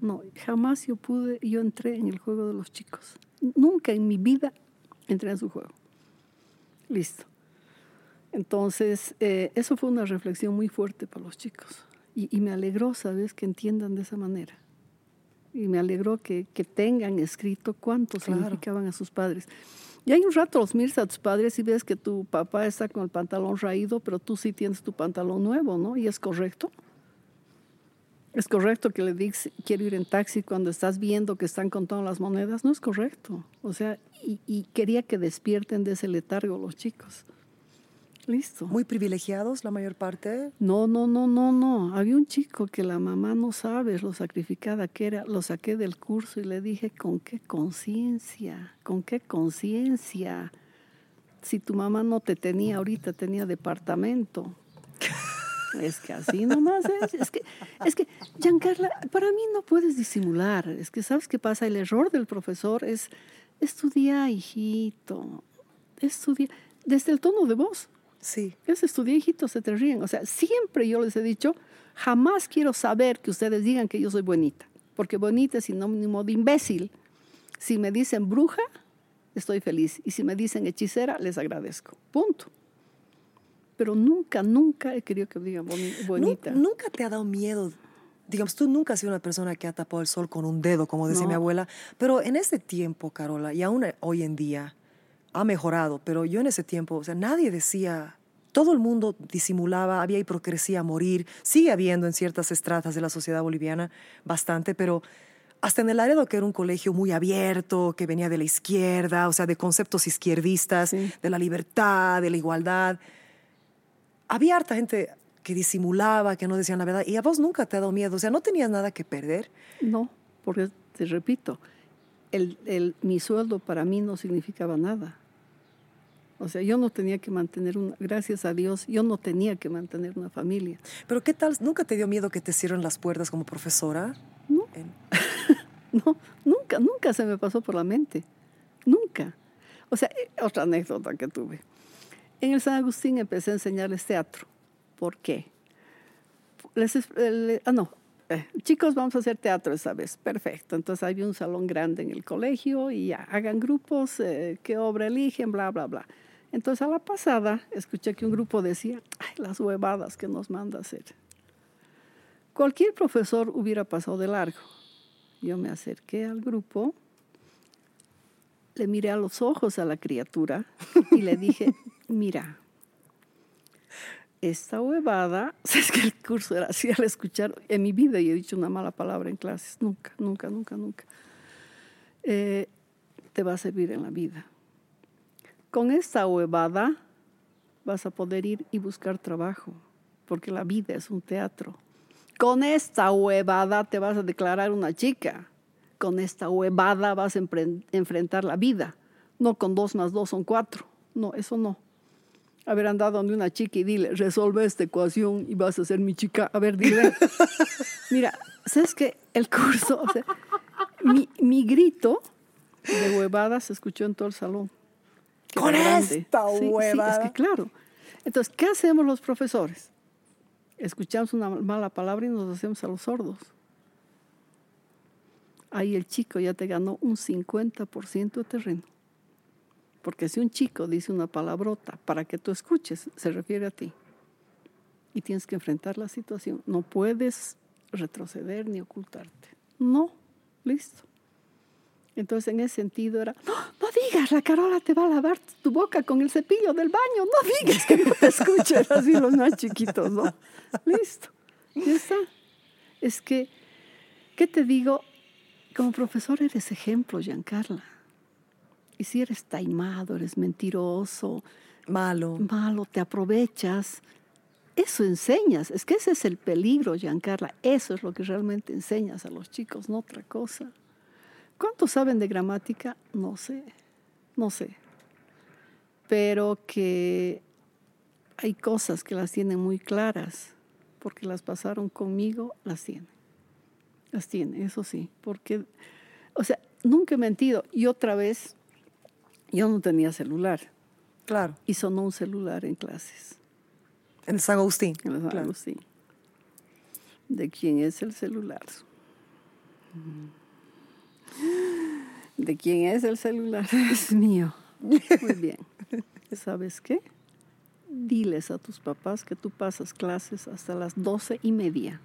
No, jamás yo pude, yo entré en el juego de los chicos. Nunca en mi vida entré en su juego. Listo. Entonces, eh, eso fue una reflexión muy fuerte para los chicos. Y, y me alegró, ¿sabes?, que entiendan de esa manera. Y me alegró que, que tengan escrito cuánto Claro. significaban a sus padres. Y hay un rato los miras a tus padres y ves que tu papá está con el pantalón raído, pero tú sí tienes tu pantalón nuevo, ¿no? Y es correcto. Es correcto que le digas, quiero ir en taxi cuando estás viendo que están contando las monedas. No es correcto. O sea, y, y quería que despierten de ese letargo los chicos. Listo. Muy privilegiados la mayor parte. No, no, no, no, no. Había un chico que la mamá no sabe lo sacrificada que era. Lo saqué del curso y le dije, ¿con qué conciencia? ¿Con qué conciencia? Si tu mamá no te tenía ahorita, tenía departamento. Es que así nomás es. Es que, es que, Giancarla, para mí no puedes disimular. Es que, ¿sabes qué pasa? El error del profesor es, estudia, hijito, estudia, desde el tono de voz. Sí. Es estudié, hijitos, se te ríen. O sea, siempre yo les he dicho, jamás quiero saber que ustedes digan que yo soy bonita, porque bonita es sinónimo de imbécil. Si me dicen bruja, estoy feliz. Y si me dicen hechicera, les agradezco. Punto. Pero nunca, nunca he querido que digan boni- Nu- bonita. ¿Nunca te ha dado miedo digamos, tú nunca has sido una persona que ha tapado el sol con un dedo, como decía No. mi abuela, pero en ese tiempo, Carola, y aún hoy en día, ha mejorado, pero yo en ese tiempo, o sea, nadie decía, todo el mundo disimulaba, había hipocresía a morir, sigue habiendo en ciertas estratas de la sociedad boliviana bastante, pero hasta en el Laredo, que era un colegio muy abierto, que venía de la izquierda, o sea, de conceptos izquierdistas, Sí. de la libertad, de la igualdad, había harta gente que disimulaba, que no decían la verdad, y a vos nunca te ha dado miedo, o sea, no tenías nada que perder. No, porque te repito, el, el- mi sueldo para mí no significaba nada. O sea, yo no tenía que mantener una, gracias a Dios, yo no tenía que mantener una familia. Pero ¿qué tal? ¿Nunca te dio miedo que te cierren las puertas como profesora? No. En- (laughs) No, nunca, nunca se me pasó por la mente. Nunca. O sea, eh, otra anécdota que tuve. En el San Agustín empecé a enseñarles teatro. ¿Por qué? Les es- eh, ah, no. eh, chicos, vamos a hacer teatro esta vez. Perfecto. Entonces había un salón grande en el colegio y ya, hagan grupos, eh, qué obra eligen, bla, bla, bla. Entonces a la pasada escuché que un grupo decía, ay, las huevadas que nos manda hacer. Cualquier profesor hubiera pasado de largo. Yo me acerqué al grupo, le miré a los ojos a la criatura y le dije, mira, esta huevada, (laughs) es que el curso era así al escuchar, en mi vida y he dicho una mala palabra en clases, nunca, nunca, nunca, nunca, Eh, te va a servir en la vida. Con esta huevada vas a poder ir y buscar trabajo, porque la vida es un teatro. Con esta huevada te vas a declarar una chica. Con esta huevada vas a enfrentar la vida. No con dos más dos son cuatro. No, eso no. Haber andado donde una chica y dile, resuelve esta ecuación y vas a ser mi chica. A ver, dile. (laughs) Mira, ¿sabes qué? El curso, o sea, mi, mi grito de huevada se escuchó en todo el salón. ¡Con grande. esta Sí, sí, es huevada! que claro. Entonces, ¿qué hacemos los profesores? Escuchamos una mala palabra y nos hacemos a los sordos. Ahí el chico ya te ganó un 50% de terreno. Porque si un chico dice una palabrota para que tú escuches, se refiere a ti. Y tienes que enfrentar la situación. No puedes retroceder ni ocultarte. No, listo. Entonces, en ese sentido era, no, no digas, la Carola te va a lavar tu boca con el cepillo del baño, no digas que no te escuchen (laughs) así los más chiquitos, ¿no? Listo, ya está. Es que, ¿qué te digo? Como profesor eres ejemplo, Giancarla. Y si eres taimado, eres mentiroso, Malo. malo, te aprovechas, eso enseñas. Es que ese es el peligro, Giancarla. Eso es lo que realmente enseñas a los chicos, no otra cosa. ¿Cuántos saben de gramática? No sé, no sé. Pero que hay cosas que las tienen muy claras, porque las pasaron conmigo, las tienen. Las tienen, eso sí. Porque, o sea, nunca he mentido. Y otra vez, yo no tenía celular Claro. y sonó un celular en clases. En San Agustín. En San Claro. Agustín. ¿De quién es el celular? ¿De quién es el celular? (laughs) Es mío. Muy bien. ¿Sabes qué? Diles a tus papás que tú pasas clases hasta las doce y media.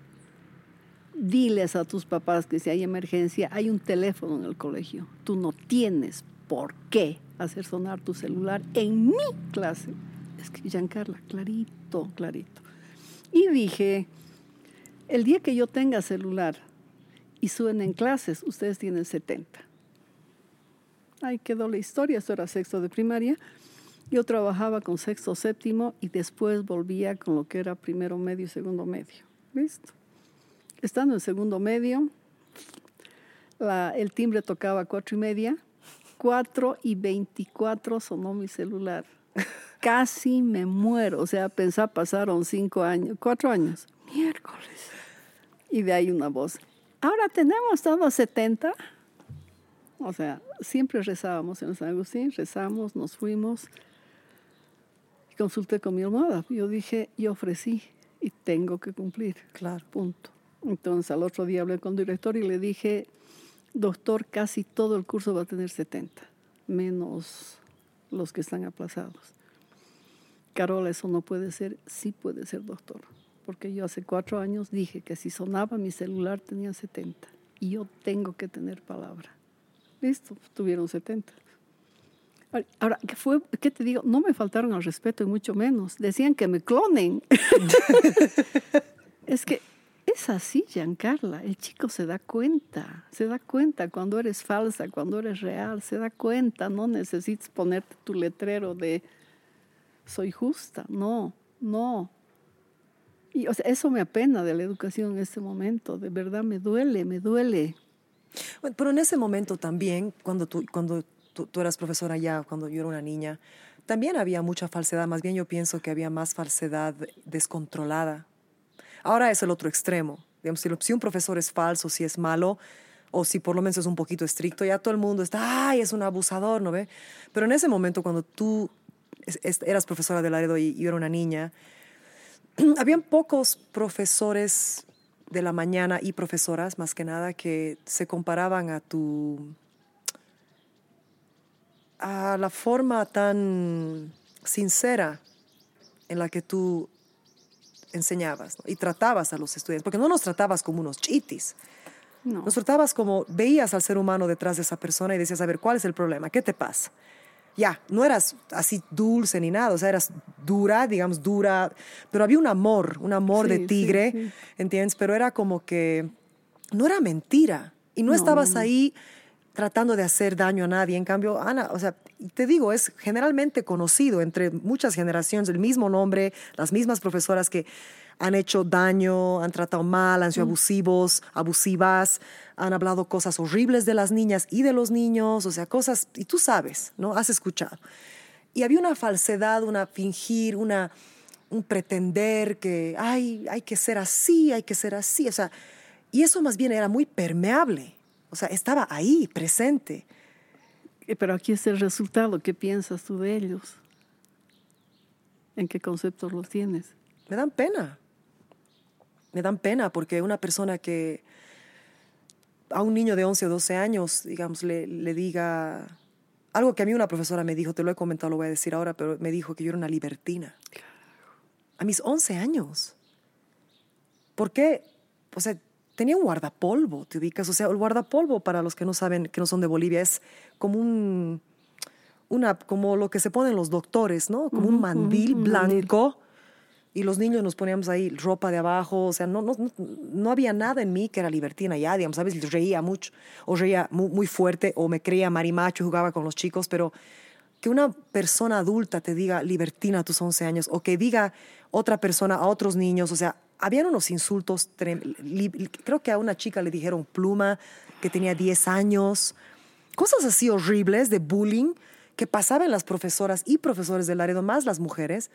Diles a tus papás que si hay emergencia hay un teléfono en el colegio. Tú no tienes por qué hacer sonar tu celular en mi clase. Es que, Giancarla, clarito, clarito. Y dije, el día que yo tenga celular y suene en clases, ustedes tienen 70. Ahí quedó la historia, esto era sexto de primaria. Yo trabajaba con sexto, séptimo y después volvía con lo que era primero medio y segundo medio. ¿Listo? Estando en segundo medio, el timbre tocaba cuatro y media, cuatro y veinticuatro sonó mi celular. (laughs) Casi me muero, o sea, pensá, pasaron cinco años, cuatro años, miércoles. Y de ahí una voz, ahora tenemos todos 70. O sea, siempre rezábamos en San Agustín, rezamos, nos fuimos. Y consulté con mi almohada. Yo dije, yo ofrecí y tengo que cumplir. Claro. Punto. Entonces al otro día hablé con el director y le dije, doctor, casi todo el curso va a tener 70, menos los que están aplazados. Carola, eso no puede ser, sí puede ser, doctor, porque yo hace cuatro años dije que si sonaba mi celular tenía 70 y yo tengo que tener palabra. Listo, tuvieron 70. Ahora, ¿qué, fue, ¿qué te digo? No me faltaron al respeto y mucho menos. Decían que me clonen. (laughs) es que es así, Giancarla. El chico se da cuenta, se da cuenta cuando eres falsa, cuando eres real, se da cuenta. No necesitas ponerte tu letrero de soy justa. No, no. Y eso me apena de la educación en este momento. De verdad me duele, me duele. pero en ese momento también, cuando tú, cuando tú, tú, eras profesora ya, cuando yo era una niña, también había mucha falsedad. Más bien yo pienso que había más falsedad descontrolada Ahora es el otro extremo. Digamos, si un profesor es falso, si es malo, o si por lo menos es un poquito estricto, ya todo el mundo está, ay, es un abusador, ¿no ve? Pero en ese momento, cuando tú eras profesora de Laredo y yo era una niña, (clears throat) habían pocos profesores de la mañana y profesoras, más que nada, que se comparaban a tu a la forma tan sincera en la que tú enseñabas y tratabas a los estudiantes, porque no nos tratabas como unos chitis. Nos tratabas como veías al ser humano detrás de esa persona y decías, a ver, ¿cuál es el problema? ¿Qué te pasa? Ya, no eras así dulce ni nada, o sea, eras dura, digamos, dura, pero había un amor, un amor de tigre, ¿entiendes? Pero era como que no era mentira y no, estabas ahí tratando de hacer daño a nadie. En cambio, Ana, o sea, te digo, es generalmente conocido entre muchas generaciones el mismo nombre, las mismas profesoras que han hecho daño, han tratado mal, han sido mm. abusivos, abusivas, han hablado cosas horribles de las niñas y de los niños, o sea, cosas, y tú sabes, ¿no? Has escuchado. Y había una falsedad, una fingir, una, un pretender que, ay, hay que ser así, hay que ser así, o sea, y eso más bien era muy permeable o sea, estaba ahí, presente. Eh, pero aquí es el resultado. ¿Qué piensas tú de ellos? ¿En qué conceptos los tienes? Me dan pena. Me dan pena porque una persona que a un niño de 11 o 12 años, digamos, le, le diga algo que a mí una profesora me dijo, te lo he comentado, lo voy a decir ahora, pero me dijo que yo era una libertina. A mis 11 años. ¿Por qué? O sea, tenía un guardapolvo, te ubicas. O sea, el guardapolvo, para los que no saben, que no son de Bolivia, es como un, una, como lo que se ponen los doctores, ¿no? Como un mandil blanco. Y los niños nos poníamos ahí ropa de abajo, o sea, no, no, no había nada en mí que era libertina ya, digamos, ¿sabes? Reía mucho, o reía muy, muy fuerte, o me creía marimacho, jugaba con los chicos, pero que una persona adulta te diga libertina a tus 11 años, o que diga otra persona a otros niños, o sea, habían unos insultos, creo que a una chica le dijeron pluma, que tenía 10 años, cosas así horribles de bullying que pasaban las profesoras y profesores del Laredo, más las mujeres,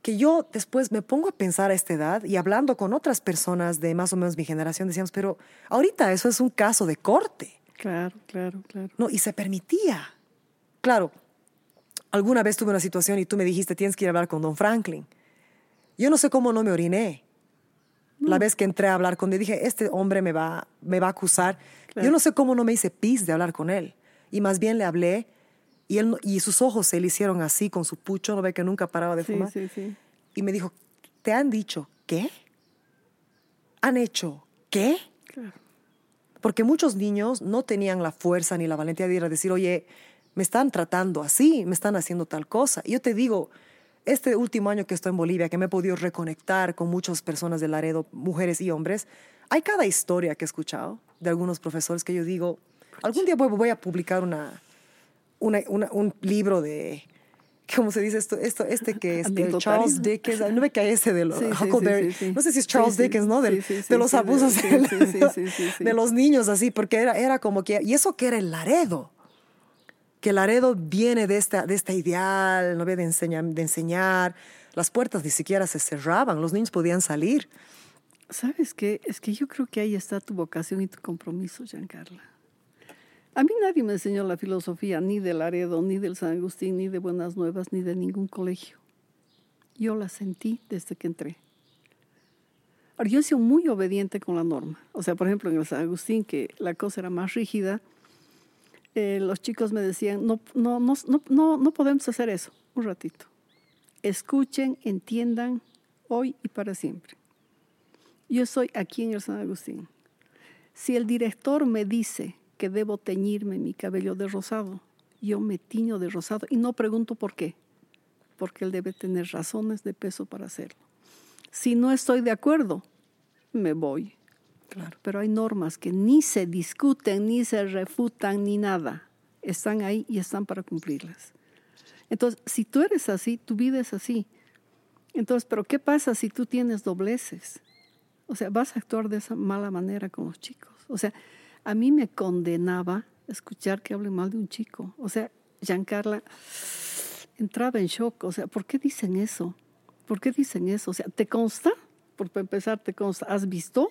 que yo después me pongo a pensar a esta edad y hablando con otras personas de más o menos mi generación, decíamos, pero ahorita eso es un caso de corte. Claro, claro, claro. No, y se permitía. Claro, alguna vez tuve una situación y tú me dijiste, tienes que ir a hablar con don Franklin. Yo no sé cómo no me oriné. La vez que entré a hablar con él, dije, este hombre me va, me va a acusar. Yo no sé cómo no me hice pis de hablar con él. Y más bien le hablé y, él, y sus ojos se le hicieron así con su pucho, no ve que nunca paraba de fumar. Sí, sí. Y me dijo, ¿te han dicho qué? ¿Han hecho qué? Porque muchos niños no tenían la fuerza ni la valentía de ir a decir, oye, me están tratando así, me están haciendo tal cosa. Y yo te digo, este último año que estoy en Bolivia, que me he podido reconectar con muchas personas de Laredo, mujeres y hombres, hay cada historia que he escuchado de algunos profesores que yo digo, algún día voy, a publicar una, un libro de, ¿cómo se dice esto? esto este que es de Charles Dickens, no me cae ese de los (laughs) no sé si es Charles Dickens, ¿no? De, los abusos (laughs) de, los niños así, porque era, era como que, y eso que era el Laredo que Laredo viene de esta, de esta ideal, ¿no? de, enseñar, de enseñar. Las puertas ni siquiera se cerraban, los niños podían salir. ¿Sabes qué? Es que yo creo que ahí está tu vocación y tu compromiso, Giancarla. A mí nadie me enseñó la filosofía ni de Laredo, ni del San Agustín, ni de Buenas Nuevas, ni de ningún colegio. Yo la sentí desde que entré. Ahora, yo he sido muy obediente con la norma. O sea, por ejemplo, en el San Agustín, que la cosa era más rígida, eh, los chicos me decían, no, no, no, no, no podemos hacer eso, un ratito. Escuchen, entiendan, hoy y para siempre. Yo estoy aquí en el San Agustín. Si el director me dice que debo teñirme mi cabello de rosado, yo me tiño de rosado y no pregunto por qué, porque él debe tener razones de peso para hacerlo. Si no estoy de acuerdo, me voy. Claro. Pero hay normas que ni se discuten, ni se refutan, ni nada. Están ahí y están para cumplirlas. Entonces, si tú eres así, tu vida es así. Entonces, pero ¿qué pasa si tú tienes dobleces? O sea, vas a actuar de esa mala manera con los chicos. O sea, a mí me condenaba escuchar que hable mal de un chico. O sea, Giancarla entraba en shock. O sea, ¿por qué dicen eso? ¿Por qué dicen eso? O sea, ¿te consta? Por empezar, ¿te consta? ¿Has visto?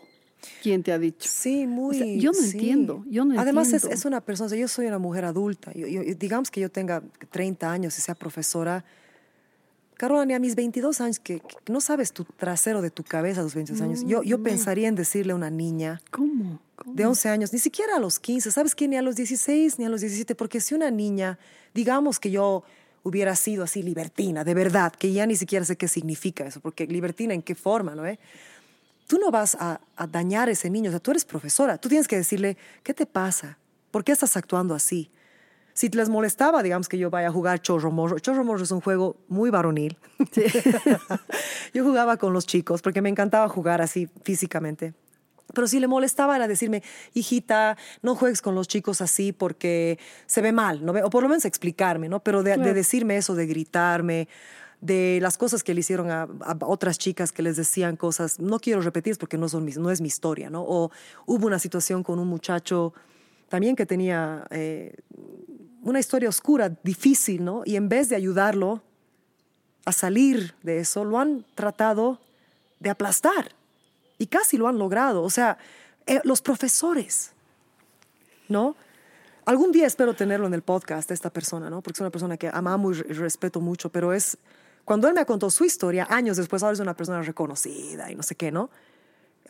¿Quién te ha dicho? Sí, muy. O sea, yo no sí. entiendo. Yo no Además, es, entiendo. es una persona, o sea, yo soy una mujer adulta. Yo, yo- digamos que yo tenga 30 años y sea profesora. Carola, ni a mis 22 años, que, que no sabes tu trasero de tu cabeza a los 22 años, yo, yo pensaría en decirle a una niña ¿Cómo? ¿Cómo? de 11 años, ni siquiera a los 15, ¿sabes qué? Ni a los 16, ni a los 17, porque si una niña, digamos que yo hubiera sido así libertina, de verdad, que ya ni siquiera sé qué significa eso, porque libertina en qué forma, ¿no? eh? Tú no vas a, a dañar a ese niño, o sea, tú eres profesora, tú tienes que decirle, ¿qué te pasa? ¿Por qué estás actuando así? Si les molestaba, digamos que yo vaya a jugar chorro morro. Chorro morro es un juego muy varonil. (laughs) yo jugaba con los chicos porque me encantaba jugar así físicamente. Pero si le molestaba era decirme, hijita, no juegues con los chicos así porque se ve mal, ¿no? O por lo menos explicarme, ¿no? Pero de, de Claro. decirme eso, de gritarme, de las cosas que le hicieron a, a otras chicas que les decían cosas, no quiero repetir porque no, son mis, no es mi historia, ¿no? O hubo una situación con un muchacho también que tenía eh, una historia oscura, difícil, ¿no? Y en vez de ayudarlo a salir de eso, lo han tratado de aplastar. Y casi lo han logrado. O sea, eh, los profesores, ¿no? Algún día espero tenerlo en el podcast, esta persona, ¿no? Porque es una persona que amo y re- respeto mucho, pero es, cuando él me contó su historia, años después, ahora es una persona reconocida y no sé qué, ¿no?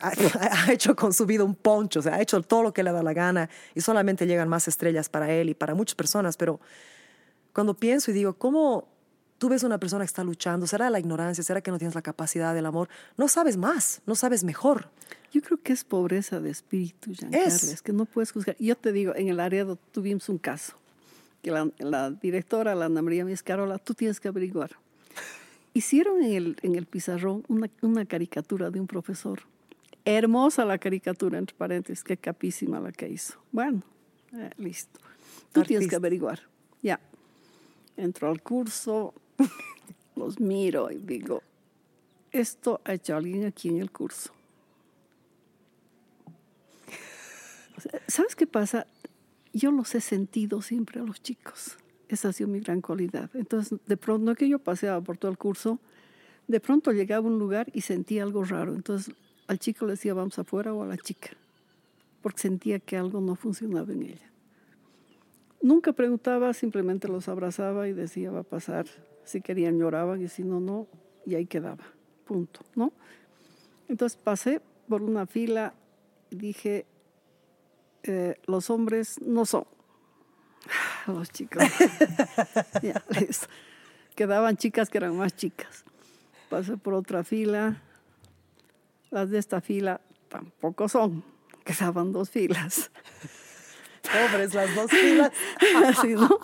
Ha, (laughs) ha hecho con su vida un poncho, o sea, ha hecho todo lo que le da la gana y solamente llegan más estrellas para él y para muchas personas, pero cuando pienso y digo, ¿cómo tú ves una persona que está luchando? ¿Será la ignorancia? ¿Será que no tienes la capacidad del amor? No sabes más, no sabes mejor. Yo creo que es pobreza de espíritu, Giancarles, Es. que no puedes juzgar. Yo te digo, en el Laredo tuvimos un caso, que la, la directora, la Ana María Miscarola, tú tienes que averiguar. Hicieron en el, en el pizarrón una, una caricatura de un profesor. Hermosa la caricatura, entre paréntesis, qué capísima la que hizo. Bueno, eh, listo. Tú tienes que averiguar. Ya. Entro al curso, (laughs) los miro y digo, esto ha hecho alguien aquí en el curso. ¿Sabes qué pasa? Yo los he sentido siempre a los chicos. Esa ha sido mi gran cualidad. Entonces, de pronto, no que yo paseaba por todo el curso, de pronto llegaba a un lugar y sentía algo raro. Entonces, al chico le decía, vamos afuera o a la chica, porque sentía que algo no funcionaba en ella. Nunca preguntaba, simplemente los abrazaba y decía, va a pasar. Si querían lloraban y si no, no, y ahí quedaba. Punto, ¿no? Entonces pasé por una fila y dije, eh, los hombres no son. (laughs) Los chicos. (laughs) ya, listo. Quedaban chicas que eran más chicas. Pasé por otra fila. Las de esta fila tampoco son. Quedaban dos filas. Pobres las dos filas. (laughs) Así, ¿no?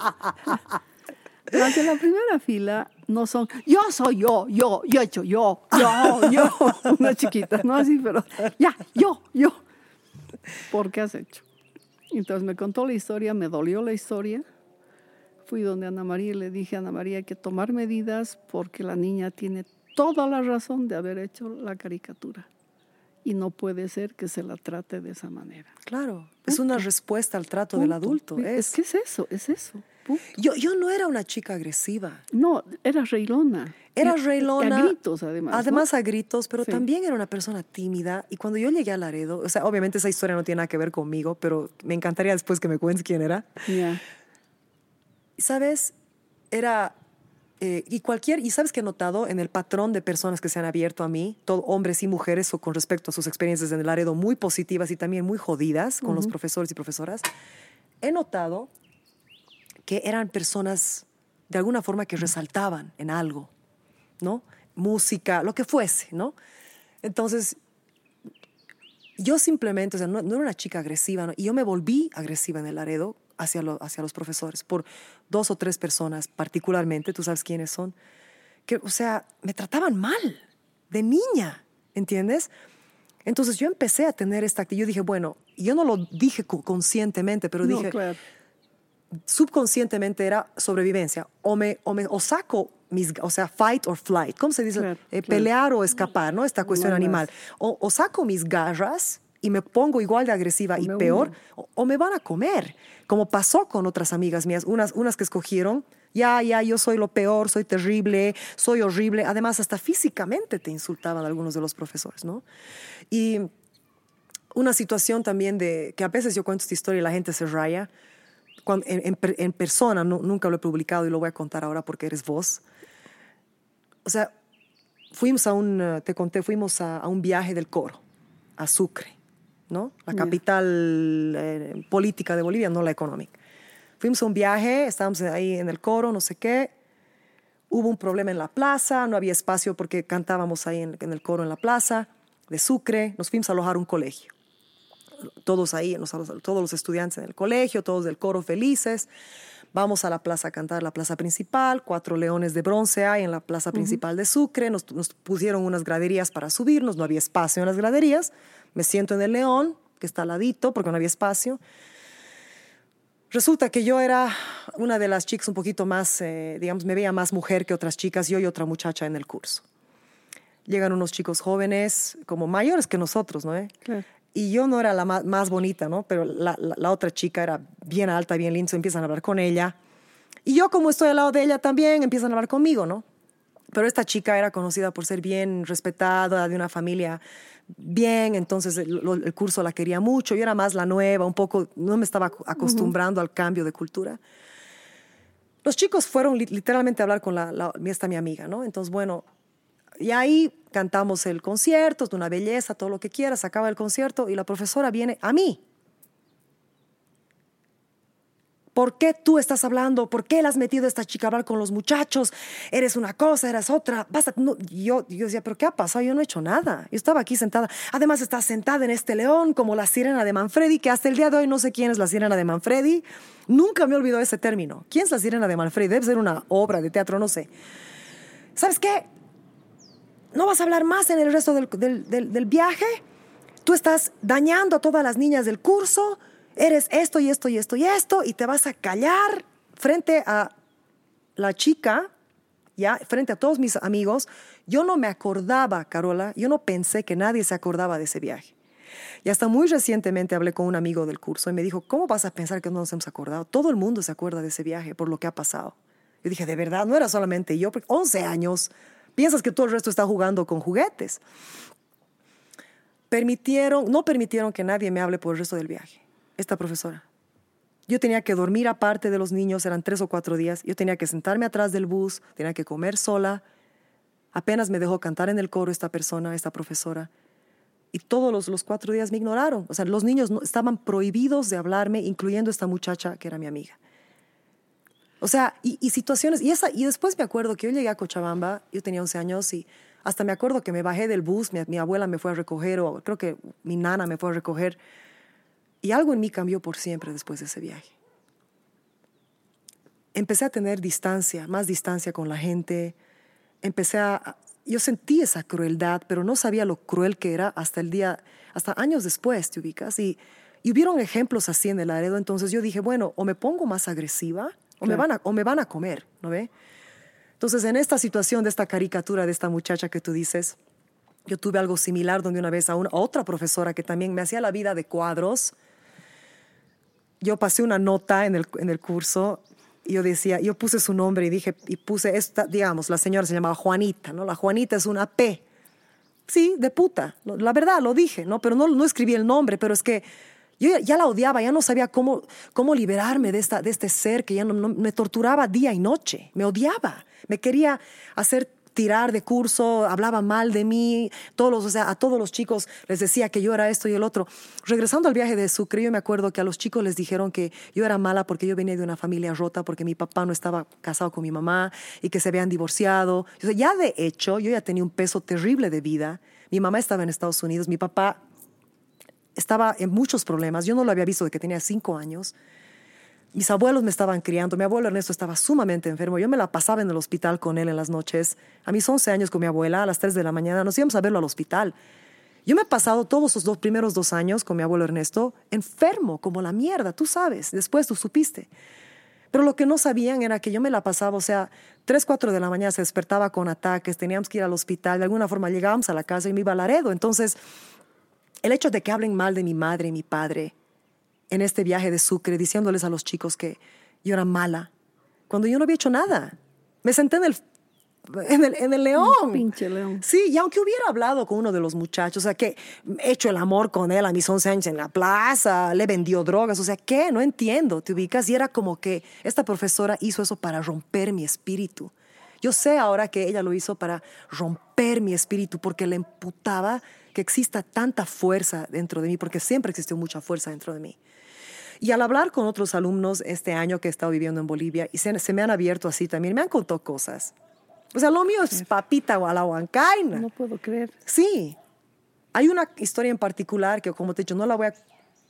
Las de la primera fila no son, yo soy yo, yo, yo he hecho yo, yo, yo, una chiquita, no así, pero ya, yo, yo. ¿Por qué has hecho? Entonces me contó la historia, me dolió la historia. Fui donde Ana María y le dije a Ana María que tomar medidas porque la niña tiene toda la razón de haber hecho la caricatura. Y no puede ser que se la trate de esa manera. Claro, es una respuesta al trato del adulto. Es Es. que es eso, es eso. Punto. Yo, yo no era una chica agresiva. No, era reilona. Era reilona. A gritos, además. ¿no? Además a gritos, pero Sí. también era una persona tímida. Y cuando yo llegué a Laredo, o sea, obviamente esa historia no tiene nada que ver conmigo, pero me encantaría después que me cuentes quién era. Ya. Y, ¿Sabes? Era... eh, y cualquier, y sabes que he notado en el patrón de personas que se han abierto a mí, todo, hombres y mujeres, o con respecto a sus experiencias en el Laredo, muy positivas y también muy jodidas con los profesores y profesoras, he notado que eran personas de alguna forma que resaltaban en algo, ¿no? música, lo que fuese, ¿no? Entonces, yo simplemente, o sea, no, no era una chica agresiva, ¿no? y yo me volví agresiva en el Laredo hacia, lo- hacia los profesores, por dos o tres personas particularmente, tú sabes quiénes son, que, o sea, me trataban mal, de niña, ¿entiendes? Entonces yo empecé a tener esta actitud, yo dije, bueno, yo no lo dije co- conscientemente, pero No, dije, claro. Subconscientemente era sobrevivencia. O me, o me o saco mis, o sea, fight or flight. ¿Cómo se dice? Claro, Eh, claro. Pelear o escapar, ¿no? Esta cuestión No animal. O, o saco mis garras y me pongo igual de agresiva O y peor, o, o me van a comer. Como pasó con otras amigas mías, unas, unas que escogieron, ya, ya, yo soy lo peor, soy terrible, soy horrible. Además, hasta físicamente te insultaban algunos de los profesores, ¿no? Y una situación también de que a veces yo cuento esta historia y la gente se raya. Cuando, en, en en persona, nu- nunca lo he publicado y lo voy a contar ahora porque eres vos. O sea, fuimos a un, eh, te conté, fuimos a, a un viaje del coro, a Sucre, ¿no? La capital eh, política de Bolivia, no la económica. Fuimos a un viaje, estábamos ahí en el coro, no sé qué. Hubo un problema en la plaza, no había espacio porque cantábamos ahí en, en el coro en la plaza de Sucre. Nos fuimos a alojar a un colegio todos ahí, todos los estudiantes en el colegio, todos del coro felices. Vamos a la plaza a cantar, la plaza principal, cuatro leones de bronce hay en la plaza principal de Sucre, nos, nos pusieron unas graderías para subirnos, no había espacio en las graderías, me siento en el león, que está al ladito, porque no había espacio. Resulta que yo era una de las chicas un poquito más, eh, digamos, me veía más mujer que otras chicas, yo y otra muchacha en el curso. Llegan unos chicos jóvenes, como mayores que nosotros, ¿no? eh? Claro. Y yo no era la ma- más, bonita, ¿no? Pero la, la- la otra chica era bien alta, bien linda, empiezan a hablar con ella. Y yo, como estoy al lado de ella también, empiezan a hablar conmigo, ¿no? Pero esta chica era conocida por ser bien respetada, de una familia bien, entonces el, el curso la quería mucho. Yo era más la nueva, un poco, no me estaba ac- acostumbrando al cambio de cultura. Los chicos fueron li- literalmente a hablar con la, la- esta mi amiga, ¿no? Entonces, bueno, y ahí cantamos el concierto, es una belleza, todo lo que quieras, acaba el concierto y la profesora viene a mí. ¿Por qué tú estás hablando? ¿Por qué le has metido a esta chica a con los muchachos? Eres una cosa, eres otra. Basta. No, yo, yo decía, ¿pero qué ha pasado? Yo no he hecho nada. Yo estaba aquí sentada. Además, estás sentada en este león como la sirena de Manfredi, que hasta el día de hoy no sé quién es la sirena de Manfredi. Nunca me olvidó ese término. ¿Quién es la sirena de Manfredi? Debe ser una obra de teatro, no sé. ¿Sabes qué? No vas a hablar más en el resto del, del- del- viaje. Tú estás dañando a todas las niñas del curso. Eres esto y esto y esto y esto y te vas a callar frente a la chica, ya, frente a todos mis amigos. Yo no me acordaba, Carola, yo no pensé que nadie se acordaba de ese viaje. Y hasta muy recientemente hablé con un amigo del curso y me dijo, ¿cómo vas a pensar que no nos hemos acordado? Todo el mundo se acuerda de ese viaje por lo que ha pasado. Yo dije, de verdad, no era solamente yo, porque 11 años, piensas que todo el resto está jugando con juguetes. Permitieron, no permitieron que nadie me hable por el resto del viaje, esta profesora. Yo tenía que dormir aparte de los niños, eran tres o cuatro días. Yo tenía que sentarme atrás del bus, tenía que comer sola. Apenas me dejó cantar en el coro esta persona, esta profesora. Y todos los, los cuatro días me ignoraron. O sea, los niños no, estaban prohibidos de hablarme, incluyendo esta muchacha que era mi amiga. O sea, y, y situaciones, y, esa, y después me acuerdo que yo llegué a Cochabamba, yo tenía 11 años y hasta me acuerdo que me bajé del bus, mi, mi abuela me fue a recoger, o creo que mi nana me fue a recoger, y algo en mí cambió por siempre después de ese viaje. Empecé a tener distancia, más distancia con la gente, empecé a, yo sentí esa crueldad, pero no sabía lo cruel que era hasta el día, hasta años después, te ubicas, y, y hubieron ejemplos así en el Laredo, entonces yo dije, bueno, o me pongo más agresiva, o, me, van a, o me van a comer, ¿no ve? Entonces, en esta situación de esta caricatura de esta muchacha que tú dices, yo tuve algo similar donde una vez a, una, a otra profesora que también me hacía la vida de cuadros, yo pasé una nota en el, en el curso y yo decía, yo puse su nombre y dije, y puse esta, digamos, la señora se llamaba Juanita, ¿no? La Juanita es una P. Sí, de puta. La verdad, lo dije, ¿no? Pero no, no escribí el nombre, pero es que yo ya, la odiaba, ya no sabía cómo, cómo liberarme de, esta, de este ser que ya me torturaba día y noche, me odiaba, me quería hacer tirar de curso, hablaba mal de mí, todos o sea, a todos los chicos les decía que yo era esto y el otro. Regresando al viaje de Sucre, yo me acuerdo que a los chicos les dijeron que yo era mala porque yo venía de una familia rota, porque mi papá no estaba casado con mi mamá y que se habían divorciado. Ya de hecho, yo ya tenía un peso terrible de vida. Mi mamá estaba en Estados Unidos, mi papá estaba en muchos problemas. Yo no lo había visto de que tenía cinco años. Mis abuelos me estaban criando. Mi abuelo Ernesto estaba sumamente enfermo. Yo me la pasaba en el hospital con él en las noches. A mis 11 años con mi abuela, a las 3 de la mañana, nos íbamos a verlo al hospital. Yo me he pasado todos esos dos primeros dos años con mi abuelo Ernesto enfermo, como la mierda, tú sabes. Después tú supiste. Pero lo que no sabían era que yo me la pasaba, o sea, 3, 4 de la mañana se despertaba con ataques, teníamos que ir al hospital, de alguna forma llegábamos a la casa y me iba a Laredo. Entonces, el hecho de que hablen mal de mi madre y mi padre en este viaje de Sucre, diciéndoles a los chicos que yo era mala, cuando yo no había hecho nada. Me senté en el, en el, en el león. Pinche león. Sí, y aunque hubiera hablado con uno de los muchachos, o sea, que he hecho el amor con él a mis 11 años en la plaza, le vendió drogas, o sea, ¿qué? No entiendo, te ubicas. Y era como que esta profesora hizo eso para romper mi espíritu. Yo sé ahora que ella lo hizo para romper mi espíritu porque le emputaba que exista tanta fuerza dentro de mí, porque siempre existió mucha fuerza dentro de mí. Y al hablar con otros alumnos este año que he estado viviendo en Bolivia, y se, me han abierto así también, me han contado cosas. O sea, lo mío es papita o a la huancaina. No puedo creer. Sí. Hay una historia en particular que, como te he dicho, no la voy a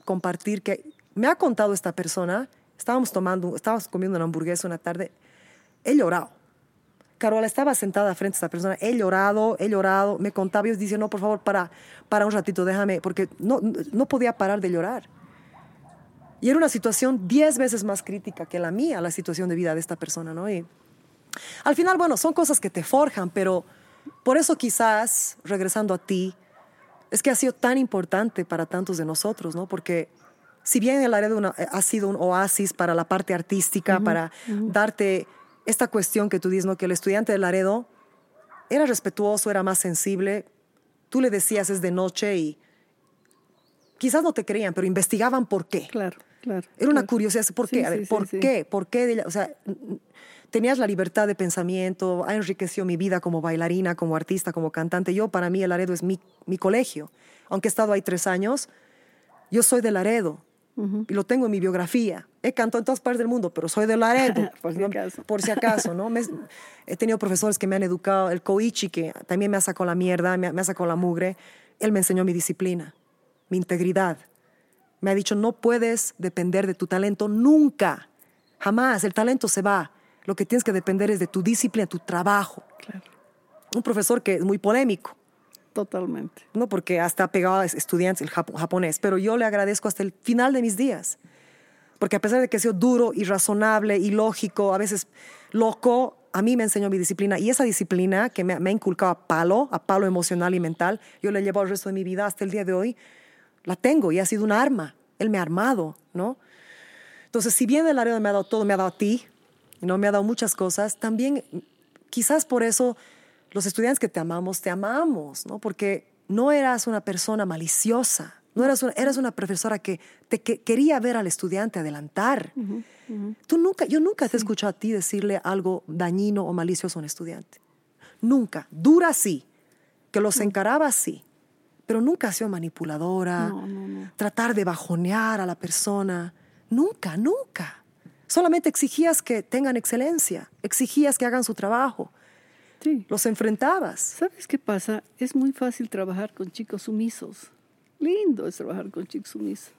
compartir, que me ha contado esta persona. Estábamos tomando, estábamos comiendo una hamburguesa una tarde. He llorado. Carola estaba sentada frente a esta persona. He llorado, he llorado. Me contaba y decía, no, por favor, para, para un ratito, déjame, porque no, no podía parar de llorar. Y era una situación diez veces más crítica que la mía, la situación de vida de esta persona, ¿no? Y al final, bueno, son cosas que te forjan, pero por eso quizás, regresando a ti, es que ha sido tan importante para tantos de nosotros, ¿no? Porque si bien el área de ha sido un oasis para la parte artística, para darte esta cuestión que tú dices, ¿no? Que el estudiante de Laredo era respetuoso, era más sensible, tú le decías es de noche y quizás no te creían, pero investigaban por qué. Claro. Era una curiosidad, ¿por qué? a ver, ¿por qué? ¿Por qué? O sea, tenías la libertad de pensamiento, ha enriquecido mi vida como bailarina, como artista, como cantante. Yo, para mí, el Laredo es mi, mi colegio. Aunque he estado ahí tres años, yo soy de Laredo. Y lo tengo en mi biografía. He cantado en todas partes del mundo, pero soy de Laredo. (laughs) por si acaso. Por si acaso, ¿no? he tenido profesores que me han educado. El Koichi, que también me ha sacado la mierda, me me ha sacado la mugre. Él me enseñó mi disciplina, mi integridad me ha dicho, no puedes depender de tu talento nunca, jamás, el talento se va. Lo que tienes que depender es de tu disciplina, tu trabajo. Claro. Un profesor que es muy polémico. Totalmente. No, porque hasta ha pegado a estudiantes el japonés, pero yo le agradezco hasta el final de mis días. Porque a pesar de que he sido duro y razonable y lógico, a veces loco, a mí me enseñó mi disciplina. Y esa disciplina que me, me ha inculcado a palo, a palo emocional y mental, yo le llevo el resto de mi vida hasta el día de hoy la tengo y ha sido un arma. Él me ha armado, ¿no? Entonces, si bien el área me ha dado todo, me ha dado a ti, ¿no? Me ha dado muchas cosas, también quizás por eso los estudiantes que te amamos, te amamos, ¿no? Porque no eras una persona maliciosa, no eras una, eras una profesora que te quería ver al estudiante adelantar. Tú nunca, yo nunca te he escuchado a ti decirle algo dañino o malicioso a un estudiante. Nunca. Dura sí, que los encaraba así, pero nunca ha sido manipuladora, tratar de bajonear a la persona. Nunca, nunca. Solamente exigías que tengan excelencia, exigías que hagan su trabajo. Sí. Los enfrentabas. ¿Sabes qué pasa? Es muy fácil trabajar con chicos sumisos. Lindo es trabajar con chicos sumisos.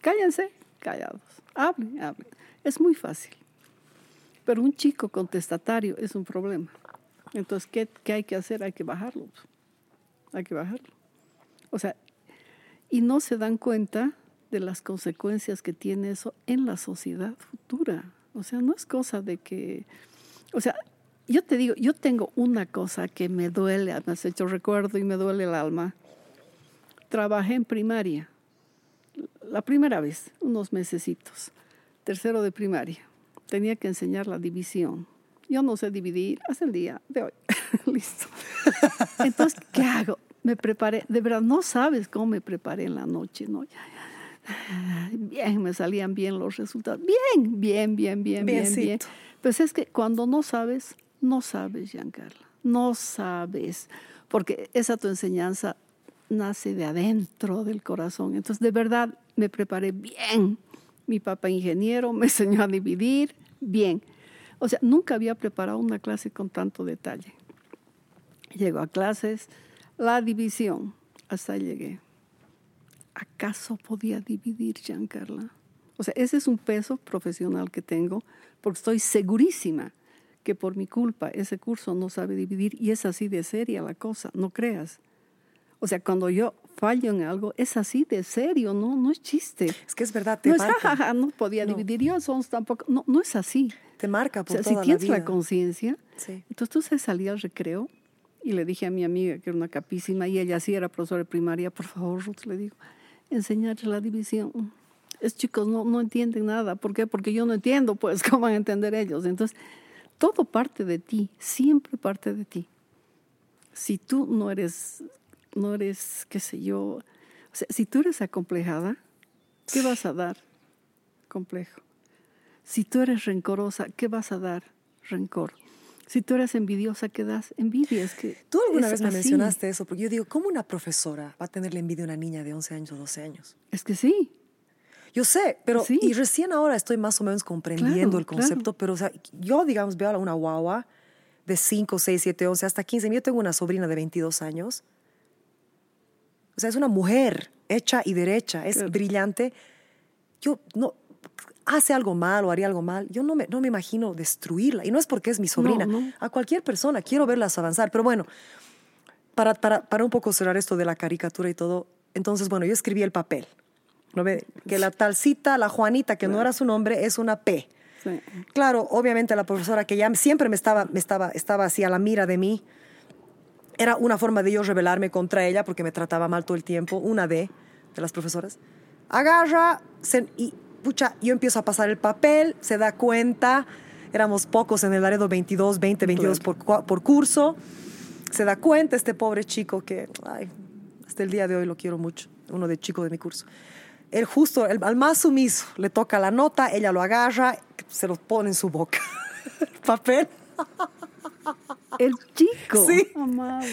Cállense, callados. Hablen, hablen. Es muy fácil. Pero un chico contestatario es un problema. Entonces, ¿qué, qué hay que hacer? Hay que bajarlo. Hay que bajarlo. O sea, y no se dan cuenta de las consecuencias que tiene eso en la sociedad futura. O sea, no es cosa de que, o sea, yo te digo, yo tengo una cosa que me duele, me has hecho recuerdo y me duele el alma. Trabajé en primaria, la primera vez, unos mesecitos, tercero de primaria. Tenía que enseñar la división. Yo no sé dividir hasta el día de hoy. (laughs) Listo. Entonces, ¿qué hago? me preparé, de verdad, no sabes cómo me preparé en la noche, ¿no? Bien, me salían bien los resultados. Bien, bien, bien, bien, bien, bien. Pues es que cuando no sabes, no sabes, Giancarla. No sabes, porque esa tu enseñanza nace de adentro del corazón. Entonces, de verdad, me preparé bien. Mi papá ingeniero me (laughs) enseñó a dividir bien. O sea, nunca había preparado una clase con tanto detalle. Llego a clases, la división, hasta llegué. ¿Acaso podía dividir, Giancarla? O sea, ese es un peso profesional que tengo, porque estoy segurísima que por mi culpa ese curso no sabe dividir y es así de seria la cosa, no creas. O sea, cuando yo fallo en algo, es así de serio, no, no es chiste. Es que es verdad, te no marca. es no podía dividir yo, son tampoco, no, no es así. Te marca por o sea, toda si tienes la, conciencia, Sí. entonces tú se salía al recreo y le dije a mi amiga, que era una capísima, y ella sí era profesora de primaria, por favor, Ruth, le digo, enseñarles la división. Es chicos, no, no entienden nada. ¿Por qué? Porque yo no entiendo, pues, (laughs) ¿cómo van a entender ellos? Entonces, todo parte de ti, siempre parte de ti. Si tú no eres, no eres, qué sé yo, o sea, si tú eres acomplejada, ¿qué vas a dar? Complejo. Si tú eres rencorosa, ¿qué vas a dar? Rencor. Si tú eres envidiosa, ¿qué das? Envidia. Es que Tú alguna vez me así. mencionaste eso, porque yo digo, ¿cómo una profesora va a tenerle envidia a una niña de 11 años o 12 años? Es que sí. Yo sé, pero Sí. y recién ahora estoy más o menos comprendiendo Claro, el concepto, pero o sea, yo, digamos, veo a una guagua de 5, 6, 7, 11, hasta 15. Yo tengo una sobrina de 22 años. O sea, es una mujer hecha y derecha, es Claro. brillante. Yo no hace algo mal o haría algo mal, yo no me, no me imagino destruirla. Y no es porque es mi sobrina, no. a cualquier persona, quiero verlas avanzar. Pero bueno, para, para, para un poco cerrar esto de la caricatura y todo, entonces, bueno, yo escribí el papel. ¿No ve? Que la talcita, la Juanita, que no era su nombre, es una P. sí. Claro, obviamente la profesora que ya siempre me estaba, me estaba, estaba así a la mira de mí, era una forma de yo rebelarme contra ella porque me trataba mal todo el tiempo, una de, de las profesoras. Agarra se- y, pucha, yo empiezo a pasar el papel, se da cuenta, éramos pocos en el Laredo, 22, 20, 22 por, por curso, se da cuenta este pobre chico que, ay, hasta el día de hoy lo quiero mucho, uno de chicos de mi curso. Él justo, el, al más sumiso, le toca la nota, ella lo agarra, se lo pone en su boca. el (laughs) papel. (laughs) El chico. Sí. Amado.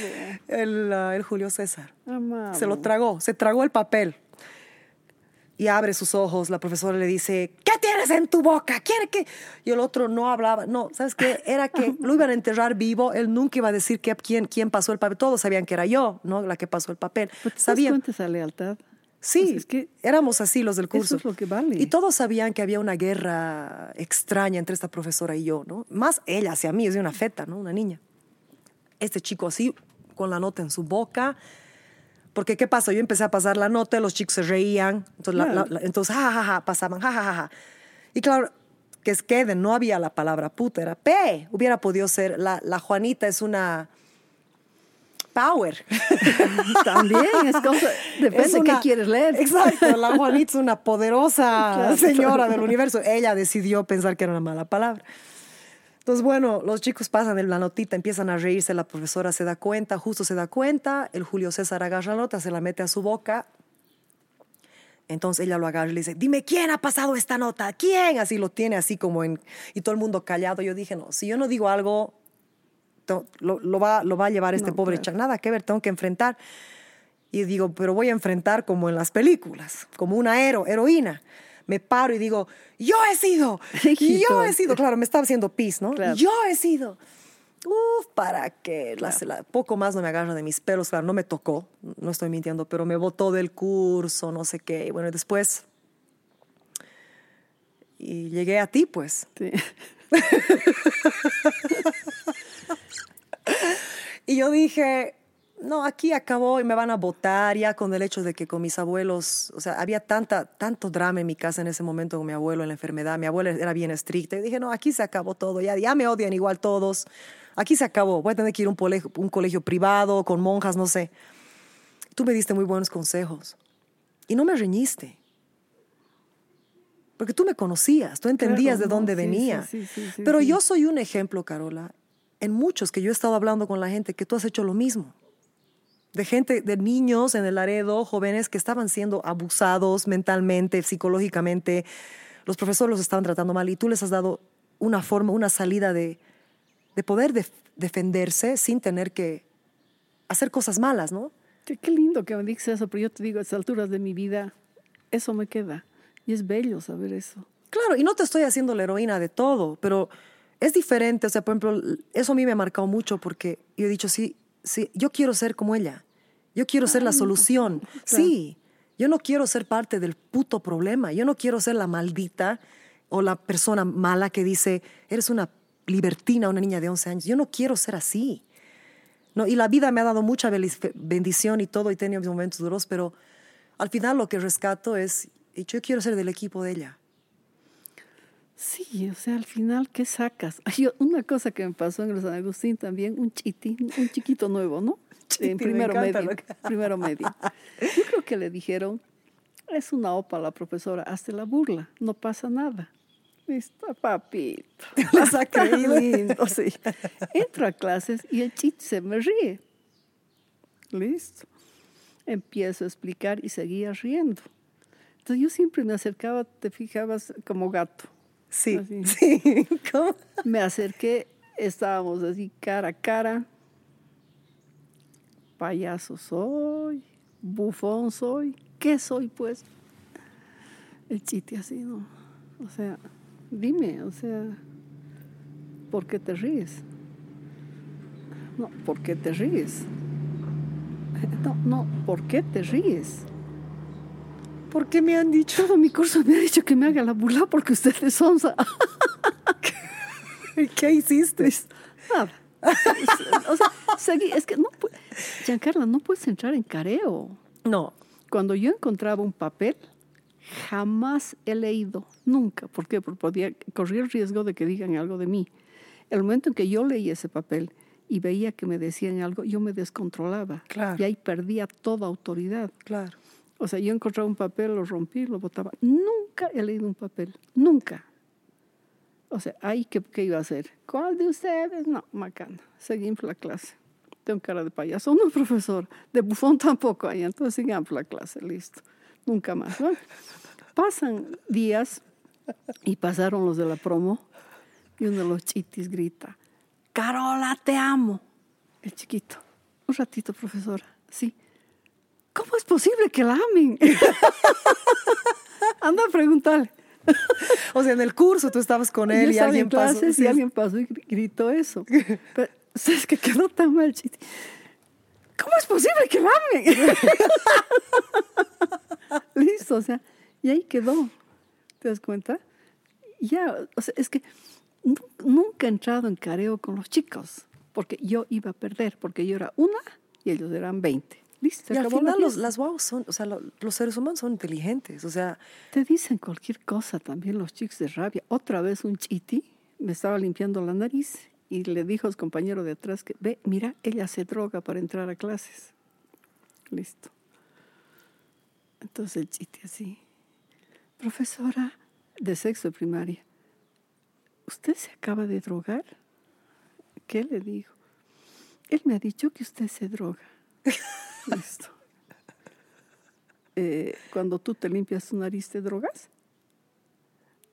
El, ah, el Julio César. Amado. Se lo tragó, se tragó el papel. Y abre sus ojos, la profesora le dice, ¿qué tienes en tu boca? ¿Quiere que...? Y el otro no hablaba, no, ¿sabes qué? Era que (laughs) lo iban a enterrar vivo, él nunca iba a decir que, quién, quién pasó el papel, todos sabían que era yo, ¿no? La que pasó el papel. ¿Pero te das Sabían, cuenta esa lealtad? Sí, es que éramos así los del curso. Eso es lo que vale. Y todos sabían que había una guerra extraña entre esta profesora y yo, ¿no? Más ella hacia mí, es de una feta, ¿no? Una niña. Este chico así, con la nota en su boca. Porque, ¿qué pasó? Yo empecé a pasar la nota, los chicos se reían. Entonces, la- Claro. la- la- entonces ja, ja, ja, pasaban, ja, ja, ja, ja. Y claro, que es que de- no había la palabra puta, era P. Hubiera podido ser, la, la Juanita es una power. (laughs) También es cosa, depende Es de qué quieres leer. Exacto, la (laughs) Juanita es una poderosa Claro. señora del universo. Ella decidió pensar que era una mala palabra. Entonces, bueno, los chicos pasan la notita, empiezan a reírse, la profesora se da cuenta, justo se da cuenta, el Julio César agarra la nota, se la mete a su boca. Entonces ella lo agarra y le dice, dime quién ha pasado esta nota, quién, así lo tiene, así como en... Y todo el mundo callado. Yo dije, no, si yo no digo algo, lo, lo va, lo va a llevar este No, pobre claro. nada que ver, tengo que enfrentar. Y digo, pero voy a enfrentar como en las películas, como una hero, heroína. Me paro y digo, yo he sido, (laughs) yo he sido, claro, me estaba haciendo pis, ¿no? Claro. Yo he sido. Uf, para que la- la- poco más no me agarra de mis pelos, claro, no me tocó, no estoy mintiendo, pero me botó del curso, no sé qué. Y bueno, después, y llegué a ti, pues. Sí. (laughs) Y yo dije, no, aquí acabó y me van a votar ya con el hecho de que con mis abuelos, o sea, había tanta, tanto drama en mi casa en ese momento con mi abuelo en la enfermedad. Mi abuela era bien estricta. Y dije, no, aquí se acabó todo, ya, ya me odian igual todos. Aquí se acabó. Voy a tener que ir a un colegio, un colegio privado con monjas, no sé. Tú me diste muy buenos consejos y no me reñiste. Porque tú me conocías, tú entendías Claro, de dónde venía. sí, sí, sí, sí, Pero yo soy un ejemplo, Carola, en muchos que yo he estado hablando con la gente que tú has hecho lo mismo. De gente, de niños en el Laredo, jóvenes que estaban siendo abusados mentalmente, psicológicamente. Los profesores los estaban tratando mal y tú les has dado una forma, una salida de, de poder def- defenderse sin tener que hacer cosas malas, ¿no? Qué, qué lindo que me digas eso, pero yo te digo, a estas alturas de mi vida, eso me queda. Y es bello saber eso. Claro, y no te estoy haciendo la heroína de todo, pero es diferente. O sea, por ejemplo, eso a mí me ha marcado mucho porque yo he dicho, sí, sí, yo quiero ser como ella. Yo quiero ser la solución. Sí, yo no quiero ser parte del puto problema. Yo no quiero ser la maldita o la persona mala que dice, eres una libertina, una niña de 11 años. Yo no quiero ser así. No, y la vida me ha dado mucha bendición y todo, y he tenido mis momentos duros, pero al final lo que rescato es, yo quiero ser del equipo de ella. Sí, o sea, al final, ¿qué sacas? (laughs) Ay, yo- una cosa que me pasó en el San Agustín también, un chiti, un chiquito nuevo, ¿no? (laughs) Chiti, en me primero encanta medio. que- Primero medio. Yo creo que le dijeron, es una opa la profesora, hazte la burla, no pasa nada. Listo, papito. Les ha Qué creído. lindo, sí. (laughs) Entro a clases y el chit se me ríe. Listo. Empiezo a explicar y seguía riendo. Entonces yo siempre me acercaba, te fijabas, como gato. Sí, Así. (laughs) sí. ¿Cómo? Me acerqué, estábamos así cara a cara. Payaso soy, bufón soy, ¿qué soy pues? El chiste así, ¿no? O sea, dime, o sea, ¿por qué te ríes? No, ¿por qué te ríes? (laughs) No, no, ¿por qué te ríes? ¿Por qué me han dicho? Todo (laughs) mi curso me ha dicho que me haga la burla porque usted es onza. (laughs) ¿Qué hiciste? Nada. O sea, seguí, es que no Giancarla, no puedes entrar en careo. No. Cuando yo encontraba un papel, jamás he leído, nunca. ¿Por qué? Porque podía, corría el riesgo de que digan algo de mí. El momento en que yo leí ese papel y veía que me decían algo, yo me descontrolaba. Claro. Y ahí perdía toda autoridad. Claro. O sea, yo encontraba un papel, lo rompí, lo botaba. Nunca he leído un papel, nunca. O sea, ahí, ¿qué, qué iba a hacer? ¿Cuál de ustedes? No, macana. Seguimos la clase. Tengo cara de payaso. No, profesor. De bufón tampoco hay. Entonces sigamos la clase. Listo. Nunca más. Bueno, pasan días y pasaron los de la promo y uno de los chitis grita, Carola, te amo. El chiquito. Un ratito, profesora. Sí. ¿Cómo es posible que la amen? (laughs) Anda a preguntarle. O sea, en el curso tú estabas con Yo él y alguien en pasó. Sí, y alguien pasó y gri- gritó eso. (laughs) Pero, ¿sabes que quedó tan mal chiste? ¿Cómo es posible que la amen? (laughs) Listo, o sea, y ahí quedó. ¿Te das cuenta? Ya, o sea, es que nu- nunca he entrado en careo con los chicos, porque yo iba a perder, porque yo era una y ellos eran 20. Listo, Y al final los, las guau son, o sea, lo- los seres humanos son inteligentes. O sea, Te dicen cualquier cosa también los chicos de rabia. Otra vez un chiti me estaba limpiando la nariz y le dijo a su compañero de atrás que, ve, mira, ella se droga para entrar a clases. Listo. Entonces el chiti así, profesora de sexo de primaria, ¿usted se acaba de drogar? ¿Qué le digo? Él me ha dicho que usted se droga. (laughs) Listo. Eh, cuando tú te limpias tu nariz, ¿te drogas?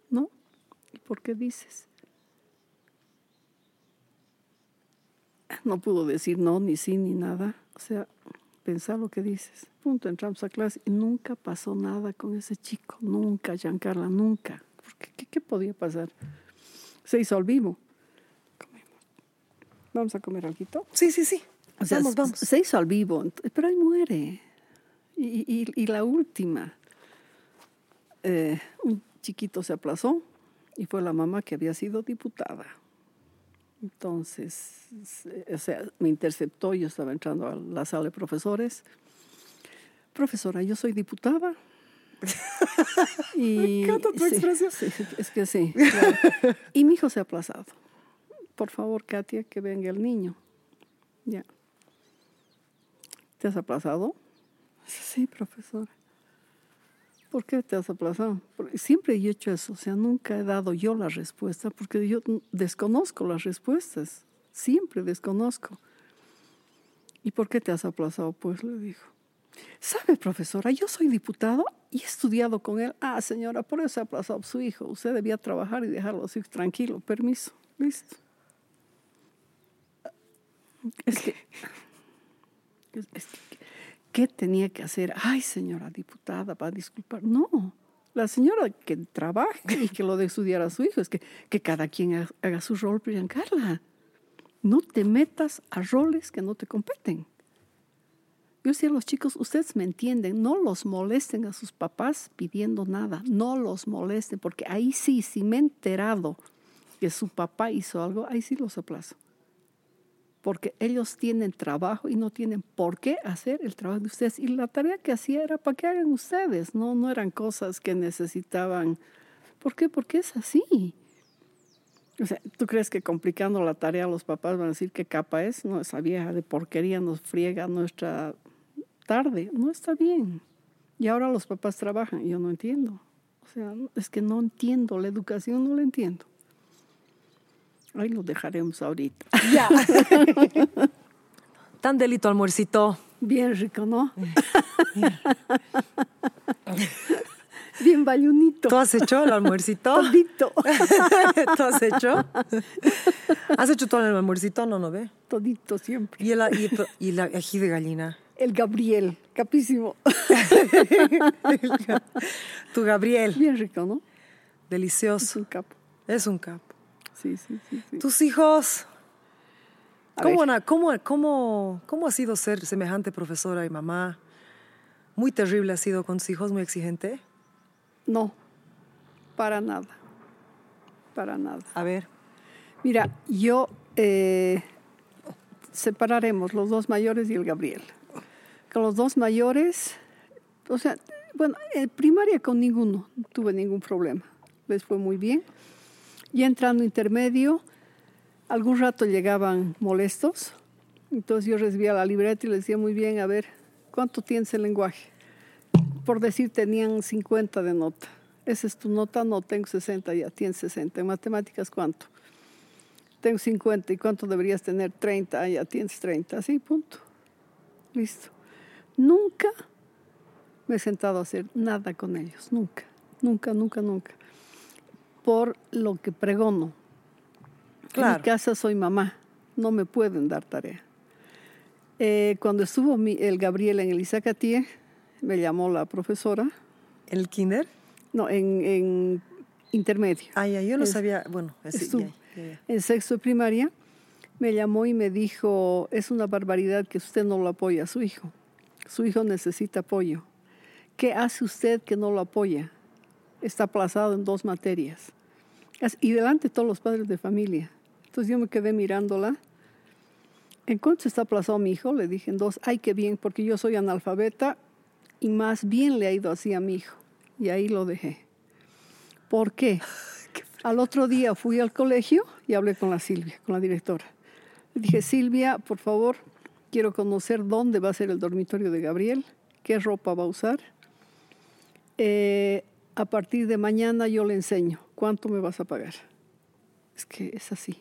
¿No? ¿Y por qué dices? No pudo decir no, ni sí, ni nada. O sea, pensar lo que dices. Punto, entramos a clase y nunca pasó nada con ese chico. Nunca, Giancarla, nunca. Porque, ¿qué, qué podía pasar? Se hizo al vivo. Comemos. Vamos a comer algo. sí, sí, sí. O sea, vamos, vamos. Se hizo al vivo, pero ahí muere. Y, y- y la última, eh, un chiquito se aplazó y fue la mamá que había sido diputada. Entonces, o sea, me interceptó, yo estaba entrando a la sala de profesores. Profesora, yo soy diputada. (laughs) y, Me encanta tu sí, expresión. sí, es que sí. claro. Y mi hijo se ha aplazado. Por favor, Katia, que venga el niño. Ya. ¿Te has aplazado? Sí, profesora. ¿Por qué te has aplazado? Porque siempre he hecho eso, o sea, nunca he dado yo la respuesta porque yo desconozco las respuestas, siempre desconozco. ¿Y por qué te has aplazado? Pues le dijo. ¿Sabe, profesora? Yo soy diputado y he estudiado con él. Ah, señora, por eso se ha aplazado su hijo. Usted debía trabajar y dejarlo así tranquilo. Permiso. Listo. Es que, ¿qué tenía que hacer? Ay, señora diputada, va a disculpar. No, la señora que trabaje y que lo de estudiar a su hijo, es que, que cada quien ha- haga su rol, Carla. No te metas a roles que no te competen. Yo decía a los chicos, ustedes me entienden, no los molesten a sus papás pidiendo nada, no los molesten, porque ahí sí, si me he enterado que su papá hizo algo, ahí sí los aplazo. Porque ellos tienen trabajo y no tienen por qué hacer el trabajo de ustedes. Y la tarea que hacía era para que hagan ustedes, no, no eran cosas que necesitaban. ¿Por qué? Porque es así. O sea, ¿tú crees que complicando la tarea los papás van a decir qué capa es? No, esa vieja de porquería nos friega nuestra tarde. No está bien. Y ahora los papás trabajan. Yo no entiendo. O sea, es que no entiendo. La educación no la entiendo. Ahí lo dejaremos ahorita. Ya. (laughs) Tan delito almuercito. Bien rico, ¿no? Bien bayunito. ¿Tú has hecho el almuercito? Todito. (laughs) ¿Tú has hecho? ¿Has hecho todo el almuercito? No, no ve. Todito siempre. ¿Y el, y, y el ají de gallina? El Gabriel, capísimo. (laughs) Tu Gabriel. Bien rico, ¿no? Es Delicioso. un capo. Es un capo. Sí, sí, sí. sí. Tus hijos. ¿Cómo, cómo, cómo, ¿Cómo ha sido ser semejante profesora y mamá? Muy terrible ha sido con tus hijos, muy exigente. No, para nada. Para nada. A ver. Mira, yo eh, separaremos los dos mayores y el Gabriel. Con los dos mayores, o sea, bueno, en primaria con ninguno, no tuve ningún problema. Les fue muy bien. Y entrando intermedio, algún rato llegaban molestos. Entonces yo recibía la libreta y les decía muy bien, a ver, ¿cuánto tienes el lenguaje? Por decir, tenían 50 de nota. Esa es tu nota, no tengo 60, ya tienes 60. En matemáticas, ¿cuánto? Tengo 50, ¿y cuánto deberías tener? 30, ah, ya tienes 30. Así, punto. Listo. Nunca me he sentado a hacer nada con ellos, nunca, nunca, nunca, nunca. Por lo que pregono. En mi casa soy mamá, no me pueden dar tarea. Eh, cuando estuvo mi- el Gabriel en el Isacatie, me llamó la profesora, ¿El kinder? no, en, en intermedio. Ah, ya, yo no Es- sabía. Bueno, así, estuvo. ya, ya, ya. en sexto de primaria, me llamó y me dijo, es una barbaridad que usted no lo apoya a su hijo. Su hijo necesita apoyo. ¿Qué hace usted que no lo apoya? Está aplazado en dos materias. As- Y delante de todos los padres de familia. Entonces yo me quedé mirándola. ¿En cuánto está aplazado mi hijo? Le dije en dos. Ay, qué bien, porque yo soy analfabeta y más bien le ha ido así a mi hijo. Y ahí lo dejé. ¿Por (laughs) qué? Al otro día fui al colegio y hablé con la Silvia, con la directora. Le dije, Silvia, por favor, quiero conocer dónde va a ser el dormitorio de Gabriel, qué ropa va a usar. Eh, a partir de mañana yo le enseño cuánto me vas a pagar. Es que es así.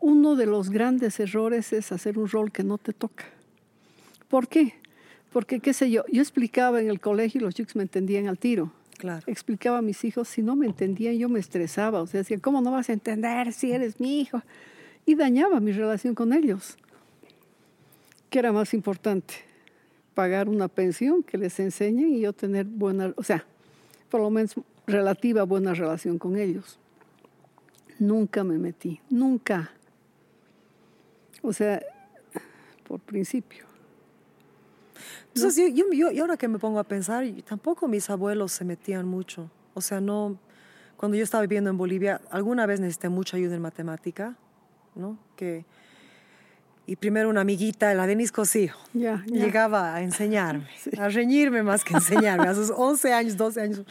Uno de los grandes errores es hacer un rol que no te toca. ¿Por qué? Porque, qué sé yo, yo explicaba en el colegio y los chicos me entendían al tiro Claro. explicaba a mis hijos, si no me entendían, yo me estresaba. O sea, decía, ¿cómo no vas a entender si eres mi hijo? Y dañaba mi relación con ellos. ¿Qué era más importante? Pagar una pensión que les enseñen y yo tener buena, o sea, por lo menos relativa buena relación con ellos. Nunca me metí, nunca. O sea, por principio. Entonces, yo, yo, yo- ahora que me pongo a pensar, tampoco mis abuelos se metían mucho. O sea, no. Cuando yo estaba viviendo en Bolivia, alguna vez necesité mucha ayuda en matemática, ¿no? Que, y primero una amiguita, la Denise Cosío, Ya, ya. llegaba a enseñarme, (laughs) a reñirme más que enseñarme. A sus 11 años, 12 años.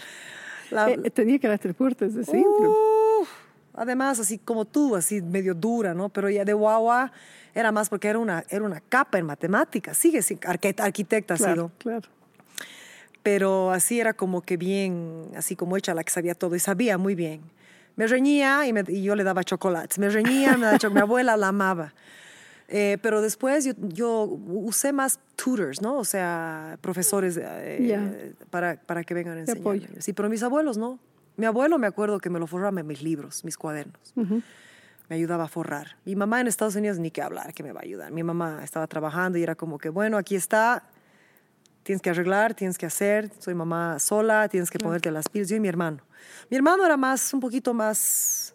La- Eh, tenía carácter fuerte desde siempre. Uf, además, así como tú, así medio dura, ¿no? Pero ya de guagua era más porque era una, era una capa en matemáticas. Sigue arque- arquitecta ha claro, sido. claro. Pero así era como que bien, así como hecha la que sabía todo y sabía muy bien. Me reñía y, me- y yo le daba chocolates. Me reñía, me daba mi abuela la amaba. Eh, pero después yo, yo usé más tutors, ¿no? O sea, profesores eh, Ya. para, para que vengan a enseñarme. Sí, pero mis abuelos no. Mi abuelo me acuerdo que me lo forraba en mis libros, mis cuadernos. Ujú. me ayudaba a forrar. Mi mamá en Estados Unidos ni que hablar, que me va a ayudar. Mi mamá estaba trabajando y era como que, bueno, aquí está, tienes que arreglar, tienes que hacer, soy mamá sola, tienes que ponerte las pilas, yo y mi hermano. Mi hermano era más, un poquito más,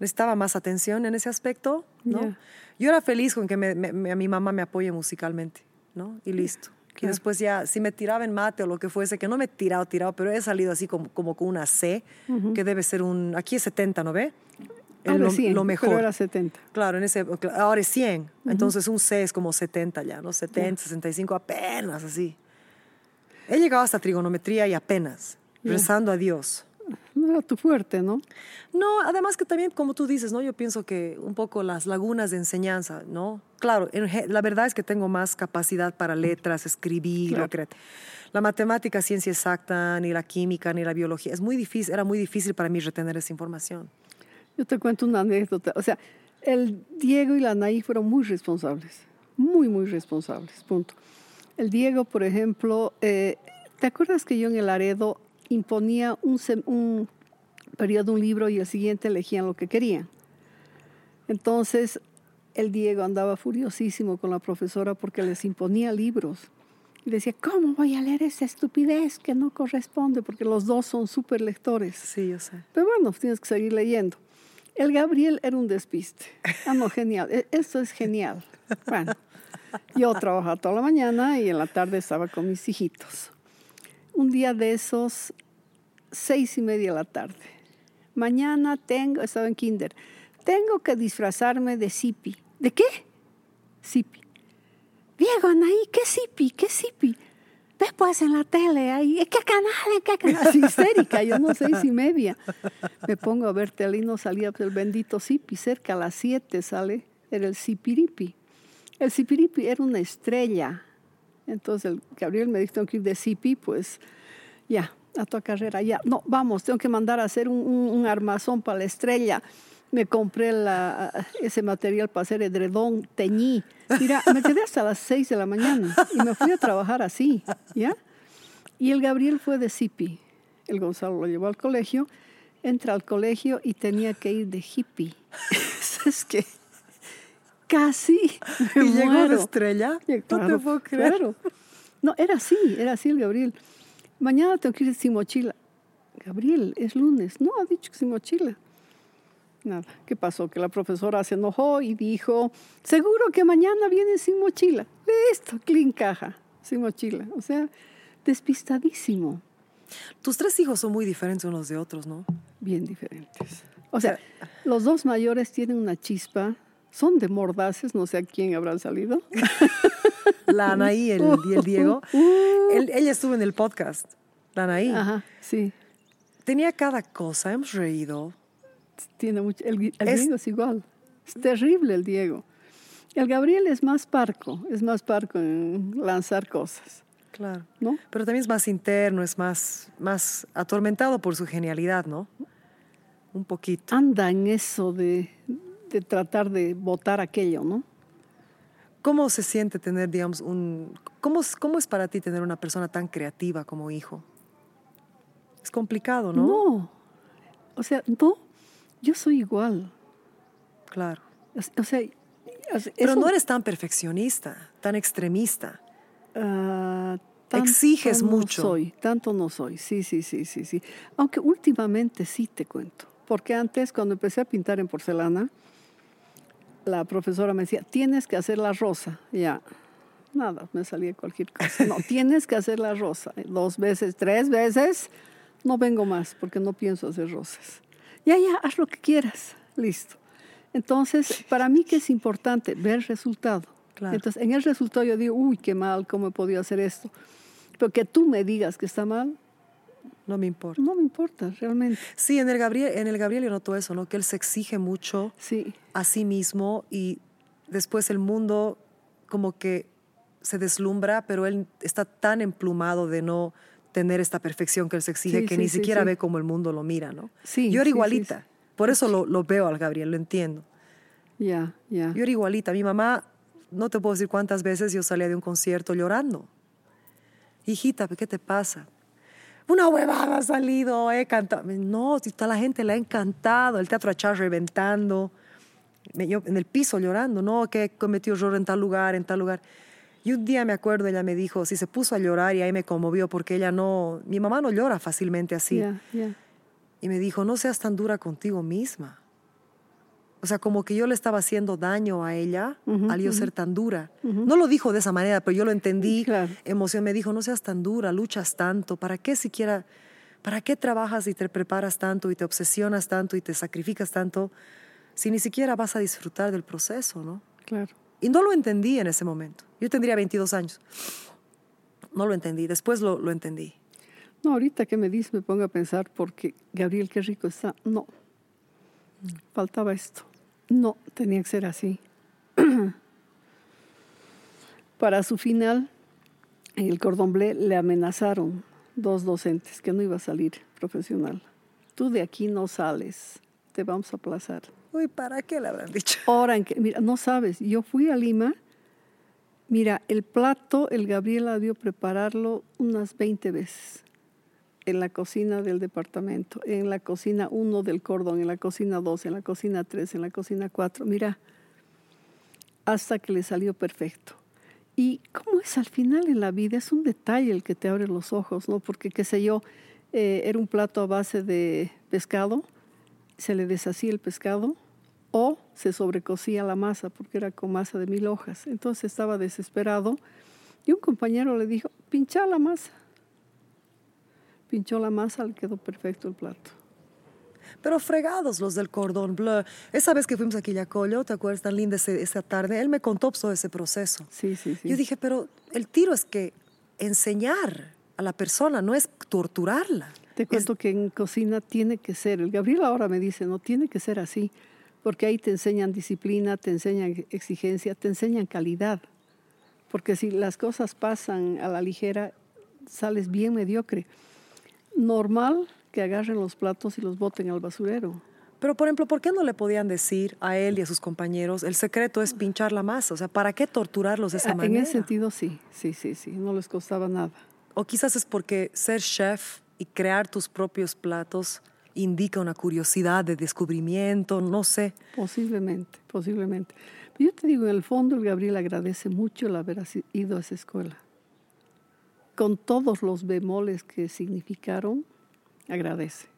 necesitaba más atención en ese aspecto, ¿no? Ya. Yo era feliz con que me- me- mi mamá me apoye musicalmente, ¿no? Y listo. Y después ya, si me tiraba en mate o lo que fuese, que no me he tirado, tirado, pero he salido así como, como con una C, que debe ser un, aquí es 70, ¿no ve? Ahora lo, 100, lo mejor. Pero era 70. Claro, en ese, ahora es 100, entonces un C es como 70 ya, ¿no? 70, 65, apenas así. He llegado hasta trigonometría y apenas, rezando a Dios. No era tu fuerte, ¿no? No, además que también, como tú dices, ¿no? Yo pienso que un poco las lagunas de enseñanza, ¿no? Claro, en la verdad es que tengo más capacidad para letras, escribir, Claro. lo La matemática, ciencia exacta, ni la química, ni la biología, es muy difícil, era muy difícil para mí retener esa información. Yo te cuento una anécdota. O sea, el Diego y la Anaí fueron muy responsables. Muy, muy responsables. Punto. El Diego, por ejemplo, eh, ¿te acuerdas que yo en el Aredo imponía un, un periodo, un libro y el siguiente elegían lo que querían? Entonces, el Diego andaba furiosísimo con la profesora porque les imponía libros. Y decía, ¿cómo voy a leer esa estupidez que no corresponde? Porque los dos son súper lectores. Sí, yo sé. Pero bueno, tienes que seguir leyendo. El Gabriel era un despiste. Ah, no, genial. E- Esto es genial. Bueno, yo trabajaba toda la mañana y en la tarde estaba con mis hijitos. Un día de esos, seis y media de la tarde. Mañana tengo, estaba en kinder, tengo que disfrazarme de Zipi. ¿De qué? Zipi. Diego, Anaí, ¿qué Zipi? ¿Qué Zipi? Después en la tele, ahí, ¿qué canal? ¿Qué canal? Así (laughs) histérica, yo no seis y media. Me pongo a ver tele y no salía pues, el bendito Zipi. Cerca a las siete sale, era el Zipiripi. El Zipiripi era una estrella. Entonces el Gabriel me dijo, tengo que ir de Zipi, pues ya, a tu carrera, ya. No, vamos, tengo que mandar a hacer un, armazón para la estrella. Me compré la- ese material para hacer edredón, teñí. Mira, me quedé hasta las seis de la mañana y me fui a trabajar así, ¿ya? Y el Gabriel fue de Zipi. El Gonzalo lo llevó al colegio, entra al colegio y tenía que ir de hippie. (laughs) es que casi (laughs) me ¿Y llegó de muero. estrella? Sí, No te claro, puedo creer. claro. No, era así, era así el Gabriel. Mañana tengo que ir sin mochila. Gabriel, es lunes. No, ha dicho que sin mochila. Nada, ¿qué pasó? Que la profesora se enojó y dijo, seguro que mañana viene sin mochila. Listo, clean caja, sin mochila. O sea, despistadísimo, Tus tres hijos son muy diferentes unos de otros, ¿no? bien diferentes. O sea, los dos mayores tienen una chispa, son de mordaces, no sé a quién habrán salido. (laughs) La Anaí y el, y el Diego. (laughs) Él- ella estuvo en el podcast, la Anaí. Ajá, sí. Tenía cada cosa, hemos reído. Tiene mucho. El, el Es- Diego es igual. Es terrible el Diego. El Gabriel es más parco, es más parco en lanzar cosas, Claro. ¿no? Pero también es más interno, es más, más atormentado por su genialidad, ¿no? Un poquito. Anda en eso de, de tratar de votar aquello, ¿no? ¿Cómo se siente tener, digamos, un... ¿Cómo, es- ¿Cómo es para ti tener una persona tan creativa como hijo? Es complicado, ¿no? No. O sea, no. Yo soy igual. Claro. O sea, o sea, Pero eso, no eres tan perfeccionista, tan extremista. ah, tanto Exiges no mucho. soy, tanto no soy. Sí, sí, sí, sí, sí. Aunque últimamente sí te cuento. Porque antes, cuando empecé a pintar en porcelana, la profesora me decía, tienes que hacer la rosa. Ya, nada, me salía cualquier cosa. No, (laughs) tienes que hacer la rosa. Dos veces, tres veces, no vengo más porque no pienso hacer rosas. Ya, ya, haz lo que quieras. Listo. Entonces, para mí que es importante ver el resultado. Claro. Entonces, en el resultado yo digo, uy, qué mal, ¿cómo he podido hacer esto? Pero que tú me digas que está mal, No me importa. no me importa, realmente. Sí, en el Gabriel, en el Gabriel yo noto eso, ¿no? Que él se exige mucho Sí, a sí mismo y después el mundo como que se deslumbra, pero él está tan emplumado de no tener esta perfección que él se exige Sí, que sí, ni siquiera ve como el mundo lo mira, ¿no? Sí, Yo era igualita, por eso lo, lo veo al Gabriel, lo entiendo. ya, ya. Yo era igualita, mi mamá, no te puedo decir cuántas veces yo salía de un concierto llorando. Hijita, ¿qué te pasa? Una huevada ha salido, he cantado. No, si toda la gente le ha encantado, el teatro achar reventando. Me- yo en el piso llorando, no, que cometió error en tal lugar, en tal lugar. Y un día me acuerdo, ella me dijo, si se puso a llorar y ahí me conmovió porque ella no, mi mamá no llora fácilmente así. Y me dijo, no seas tan dura contigo misma. O sea, como que yo le estaba haciendo daño a ella Ujú, al yo ujú. ser tan dura. No lo dijo de esa manera, pero yo lo entendí. Claro. Emoción me dijo, no seas tan dura, luchas tanto. ¿Para qué siquiera, para qué trabajas y te preparas tanto y te obsesionas tanto y te sacrificas tanto si ni siquiera vas a disfrutar del proceso, ¿no? Claro. Y no lo entendí en ese momento. Yo tendría 22 años. No lo entendí. Después lo, lo entendí. No, ahorita que me dices me pongo a pensar porque Gabriel, qué rico está. No, faltaba esto. No, tenía que ser así. (clears throat) Para su final, en el cordón bleu le amenazaron dos docentes que no iba a salir profesional. Tú de aquí no sales, te vamos a aplazar. Uy, ¿para qué le habrán dicho? (laughs) Ahora, en que, mira, no sabes, yo fui a Lima, mira, el plato, el Gabriel debió prepararlo unas 20 veces en la cocina del departamento, en la cocina 1 del cordón, en la cocina 2, en la cocina 3, en la cocina 4, mira, hasta que le salió perfecto. Y cómo es al final en la vida, es un detalle el que te abre los ojos, ¿no? Porque, qué sé yo, eh, era un plato a base de pescado, se le deshacía el pescado o se sobrecocía la masa porque era con masa de mil hojas. Entonces estaba desesperado y un compañero le dijo, pincha la masa. Pinchó la masa, le quedó perfecto el plato. Pero fregados los del cordón bleu. Esa vez que fuimos a Quillacollo, ¿te acuerdas tan linda ese- esa tarde? Él me contó todo ese proceso. Sí, sí, sí. Yo dije, pero el tiro es que enseñar a la persona no es torturarla. Te cuento que en cocina tiene que ser, el Gabriel ahora me dice, no tiene que ser así, porque ahí te enseñan disciplina, te enseñan exigencia, te enseñan calidad. Porque si las cosas pasan a la ligera, sales bien mediocre. Normal que agarren los platos y los boten al basurero. Pero, por ejemplo, ¿por qué no le podían decir a él y a sus compañeros, el secreto es pinchar la masa? O sea, ¿para qué torturarlos de esa Ah, en manera? ese sentido, sí, sí, sí, sí, no les costaba nada. O quizás es porque ser chef y crear tus propios platos indica una curiosidad de descubrimiento, no sé. Posiblemente, posiblemente. Pero yo te digo, en el fondo el Gabriel agradece mucho el haber ido a esa escuela. Con todos los bemoles que significaron, agradece.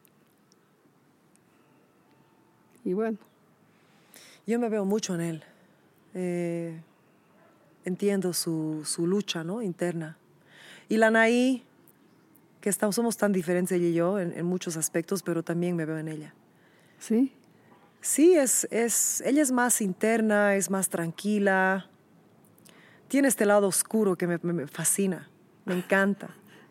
Y bueno, Yo me veo mucho en él. Eh, entiendo su, su lucha ¿no? interna. Y la Naí, que estamos, somos tan diferentes ella y yo en, en muchos aspectos, pero también me veo en ella. sí, Sí, es, es, ella es más interna, es más tranquila. Tiene este lado oscuro que me, me- me fascina, me encanta.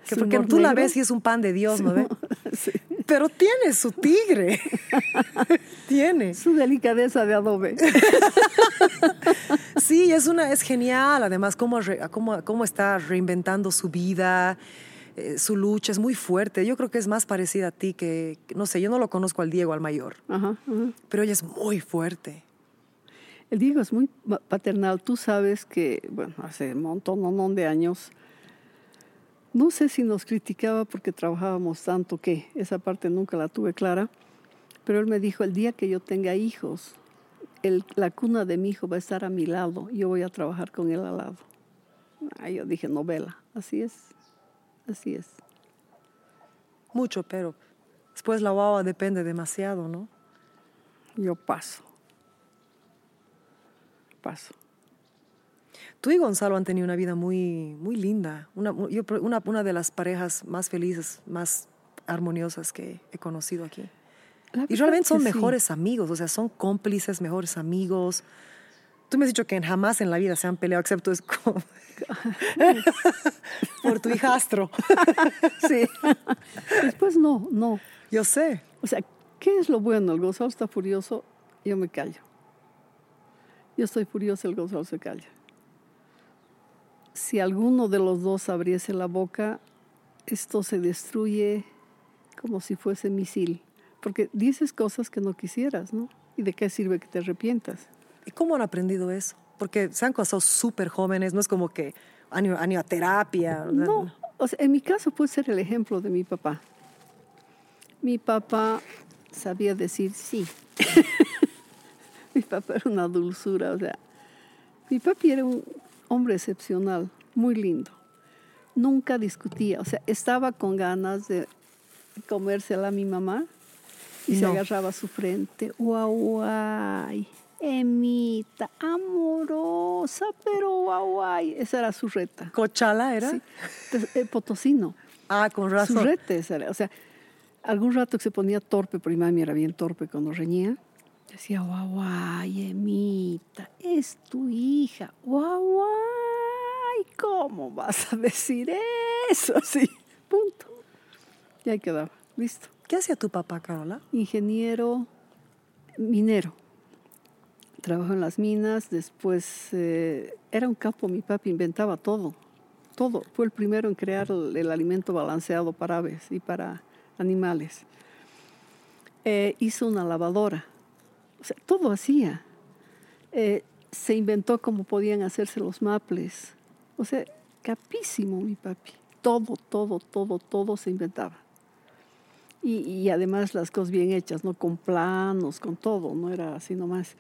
Que ¿Su porque tú la ves y es un pan de Dios, ¿no? ve? (laughs) sí. Pero tiene su tigre. (laughs) tiene. su delicadeza de adobe. (laughs) Sí, es, una, es genial. Además, cómo, re- cómo, cómo está reinventando su vida, eh, su lucha es muy fuerte. Yo creo que es más parecida a ti que, no sé, yo no lo conozco al Diego, al mayor, Ajá, ajá. pero ella es muy fuerte. El Diego es muy paternal. Tú sabes que, bueno, hace un montón, un montón de años, no sé si nos criticaba porque trabajábamos tanto que esa parte nunca la tuve clara, pero él me dijo, el día que yo tenga hijos, el- la cuna de mi hijo va a estar a mi lado, yo voy a trabajar con él al lado. Ah, yo dije, novela, así es, así es. Mucho, pero después la guagua depende demasiado, ¿no? Yo paso, paso. Tú y Gonzalo han tenido una vida muy, muy linda. Una, una, una de las parejas más felices, más armoniosas que he conocido aquí. Y realmente son sí. mejores amigos, o sea, son cómplices, mejores amigos. Tú me has dicho que jamás en la vida se han peleado, excepto es (laughs) por tu hijastro. (laughs) Sí. Después no, no. Yo sé. O sea, ¿qué es lo bueno? El Gonzalo está furioso, yo me callo. Yo estoy furioso, el Gonzalo se calla. Si alguno de los dos abriese la boca, esto se destruye como si fuese misil. Porque dices cosas que no quisieras, ¿no? ¿Y de qué sirve que te arrepientas? ¿Y cómo han aprendido eso? Porque se han casado súper jóvenes, no es como que han ido, han ido a terapia. No, o sea, en mi caso puede ser el ejemplo de mi papá. Mi papá sabía decir sí. (laughs) mi papá era una dulzura, o sea, mi papi era un hombre excepcional, muy lindo. Nunca discutía, o sea, estaba con ganas de comérsela a mi mamá y se agarraba su frente. Guau, guay, Emita, amorosa, pero guau, guay. Esa era su reta. ¿Cochala era? Sí. Entonces, eh, potosino. Ah, con Su razón. reta esa era. O sea, algún rato que se ponía torpe, porque mi mami era bien torpe cuando reñía, decía, guau, guay, Emita, es tu hija. Guau, guay, ¿cómo vas a decir eso? (laughs) Así, punto. Y ahí quedaba, listo. ¿Qué hacía tu papá, Carola? Ingeniero minero. Trabajó en las minas, después eh, era un capo, mi papi inventaba todo, todo. Fue el primero en crear el, el alimento balanceado para aves y para animales. Eh, hizo una lavadora, o sea, todo hacía. Eh, se inventó cómo podían hacerse los maples, o sea, capísimo mi papi. Todo, todo, todo, todo se inventaba. Y, además las cosas bien hechas, ¿no? Con planos, con todo, no era así nomás.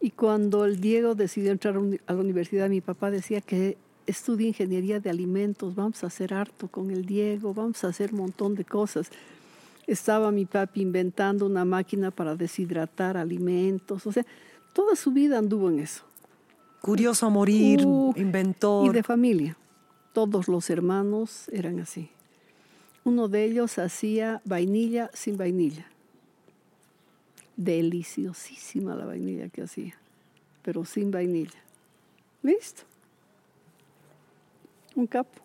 Y cuando el Diego decidió entrar a la universidad, mi papá decía que estudie ingeniería de alimentos, vamos a hacer harto con el Diego, vamos a hacer un montón de cosas. Estaba mi papi inventando una máquina para deshidratar alimentos, o sea, toda su vida anduvo en eso. Curioso a morir, Uh, inventor. Y de familia. Todos los hermanos eran así. Uno de ellos hacía vainilla sin vainilla. Deliciosísima la vainilla que hacía, pero sin vainilla. Listo. Un capo.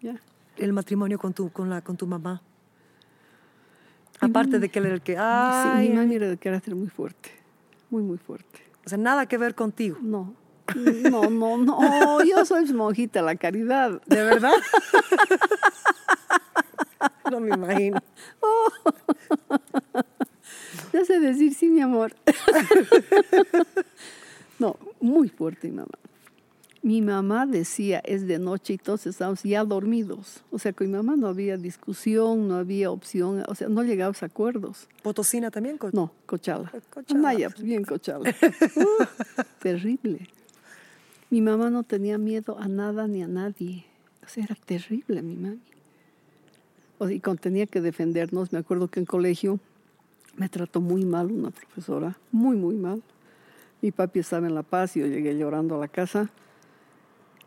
Ya. El matrimonio con tu, con la, con tu mamá. Aparte de que él era el que... (laughs) Sí, Ay, mi mami era de carácter muy fuerte, muy, muy fuerte. O sea, nada que ver contigo. No, no, no, no, (laughs) yo soy monjita la caridad. ¿De verdad? (laughs) no me imagino. Ya sé decir sí, mi amor. no, muy fuerte mi mamá. Mi mamá decía, es de noche y todos estamos ya dormidos. O sea, con mi mamá no había discusión, no había opción, o sea, no llegabas a acuerdos. ¿Potosina también? co- No, cochala. Cochala. Naya, bien cochala. (laughs) Uh, terrible. Mi mamá no tenía miedo a nada ni a nadie. O sea, era terrible mi mami. O sea, y cuando tenía que defendernos, me acuerdo que en colegio me trató muy mal una profesora, muy, muy mal. Mi papi estaba en La Paz y yo llegué llorando a la casa.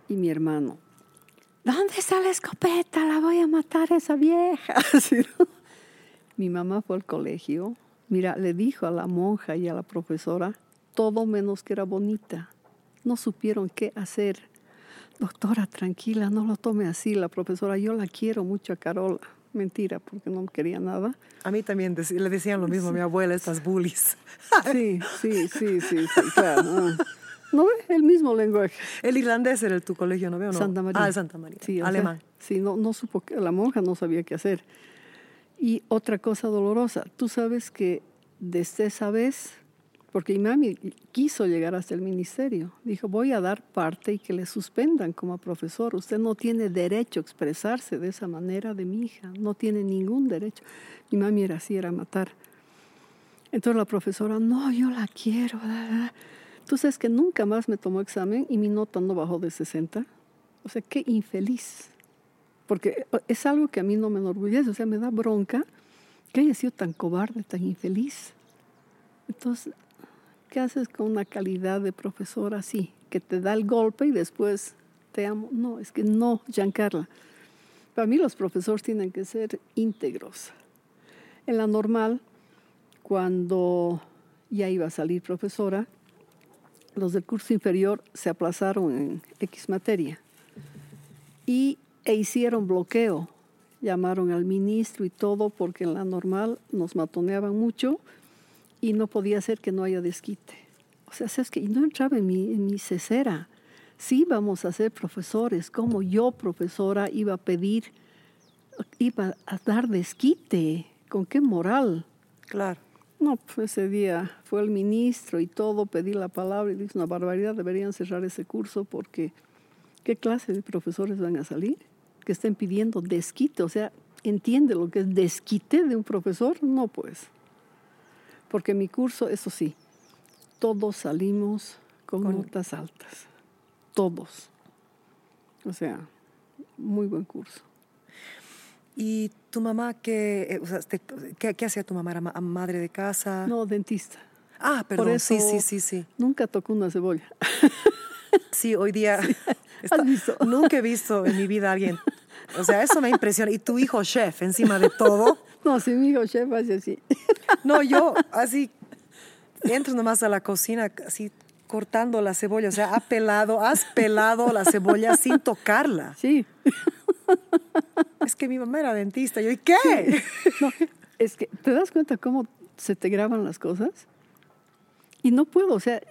Y mi hermano, ¿dónde está la escopeta? La voy a matar a esa vieja. (laughs) Mi mamá fue al colegio. Mira, le dijo a la monja y a la profesora todo menos que era bonita. No supieron qué hacer. Doctora, tranquila, no lo tome así. La profesora, yo la quiero mucho a Carola. Mentira, porque no quería nada. A mí también le decían lo mismo a mi abuela, estas bullies. Sí, sí, sí, sí, sí, claro. ¿No ve? El mismo lenguaje. El irlandés era el tu colegio, ¿no veo? No. Santa María. Ah, Santa María. Sí, sea, Alemán. sí, no, no supo, que- la monja no sabía qué hacer. Y otra cosa dolorosa, tú sabes que desde esa vez, porque mi mami quiso llegar hasta el ministerio, dijo, voy a dar parte y que le suspendan como profesor. Usted no tiene derecho a expresarse de esa manera de mi hija, no tiene ningún derecho. Mi mami era así, era matar. Entonces la profesora, no, yo la quiero. da, da". Tú sabes que nunca más me tomó examen y mi nota no bajó de 60. O sea, qué infeliz. Porque es algo que a mí no me enorgullece, o sea, me da bronca que haya sido tan cobarde, tan infeliz. Entonces, ¿qué haces con una calidad de profesor así? Que te da el golpe y después te amo. No, es que no, Giancarla. Para mí los profesores tienen que ser íntegros. En la normal, cuando ya iba a salir profesora, los del curso inferior se aplazaron en X materia y, e hicieron bloqueo. Llamaron al ministro y todo porque en la normal nos matoneaban mucho y no podía ser que no haya desquite. O sea, es que no entraba en mi, en mi cesera. Sí vamos a ser profesores, como yo, profesora, iba a pedir, iba a dar desquite. ¿Con qué moral? Claro. No, pues ese día fue el ministro y todo, pedí la palabra y dije, una barbaridad, deberían cerrar ese curso porque ¿qué clase de profesores van a salir? Que estén pidiendo desquite, o sea, ¿entiende lo que es desquite de un profesor? No, pues. Porque mi curso, eso sí, todos salimos con, Con- notas altas. Todos. O sea, muy buen curso. ¿Y tu mamá qué, eh, o sea, te- qué, qué hacía tu mamá? ¿Era ma- madre de casa? No, dentista. Ah, perdón, eso- sí, sí, sí, sí. Nunca tocó una cebolla. (laughs) Sí, hoy día (laughs) está- nunca he visto en mi vida a alguien. O sea, eso me impresiona. Y tu hijo chef, encima de todo. (laughs) No, si mi hijo chef hace así. No, yo así entro nomás a la cocina, así cortando la cebolla. O sea, ha pelado, has pelado la cebolla sin tocarla. Sí. Es que mi mamá era dentista. Yo, ¿y qué? No, es que te das cuenta cómo se te graban las cosas. Y no puedo, o sea,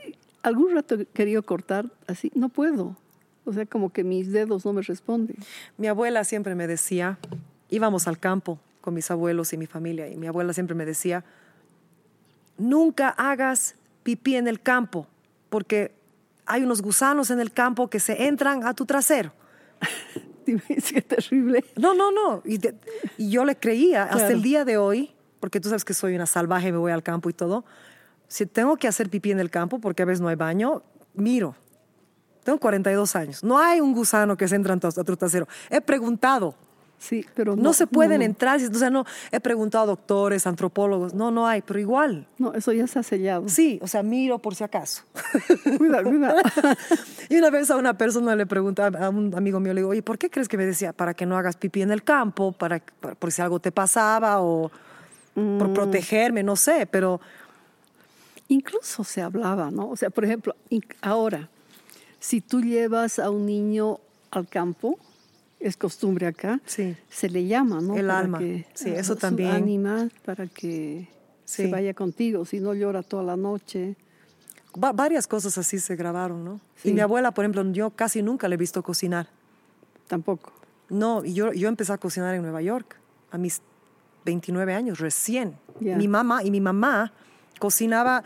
algún rato he querido cortar así, no puedo. O sea, como que mis dedos no me responden. Mi abuela siempre me decía, íbamos al campo con mis abuelos y mi familia, y mi abuela siempre me decía, nunca hagas pipí en el campo, porque hay unos gusanos en el campo que se entran a tu trasero. (laughs) Es terrible. No, no, no. Y, de- y yo le creía hasta el día de hoy, porque tú sabes que soy una salvaje, me voy al campo y todo. Si tengo que hacer pipí en el campo, porque a veces no hay baño, miro. Tengo 42 años. No hay un gusano que se entra en tu- a tu trasero. He preguntado. Sí, pero No, no, se pueden no, entrar. O sea, no, he preguntado a doctores, antropólogos. No, no hay, pero igual. No, eso ya está sellado. Sí, o sea, miro por si acaso. (laughs) Cuida, cuida. (laughs) Y una vez a una persona le preguntaba, a un amigo mío, le digo, oye, ¿por qué crees que me decía? Para que no hagas pipí en el campo, para, para- por si algo te pasaba o por protegerme, no sé, pero Incluso se hablaba, ¿no? O sea, por ejemplo, ahora, si tú llevas a un niño al campo, es costumbre acá, Sí. se le llama, ¿no? El Para alma. que- Sí, eso su también. animal para que Sí. se vaya contigo, si no llora toda la noche. va- varias cosas así se grabaron, ¿no? Sí. Y mi abuela, por ejemplo, yo casi nunca le he visto cocinar. Tampoco. No, yo, yo empecé a cocinar en Nueva York a mis 29 años, recién. Mi mamá y mi mamá cocinaba,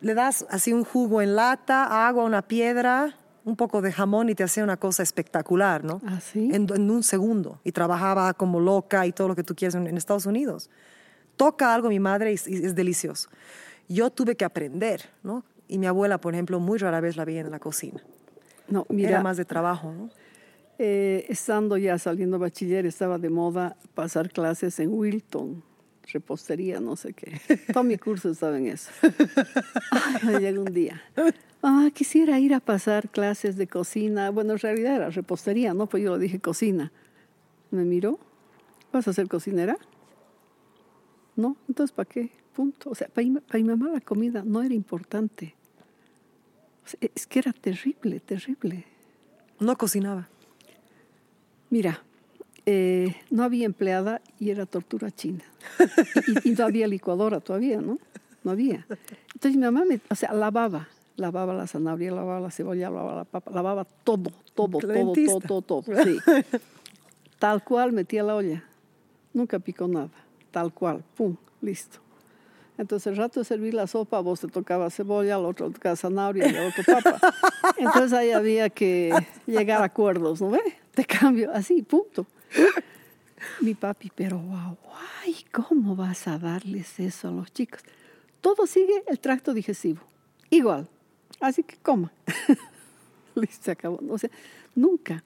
le das así un jugo en lata, agua, una piedra, un poco de jamón y te hacía una cosa espectacular, ¿no? ¿Ah, sí? En, en un segundo. Y trabajaba como loca y todo lo que tú quieras en, en Estados Unidos. Toca algo mi madre y, y es delicioso. Yo tuve que aprender, ¿no? Y mi abuela, por ejemplo, muy rara vez la veía en la cocina. No, mira, Era más de trabajo, ¿no? eh, estando ya saliendo bachiller, estaba de moda pasar clases en Wilton, repostería, no sé qué. Todo mi curso estaba en eso. (laughs) Ay, llegó un día. (laughs) Ah, quisiera ir a pasar clases de cocina. Bueno, en realidad era repostería, ¿no? Pues yo dije cocina. Me miró. ¿Vas a ser cocinera? No, entonces ¿para qué? Punto. O sea, para mi, para mi mamá la comida no era importante. O sea, es que era terrible, terrible. No cocinaba. Mira, eh, no había empleada y era tortura china. Y, y no había licuadora todavía, ¿no? No había. Entonces mi mamá, me, o sea, lavaba, lavaba la zanahoria, lavaba la cebolla, lavaba la papa, lavaba todo, todo, todo, todo, todo, todo, sí. Tal cual metía la olla. Nunca picó nada. Tal cual, pum, listo. Entonces, el rato de servir la sopa, vos te tocaba cebolla, al otro te tocaba zanahoria y al otro papa. Entonces ahí había que llegar a acuerdos, ¿no ve? Te cambio, así, punto. (laughs) Mi papi, pero wow, ay, ¿cómo vas a darles eso a los chicos? Todo sigue el tracto digestivo, igual. Así que coma. (laughs) Listo, acabó. O sea, nunca.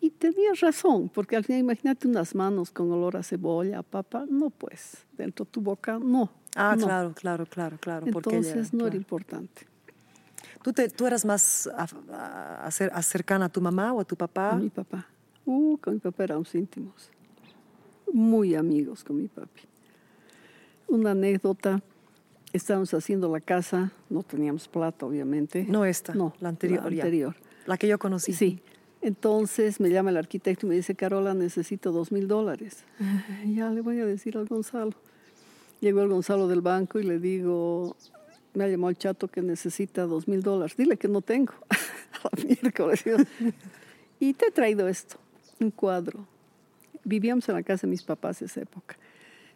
Y tenías razón, porque al final imagínate unas manos con olor a cebolla, a papa, no pues, dentro de tu boca, no. Ah, no. claro, claro, claro, claro. porque ella- Entonces no era claro. importante. ¿Tú, te, ¿Tú eras más a- a- a cer- a cercana a tu mamá o a tu papá? Con mi papá. Uh, con mi papá éramos íntimos. Muy amigos con mi papi. Una anécdota. Estábamos haciendo la casa, no teníamos plata, obviamente. No esta, No, la anterior. ya. anterior. La que yo conocí. Sí. Entonces me llama el arquitecto y me dice, Carola, necesito dos mil dólares. Ya le voy a decir al Gonzalo. Llegó el Gonzalo del banco y le digo, me ha llamado el chato que necesita dos mil dólares. Dile que no tengo. (laughs) A la miércoles. y te he traído esto, un cuadro. Vivíamos en la casa de mis papás esa época.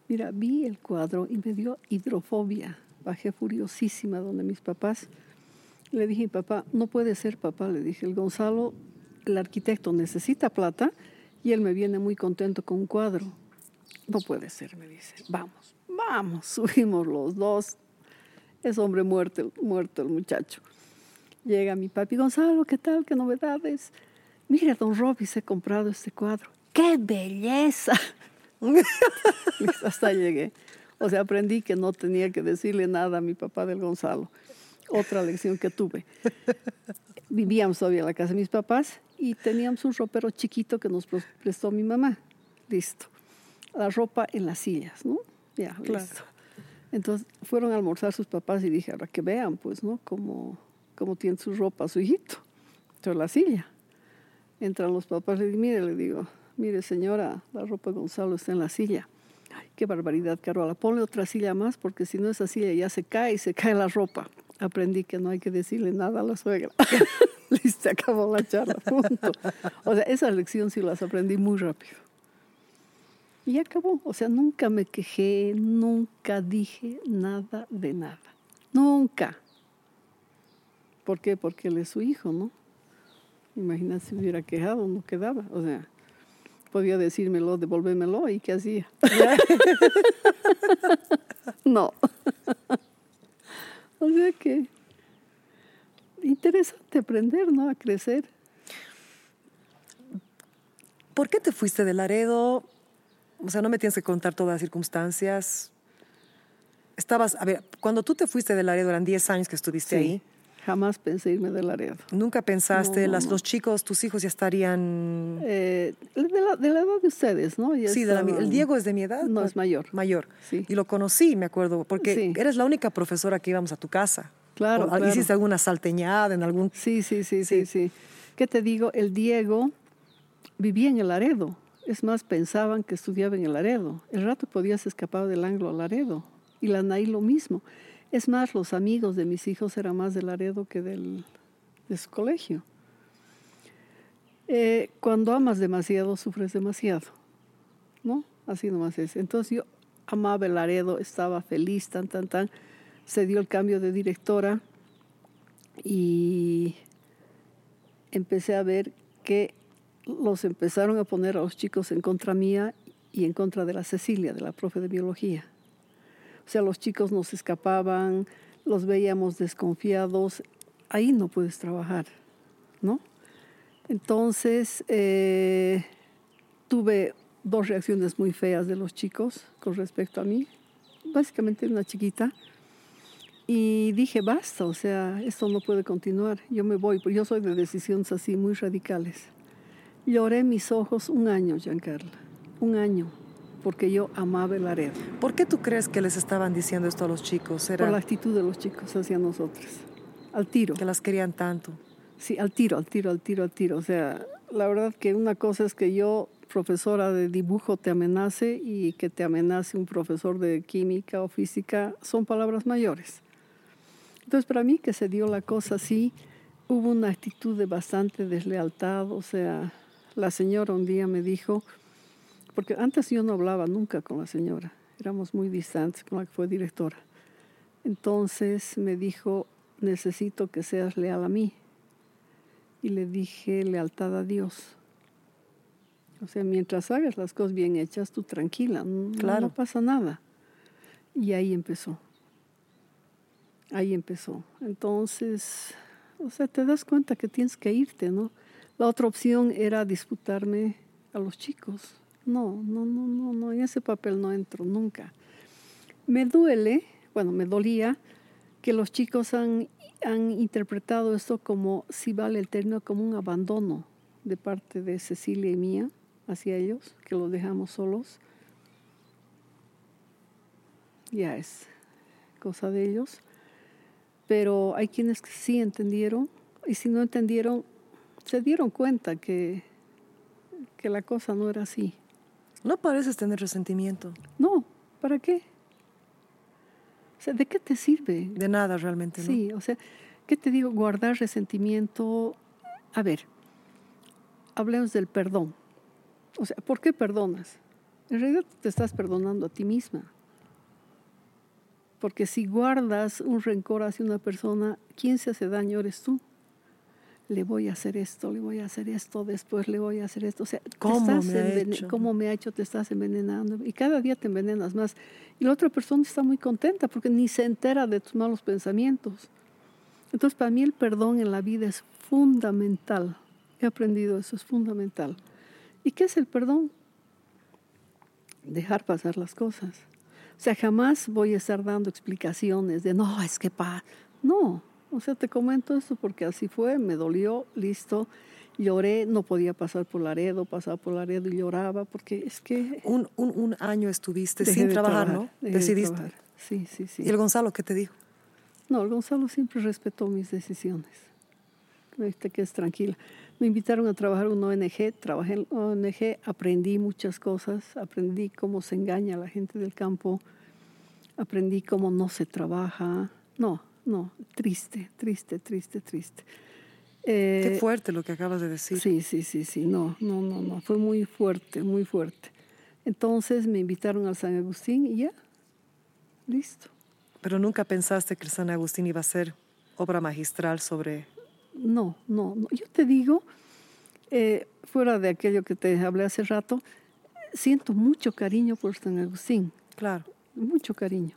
Mira, vi el cuadro y me dio hidrofobia. Bajé furiosísima donde mis papás. Le dije, papá, no puede ser, papá. Le dije, el Gonzalo, el arquitecto, necesita plata y él me viene muy contento con un cuadro. No puede ser, me dice. Vamos, vamos. (laughs) Subimos los dos. Es hombre muerto, muerto el muchacho. Llega mi papi, Gonzalo, ¿qué tal? ¿Qué novedades? Mire, don Robbie, se ha comprado este cuadro. ¡Qué belleza! (laughs) Hasta llegué. O sea, aprendí que no tenía que decirle nada a mi papá del Gonzalo. Otra lección que tuve. Vivíamos todavía en la casa de mis papás y teníamos un ropero chiquito que nos prestó mi mamá. Listo. La ropa en las sillas, ¿no? Ya, listo. Entonces fueron a almorzar sus papás y dije, ahora que vean, pues, ¿no? Cómo, cómo tiene su ropa su hijito. Entonces la silla. Entran los papás, le digo, mire, le digo, mire señora, la ropa de Gonzalo está en la silla. Ay, qué barbaridad, Carola. Ponle otra silla más porque si no esa silla ya se cae y se cae la ropa. Aprendí que no hay que decirle nada a la suegra. (laughs) Listo, acabó la charla, punto. O sea, esa lección sí las aprendí muy rápido. Y acabó. O sea, nunca me quejé, nunca dije nada de nada. Nunca. ¿Por qué? Porque él es su hijo, ¿no? Imagina si hubiera quejado, no quedaba. O sea, podía decírmelo, devolvémelo y qué hacía. (laughs) no. (laughs) o sea que interesante aprender, ¿no? A crecer. ¿Por qué te fuiste de Laredo? O sea, no me tienes que contar todas las circunstancias. Estabas, a ver, cuando tú te fuiste de Laredo, eran 10 años que estuviste ahí. Jamás pensé irme de Laredo. ¿Nunca pensaste, las, los chicos, tus hijos ya estarían...? Eh, de, la, de, la, edad de ustedes, ¿no? sí, el Diego es de mi edad. No, es mayor. Mayor. Sí. Y lo conocí, me acuerdo, porque eres la única profesora que íbamos a tu casa. Claro, claro. ¿Hiciste alguna salteñada en algún...? Sí, sí, sí, sí, sí, ¿Qué te digo? El Diego vivía en el Laredo. Es más, pensaban que estudiaba en el Laredo. El rato podías escapar del Anglo al Laredo. Y la Nay lo mismo. Es más, los amigos de mis hijos eran más del Laredo que del, de su colegio. Eh, cuando amas demasiado, sufres demasiado. ¿No? Así nomás es. Entonces yo amaba el Laredo, estaba feliz, tan, tan, tan. Se dio el cambio de directora y empecé a ver que los empezaron a poner a los chicos en contra mía y en contra de la Cecilia, de la profe de biología. O sea, los chicos nos escapaban, los veíamos desconfiados. Ahí no puedes trabajar, ¿no? Entonces, eh, tuve dos reacciones muy feas de los chicos con respecto a mí. Básicamente una chiquita. Y dije, basta, o sea, esto no puede continuar. Yo me voy, porque yo soy de decisiones así muy radicales. Lloré mis ojos un año, Giancarlo, un año porque yo amaba el Laredo. ¿Por qué tú crees que les estaban diciendo esto a los chicos? Era... Por la actitud de los chicos hacia nosotros. Al tiro. Que las querían tanto. Sí, al tiro, al tiro, al tiro, al tiro. O sea, la verdad que una cosa es que yo, profesora de dibujo, te amenace y que te amenace un profesor de química o física son palabras mayores. Entonces, para mí que se dio la cosa así, hubo una actitud de bastante deslealtad. O sea, la señora un día me dijo, porque antes yo no hablaba nunca con la señora, éramos muy distantes con la que fue directora. Entonces me dijo, necesito que seas leal a mí. Y le dije, lealtad a Dios. O sea, mientras hagas las cosas bien hechas, tú tranquila, claro. no pasa nada. Y ahí empezó. Ahí empezó. Entonces, o sea, te das cuenta que tienes que irte, ¿no? La otra opción era disputarme a los chicos. No, no, no, no, no, en ese papel no entro nunca. Me duele, bueno, me dolía que los chicos han, han interpretado esto como, si vale el término, como un abandono de parte de Cecilia y mía hacia ellos, que los dejamos solos. Ya es cosa de ellos. Pero hay quienes que sí entendieron y si no entendieron, se dieron cuenta que, que la cosa no era así. No pareces tener resentimiento. No, ¿para qué? O sea, ¿de qué te sirve? De nada realmente, ¿no? Sí, o sea, ¿qué te digo? Guardar resentimiento. A ver, hablemos del perdón. O sea, ¿por qué perdonas? En realidad te estás perdonando a ti misma. Porque si guardas un rencor hacia una persona, ¿quién se hace daño eres tú. Le voy a hacer esto, le voy a hacer esto, después le voy a hacer esto. O sea, ¿Cómo me ha hecho? ¿Cómo me ha hecho? Te estás envenenando. Y cada día te envenenas más. Y la otra persona está muy contenta porque ni se entera de tus malos pensamientos. Entonces, para mí el perdón en la vida es fundamental. He aprendido eso, es fundamental. ¿Y qué es el perdón? Dejar pasar las cosas. O sea, jamás voy a estar dando explicaciones de, no, es que pa... No, o sea, te comento esto porque así fue, me dolió, listo, lloré, no podía pasar por Laredo, pasaba por Laredo y lloraba porque es que... Un, un, un año estuviste sin de trabajar, ¿no? dejé de Decidiste. trabajar. Sí, sí, sí. ¿Y el Gonzalo qué te dijo? No, el Gonzalo siempre respetó mis decisiones. Me te quedes tranquila. Me invitaron a trabajar en una ONG, trabajé en ONG, aprendí muchas cosas, aprendí cómo se engaña a la gente del campo, aprendí cómo no se trabaja. No, no, triste, triste, triste, triste. Qué Eh, fuerte lo que acabas de decir. Sí, sí, sí, sí, no, no, no, no, fue muy fuerte, muy fuerte. Entonces me invitaron al San Agustín y ya, listo. Pero nunca pensaste que el San Agustín iba a ser obra magistral sobre... No, no, no. Yo te digo, eh, fuera de aquello que te hablé hace rato, siento mucho cariño por San Agustín, Claro. mucho cariño.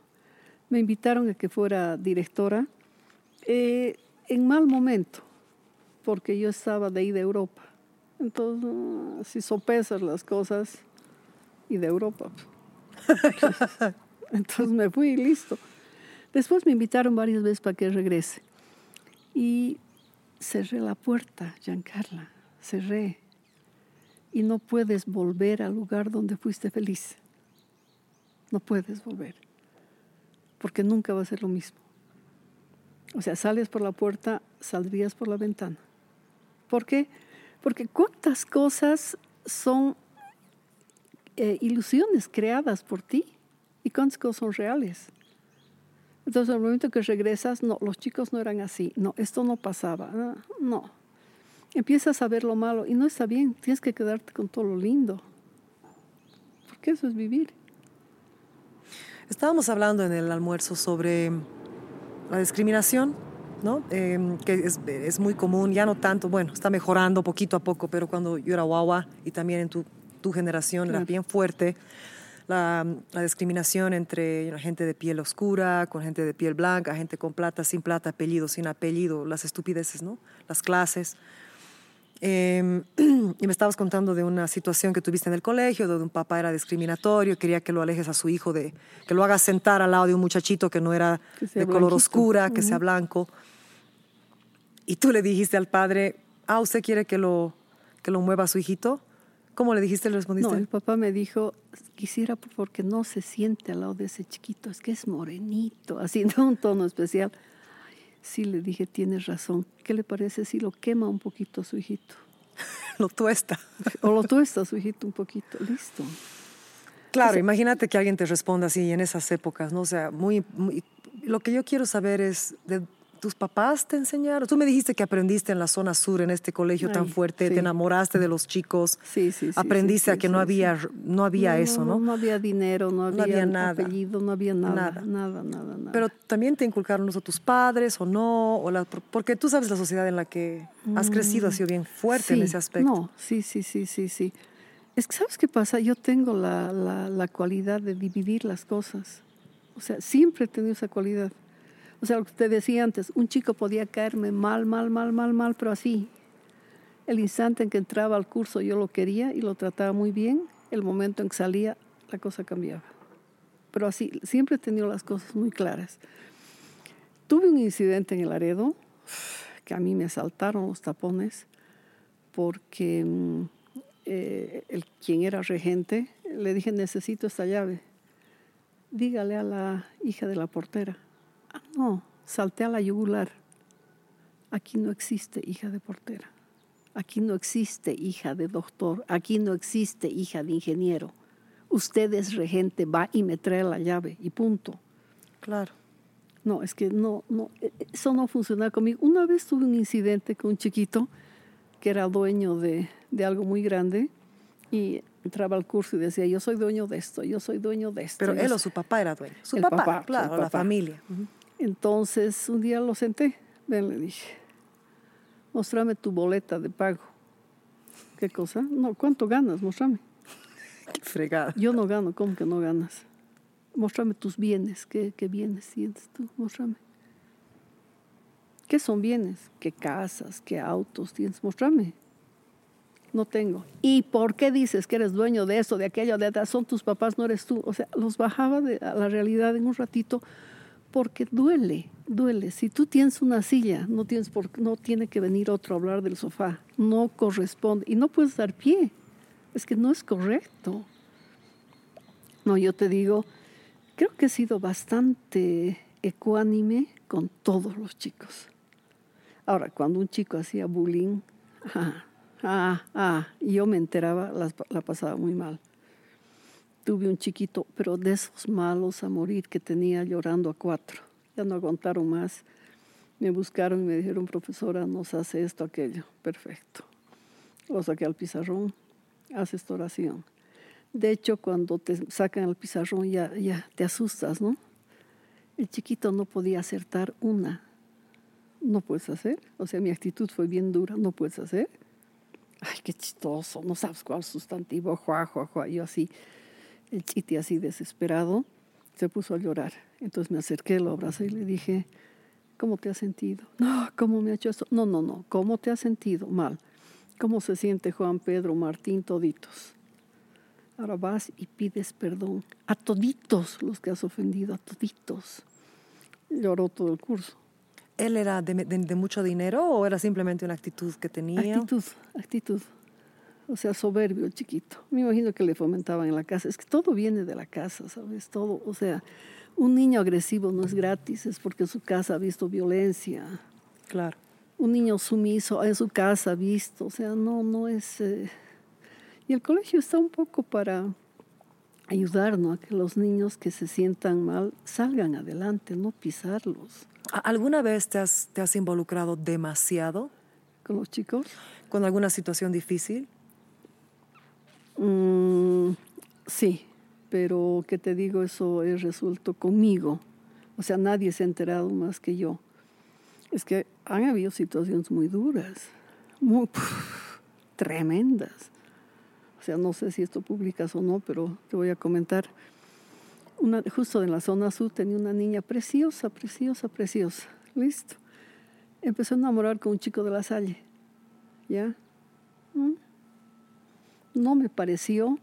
Me invitaron a que fuera directora eh, en mal momento, porque yo estaba de ahí de Europa. Entonces, si sopesas las cosas, y de Europa. pues. (laughs) Entonces me fui y listo. Después me invitaron varias veces para que regrese. Y cerré la puerta, Giancarla, cerré. Y no puedes volver al lugar donde fuiste feliz. No puedes volver. Porque nunca va a ser lo mismo. O sea, sales por la puerta, saldrías por la ventana. ¿Por qué? Porque cuántas cosas son eh, ilusiones creadas por ti y cuántas cosas son reales. Entonces, en el momento que regresas, no, los chicos no eran así, no, esto no pasaba, ah, no. Empiezas a ver lo malo y no está bien, tienes que quedarte con todo lo lindo. Porque eso es vivir. Estábamos hablando en el almuerzo sobre la discriminación, ¿no? Eh, que es, es muy común, ya no tanto, bueno, está mejorando poquito a poco, pero cuando yo era guagua y también en tu, tu generación era Claro. bien fuerte la, la discriminación entre la gente de piel oscura, con gente de piel blanca, gente con plata, sin plata, apellido, sin apellido, las estupideces, ¿no? Las clases. Eh, (clears throat) y me estabas contando de una situación que tuviste en el colegio, donde un papá era discriminatorio, quería que lo alejes a su hijo, de, que lo hagas sentar al lado de un muchachito que no era Que de color blanquito. oscura, que sea blanco. Y tú le dijiste al padre, ah, ¿usted quiere que lo, que lo mueva a su hijito? ¿Cómo le dijiste? ¿Le respondiste? No, el papá me dijo, quisiera por favor que no se siente al lado de ese chiquito, es que es morenito, así, (laughs) de un tono especial. Sí, le dije, tienes razón. ¿Qué le parece si lo quema un poquito a su hijito? (laughs) lo tuesta. O lo tuesta a su hijito un poquito. Listo. Claro, O sea- imagínate que alguien te responda así en esas épocas, ¿no? O sea, muy, muy- Lo que yo quiero saber es, ¿de tus papás te enseñaron? Tú me dijiste que aprendiste en la zona sur, en este colegio tan fuerte, sí. te enamoraste de los chicos, Sí, sí, sí. aprendiste sí, a que no había, no había eso, ¿no? No, había dinero, no había, había nada. apellido, no había nada. Nada. Nada, nada, nada. Pero también te inculcaron eso tus padres o no, o la- porque tú sabes la sociedad en la que has crecido ha sido bien fuerte en ese aspecto. No, sí, sí, sí, sí, sí. Es que, ¿sabes qué pasa? Yo tengo la, la, la cualidad de dividir las cosas. O sea, siempre he tenido esa cualidad. O sea, lo que te decía antes, un chico podía caerme mal, mal, mal, mal, mal, pero así. El instante en que entraba al curso yo lo quería y lo trataba muy bien, el momento en que salía la cosa cambiaba. Pero así, siempre he tenido las cosas muy claras. Tuve un incidente en el Aredo, (sighs) que a mí me saltaron los tapones, porque mm, eh, el, quien era regente le dije, necesito esta llave. Dígale a la hija de la portera. Ah, no, salté a la yugular. Aquí no existe hija de portera. Aquí no existe hija de doctor. Aquí no existe hija de ingeniero. Usted es regente, va y me trae la llave y punto. Claro. No, es que no, no, eh, eso no funciona conmigo. Una vez tuve un incidente con un chiquito que era dueño de, de algo muy grande y entraba al curso y decía, yo soy dueño de esto, yo soy dueño de esto. Pero él o soy-". su papá era dueño. Su El papá, papá, claro, la familia. Entonces un día lo senté, ven, le dije, mostrame tu boleta de pago. ¿Qué cosa? No, ¿cuánto ganas? Mostrame. (laughs) Qué fregada. Yo no gano, ¿cómo que no ganas? Mostrame tus bienes, ¿qué, qué bienes tienes tú? Mostrame. ¿Qué son bienes? ¿Qué casas? ¿Qué autos tienes? Mostrame. No tengo. ¿Y por qué dices que eres dueño de esto, de aquello, de atrás? Son tus papás, no eres tú. O sea, los bajaba de, a la realidad en un ratito porque duele, duele. Si tú tienes una silla, no, tienes por, no tiene que venir otro a hablar del sofá. No corresponde. Y no puedes dar pie. Es que no es correcto. No, yo te digo, creo que he sido bastante ecuánime con todos los chicos. Ahora, cuando un chico hacía bullying, (laughs) ah, ah, ah, yo me enteraba, la pasaba muy mal. Tuve un chiquito, pero de esos malos a morir que tenía llorando a cuatro. Ya no aguantaron más. Me buscaron y me dijeron, profesora, nos hace esto, aquello. Perfecto. Lo saqué al pizarrón, hace esta oración. De hecho, cuando te sacan al pizarrón ya, ya te asustas, ¿no? El chiquito no podía acertar una. No puedes hacer. O sea, mi actitud fue bien dura. No puedes hacer. Ay, qué chistoso. No sabes cuál sustantivo. Juá, juá, juá. Yo así, el chiti así desesperado, se puso a llorar. Entonces me acerqué, lo abracé y le dije, ¿cómo te has sentido? No, ¿cómo me ha hecho esto? No, no, no. ¿Cómo te has sentido? Mal. ¿Cómo se siente Juan, Pedro, Martín, toditos? Ahora vas y pides perdón a toditos los que has ofendido, a toditos. Lloró todo el curso. ¿Él era de, de- de mucho dinero o era simplemente una actitud que tenía? Actitud, actitud. O sea, soberbio el chiquito. Me imagino que le fomentaban en la casa. Es que todo viene de la casa, ¿sabes? Todo, o sea, un niño agresivo no es gratis, es porque en su casa ha visto violencia. Claro. Un niño sumiso en su casa ha visto, o sea, no, no es... eh, Y el colegio está un poco para ayudarnos a que los niños que se sientan mal salgan adelante, no pisarlos. ¿A- ¿Alguna vez te has, te has involucrado demasiado Con los chicos, con alguna situación difícil? Mm, sí, pero que te digo, eso es resuelto conmigo. O sea, nadie se ha enterado más que yo. Es que han habido situaciones muy duras, muy puf, tremendas. O sea, no sé si esto publicas o no, pero te voy a comentar. Una, justo en la zona sur tenía una niña preciosa, preciosa, preciosa. Listo. Empezó a enamorar con un chico de la Salle. ¿Ya? ¿Mm? No me pareció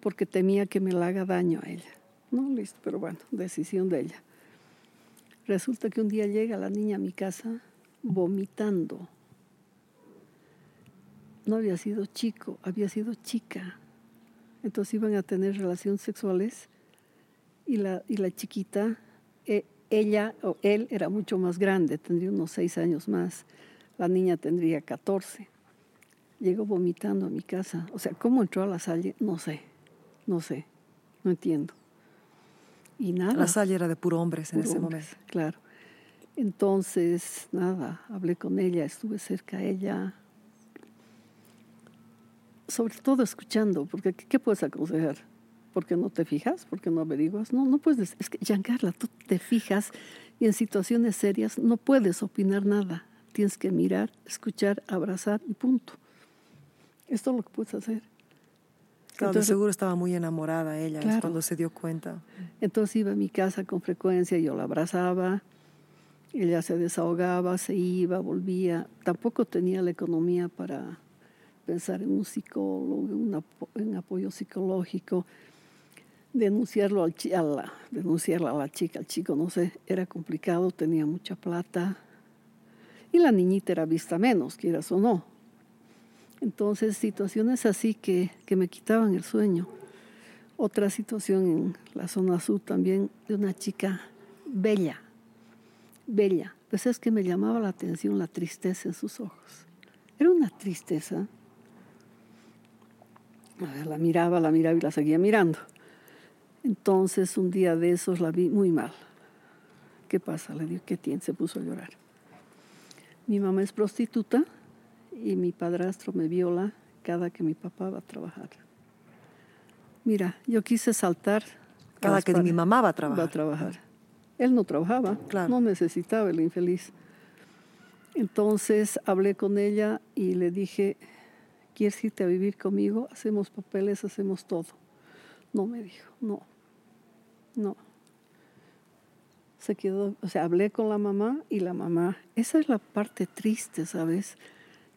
porque temía que me la haga daño a ella. No, listo, pero bueno, decisión de ella. Resulta que un día llega la niña a mi casa vomitando. No había sido chico, había sido chica. Entonces iban a tener relaciones sexuales y la, y la chiquita, eh, ella o él era mucho más grande, tendría unos seis años más. La niña tendría 14 llegó vomitando a mi casa. O sea, ¿cómo entró a la salle? No sé, no sé, no entiendo. Y nada. La Salle era de puro hombres en puro ese hombres, momento. Claro. Entonces, nada, hablé con ella, estuve cerca a ella. Sobre todo escuchando, porque ¿qué, puedes aconsejar? ¿Por qué no te fijas? ¿Por qué no averiguas? No, no puedes. Es que, Giancarla, tú te fijas y en situaciones serias no puedes opinar nada. Tienes que mirar, escuchar, abrazar y punto. Esto es lo que puedes hacer. Claro, de Entonces- seguro estaba muy enamorada ella Claro. cuando se dio cuenta. Entonces iba a mi casa con frecuencia, yo la abrazaba, ella se desahogaba, se iba, volvía. Tampoco tenía la economía para pensar en un psicólogo, en, apo- en apoyo psicológico. Denunciarlo al a la, denunciarla a la chica, al chico, no sé, era complicado, tenía mucha plata. Y la niñita era vista menos, quieras o no. Entonces, situaciones así que, que me quitaban el sueño. Otra situación en la zona sur también de una chica bella, bella. Pues es que me llamaba la atención la tristeza en sus ojos. Era una tristeza. La miraba, la miraba y la seguía mirando. Entonces, un día de esos la vi muy mal. ¿Qué pasa? Le digo, ¿qué tiene? Se puso a llorar. Mi mamá es prostituta y mi padrastro me viola cada que mi papá va a trabajar. Mira, yo quise saltar. Cada que mi mamá va a Va a trabajar. trabajar. Él no trabajaba, Claro. no necesitaba el infeliz. Entonces hablé con ella y le dije, ¿quieres irte a vivir conmigo? Hacemos papeles, hacemos todo. No me dijo, no, no. Se quedó, o sea, hablé con la mamá y la mamá, esa es la parte triste, ¿sabes?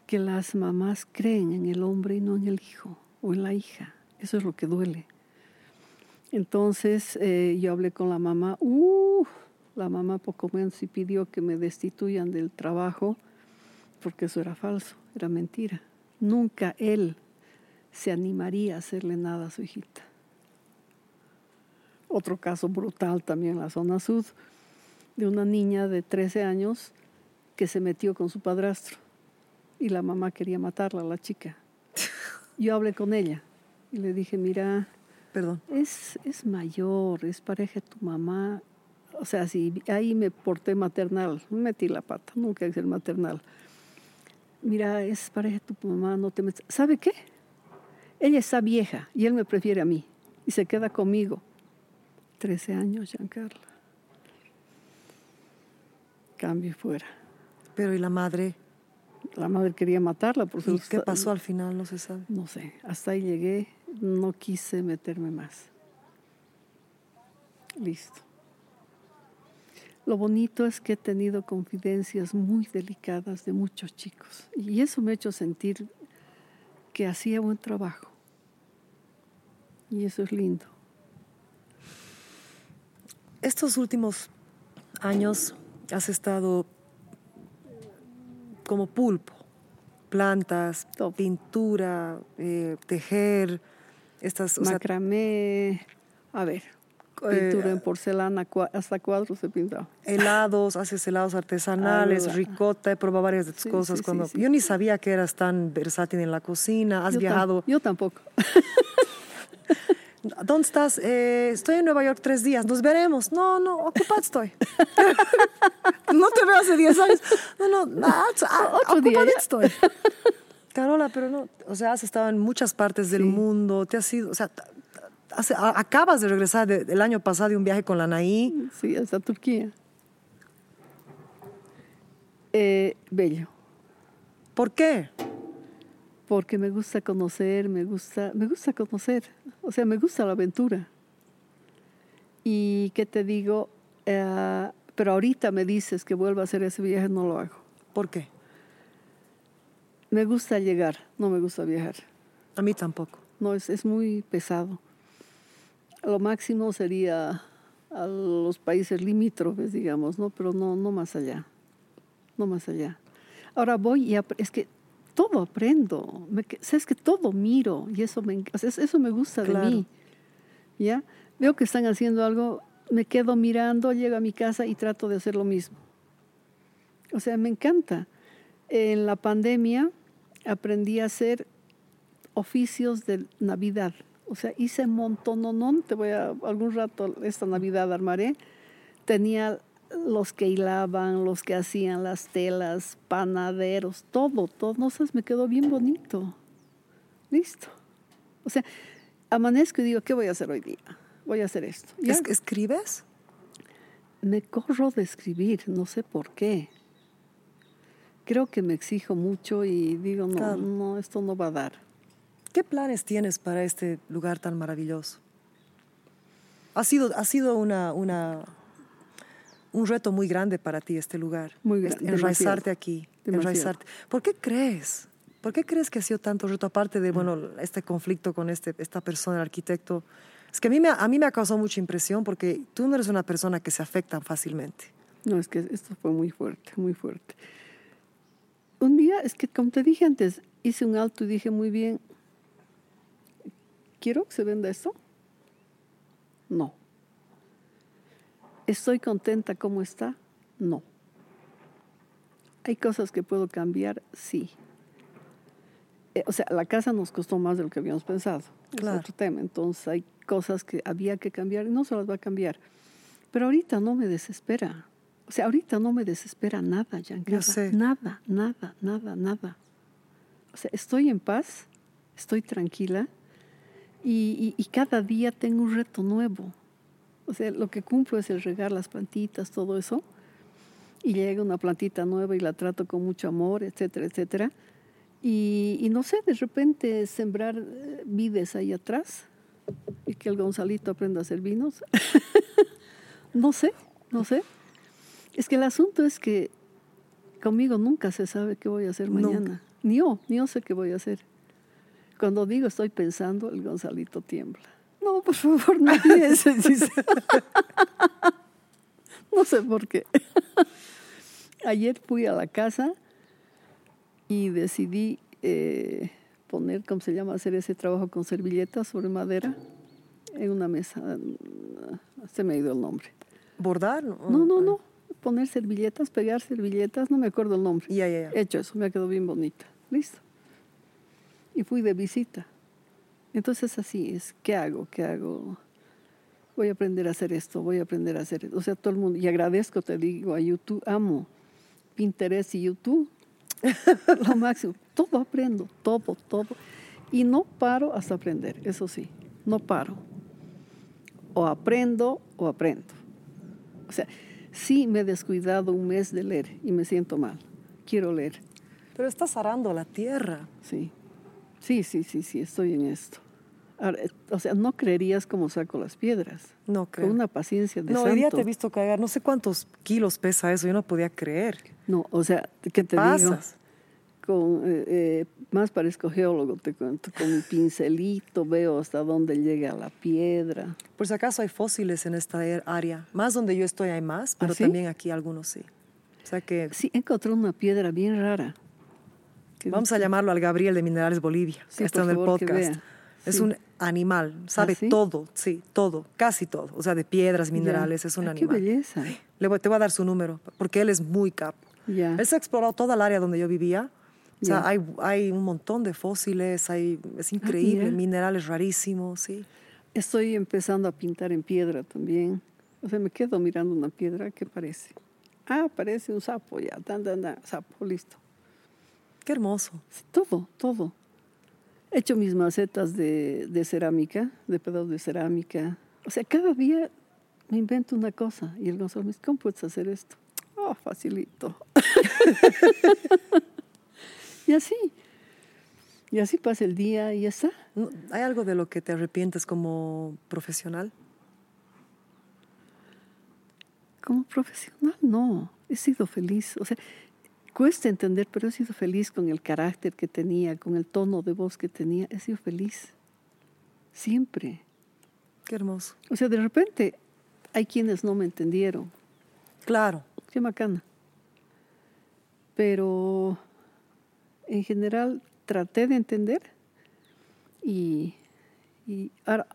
Que las mamás creen en el hombre y no en el hijo o en la hija. Eso es lo que duele. Entonces eh, yo hablé con la mamá, uh, la mamá poco menos y pidió que me destituyan del trabajo porque eso era falso, era mentira. Nunca él se animaría a hacerle nada a su hijita. Otro caso brutal también en la zona sur, de una niña de 13 años que se metió con su padrastro y la mamá quería matarla, la chica. Yo hablé con ella y le dije, mira, Perdón. es, es mayor, es pareja de tu mamá. O sea, si ahí me porté maternal, metí la pata, nunca hice el maternal. Mira, es pareja de tu mamá, no te metas. ¿Sabe qué? Ella está vieja y él me prefiere a mí y se queda conmigo. 13 años, Giancarla. Cambio y fuera. Pero ¿y la madre? La madre quería matarla por ¿Y qué pasó al final? No se sabe. No sé, hasta ahí llegué, no quise meterme más. Listo. Lo bonito es que he tenido confidencias muy delicadas de muchos chicos y eso me ha hecho sentir que hacía buen trabajo. Y eso es lindo. Estos últimos años has estado como pulpo, plantas, pintura, eh, tejer, estas, sea, Macramé, a ver, Eh, pintura en porcelana, hasta cuadros he pintado. helados, haces helados artesanales, Ah, ricota, he probado varias de tus Sí, cosas. sí, cuando sí. Yo ni sabía que eras tan versátil en la cocina, has Yo tam- viajado. Yo tampoco. (laughs) ¿Dónde estás? "Eh, estoy en Nueva York tres días, nos veremos. No, no, ocupado estoy. (laughs) no te veo hace diez años. No, no, ah, ah, Otro día ocupado estoy. Carola, pero no, o sea, has estado en muchas partes del Sí. mundo, te has ido, o sea, acabas de regresar de- del año pasado de un viaje con la Naí. Sí, hasta Turquía. Eh, bello, ¿Por qué? Porque me gusta conocer, me gusta, me gusta conocer, o sea, me gusta la aventura. Y qué te digo, Eh, pero ahorita me dices que vuelva a hacer ese viaje, no lo hago. ¿Por qué? Me gusta llegar, no me gusta viajar. A mí tampoco. No, es, es muy pesado. Lo máximo sería a los países limítrofes, digamos, ¿no? Pero no, no más allá. No más allá. Ahora voy y es que todo aprendo. Me, sabes que todo miro y eso me, o sea, eso me gusta Claro. de mí. ¿Ya? Veo que están haciendo algo, me quedo mirando, llego a mi casa y trato de hacer lo mismo. O sea, me encanta. En la pandemia aprendí a hacer oficios de Navidad. O sea, hice montononón, te voy a, algún rato esta Navidad armaré. Tenía los que hilaban, los que hacían las telas, panaderos, todo, todo. No sabes, me quedó bien bonito. Listo. O sea, amanezco y digo, ¿qué voy a hacer hoy día? Voy a hacer esto. Ya, ¿Es- ¿Escribes? me corro de escribir, no sé por qué. Creo que me exijo mucho y digo, no, Claro. no, esto no va a dar. ¿Qué planes tienes para este lugar tan maravilloso? Ha sido, ha sido una, una, un reto muy grande para ti este lugar. Muy grande, Enraizarte aquí. Demasiado. Enraizarte. ¿Por qué crees? ¿Por qué crees que ha sido tanto reto? Aparte de, bueno, este conflicto con este, esta persona, el arquitecto. Es que a mí, me, a mí me ha causado mucha impresión porque tú no eres una persona que se afecta fácilmente. No, es que esto fue muy fuerte, muy fuerte. Un día, es que como te dije antes, hice un alto y dije muy bien, ¿quiero que se venda esto? No. ¿Estoy contenta como está? No. ¿Hay cosas que puedo cambiar? Sí. Eh, o sea, la casa nos costó más de lo que habíamos pensado. Claro. Es otro tema. Entonces hay cosas que había que cambiar y no se las va a cambiar. Pero ahorita no me desespera. O sea, ahorita no me desespera nada, Giancarlo. Nada, nada, nada, nada. O sea, estoy en paz, estoy tranquila y, y- y cada día tengo un reto nuevo. O sea, lo que cumplo es el regar las plantitas, todo eso. y llega una plantita nueva y la trato con mucho amor, etcétera, etcétera. Y, y no sé, de repente sembrar eh, vides ahí atrás y que el Gonzalito aprenda a hacer vinos. (laughs) no sé, no sé. Es que el asunto es que conmigo nunca se sabe qué voy a hacer mañana. Ni yo, ni yo sé qué voy a hacer. Cuando digo estoy pensando, el Gonzalito tiembla. No, por favor, (laughs) no pienses. (laughs) no sé por qué. Ayer fui a la casa y decidí eh, poner, ¿cómo se llama? Hacer ese trabajo con servilletas sobre madera en una mesa. Se me ha ido el nombre. ¿Bordar? No, no, no. Poner servilletas, pegar servilletas, no me acuerdo el nombre. Ya, ya. Hecho eso, me ha quedado bien bonita. Listo. Y fui de visita. Entonces así es, ¿qué hago? ¿Qué hago? Voy a aprender a hacer esto, voy a aprender a hacer esto. O sea, todo el mundo, y agradezco, te digo, a YouTube, amo Pinterest y YouTube, (laughs) lo máximo. Todo aprendo, todo, todo. Y no paro hasta aprender, eso sí, no paro. O aprendo o aprendo. O sea, sí me he descuidado un mes de leer y me siento mal. Quiero leer. Pero estás arando la tierra. Sí, sí, sí, sí, sí, estoy en esto. Ahora, o sea, no creerías cómo saco las piedras. No creo. Con una paciencia de no, santo. hoy día te he visto caer. No sé cuántos kilos pesa eso. Yo no podía creer. No, o sea, ¿qué te digo? Pasas. Con, eh, eh, más parezco geólogo, te cuento. Con mi pincelito veo hasta dónde llega la piedra. Por si acaso hay fósiles en esta er- área. Más donde yo estoy hay más, pero ¿Ah, sí? también aquí algunos sí. O sea que Sí, encontré una piedra bien rara. vamos a llamarlo al Gabriel de Minerales Bolivia. Sí, que está en el podcast. Es Sí. un animal, sabe ¿Ah, sí? todo, sí, todo, casi todo. O sea, de piedras, minerales, es un Ah, animal. Qué belleza. Le voy- te voy a dar su número, porque él es muy capo. Ya. Él se ha explorado toda el área donde yo vivía. O sea, hay, hay un montón de fósiles, hay, es increíble, mira. minerales rarísimos, sí. Estoy empezando a pintar en piedra también. O sea, me quedo mirando una piedra, ¿qué parece? Ah, parece un sapo ya, dan, dan, dan, sapo, listo. Qué hermoso. Sí, Todo, todo. He hecho mis macetas de, de cerámica, de pedazos de cerámica. O sea, cada día me invento una cosa. Y el Gonzalo me dice, ¿cómo puedes hacer esto? Oh, facilito. (laughs) y así. Y así pasa el día y ya está. ¿Hay algo de lo que te arrepientes como profesional? Como profesional, no. He sido feliz. O sea, cuesta entender, pero he sido feliz con el carácter que tenía, con el tono de voz que tenía. He sido feliz. Siempre. Qué hermoso. O sea, de repente hay quienes no me entendieron. Claro. Qué bacana. Pero en general traté de entender y, y ahora,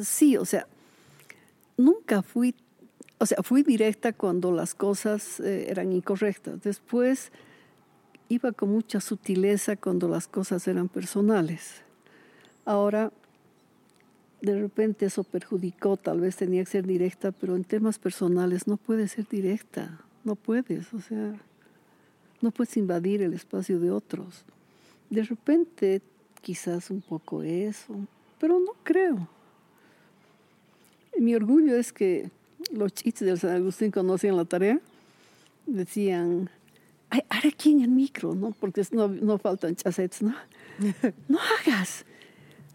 sí, o sea, nunca fui, o sea, fui directa cuando las cosas eh, eran incorrectas. Después iba con mucha sutileza cuando las cosas eran personales. Ahora, de repente eso perjudicó, tal vez tenía que ser directa, pero en temas personales no puedes ser directa, no puedes, o sea, no puedes invadir el espacio de otros. De repente, quizás un poco eso, pero no creo. Mi orgullo es que los chits del San Agustín cuando hacían la tarea decían, "Ay, ahora aquí en el micro, ¿no? Porque no, no faltan chasets, ¿no? (laughs) no hagas.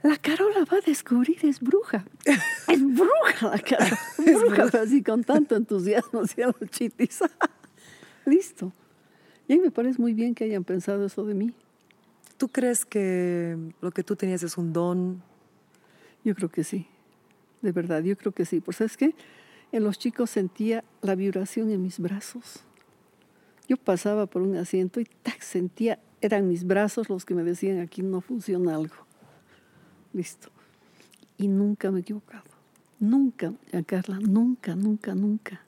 La Carola va a descubrir, es bruja. (laughs) Es bruja la Carola. bruja, así con tanto entusiasmo hacían los chitis. (laughs) Listo. Y a mí me parece muy bien que hayan pensado eso de mí. ¿Tú crees que lo que tú tenías es un don? Yo creo que sí. De verdad, yo creo que sí. Por sabes qué? En los chicos sentía la vibración en mis brazos. Yo pasaba por un asiento y tac, sentía, eran mis brazos los que me decían aquí no funciona algo. Listo. Y nunca me he equivocado. Nunca, Carla, nunca, nunca, nunca.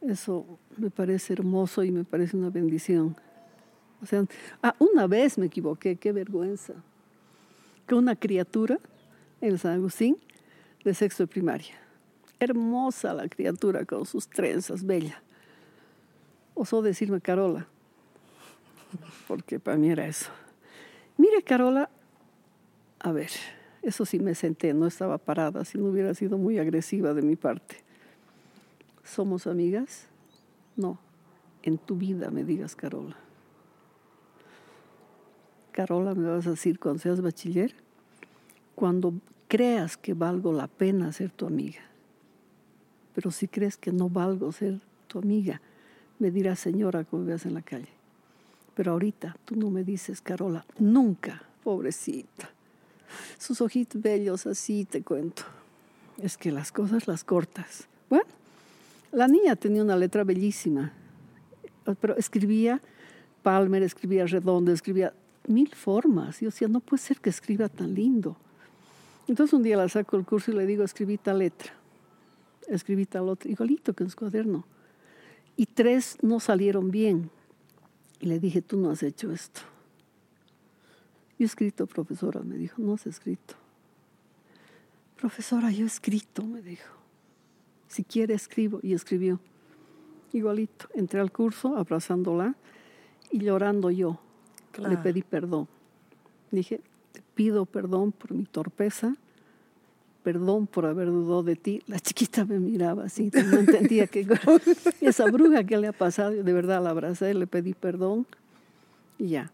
Eso me parece hermoso y me parece una bendición. O sea, ah, una vez me equivoqué, qué vergüenza. Que una criatura en San Agustín de sexto de primaria. Hermosa la criatura con sus trenzas, bella. Osó decirme Carola, porque para mí era eso. Mire, Carola, a ver, eso sí me senté, no estaba parada, si no hubiera sido muy agresiva de mi parte. ¿Somos amigas? No, en tu vida me digas Carola. Carola, me vas a decir cuando seas bachiller, cuando creas que valgo la pena ser tu amiga. Pero si crees que no valgo ser tu amiga, me dirás señora como veas en la calle. Pero ahorita tú no me dices Carola, nunca, pobrecita. Sus ojitos bellos así te cuento. Es que las cosas las cortas. Bueno, la niña tenía una letra bellísima, pero escribía Palmer, escribía Redondo, escribía mil formas. Yo decía, no puede ser que escriba tan lindo. Entonces un día la saco el curso y le digo, escribí tal letra, escribí tal otra, igualito que en su cuaderno. Y tres no salieron bien. Y le dije, tú no has hecho esto. Yo he escrito, profesora, me dijo, no has escrito. Profesora, yo he escrito, me dijo. Si quiere, escribo. Y escribió. Igualito. Entré al curso abrazándola y llorando yo. Le pedí perdón. Dije, te pido perdón por mi torpeza, perdón por haber dudado de ti. La chiquita me miraba así, (laughs) no entendía que esa bruja que le ha pasado. De verdad la abracé, le pedí perdón y ya.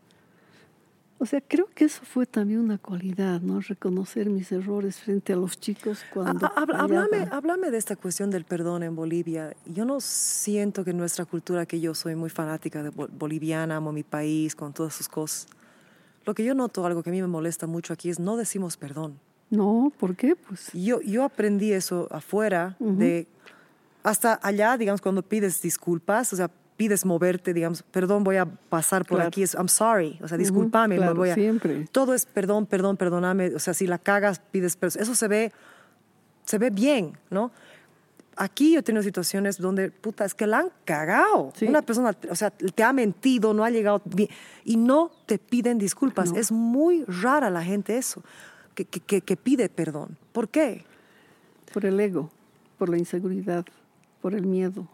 O sea, creo que eso fue también una cualidad, ¿no? Reconocer mis errores frente a los chicos cuando... háblame, de esta cuestión del perdón en Bolivia. Yo no siento que nuestra cultura, que yo soy muy fanática de boliviana, amo mi país, con todas sus cosas. Lo que yo noto, algo que a mí me molesta mucho aquí, es no decimos perdón. No, ¿por qué? Pues... Yo, yo aprendí eso afuera, de hasta allá, digamos, cuando pides disculpas, o sea, pides moverte, digamos, perdón, voy a pasar por aquí, I'm sorry, o sea, discúlpame, voy a... Siempre. Todo es perdón, perdón, perdóname, o sea, si la cagas, pides perdón, eso se ve, se ve bien, ¿no? Aquí yo he tenido situaciones donde, puta, es que la han cagado. Una persona, o sea, te ha mentido, no ha llegado bien, y no te piden disculpas. Es muy rara la gente eso, que, que, que pide perdón. ¿Por qué? Por el ego, por la inseguridad, por el miedo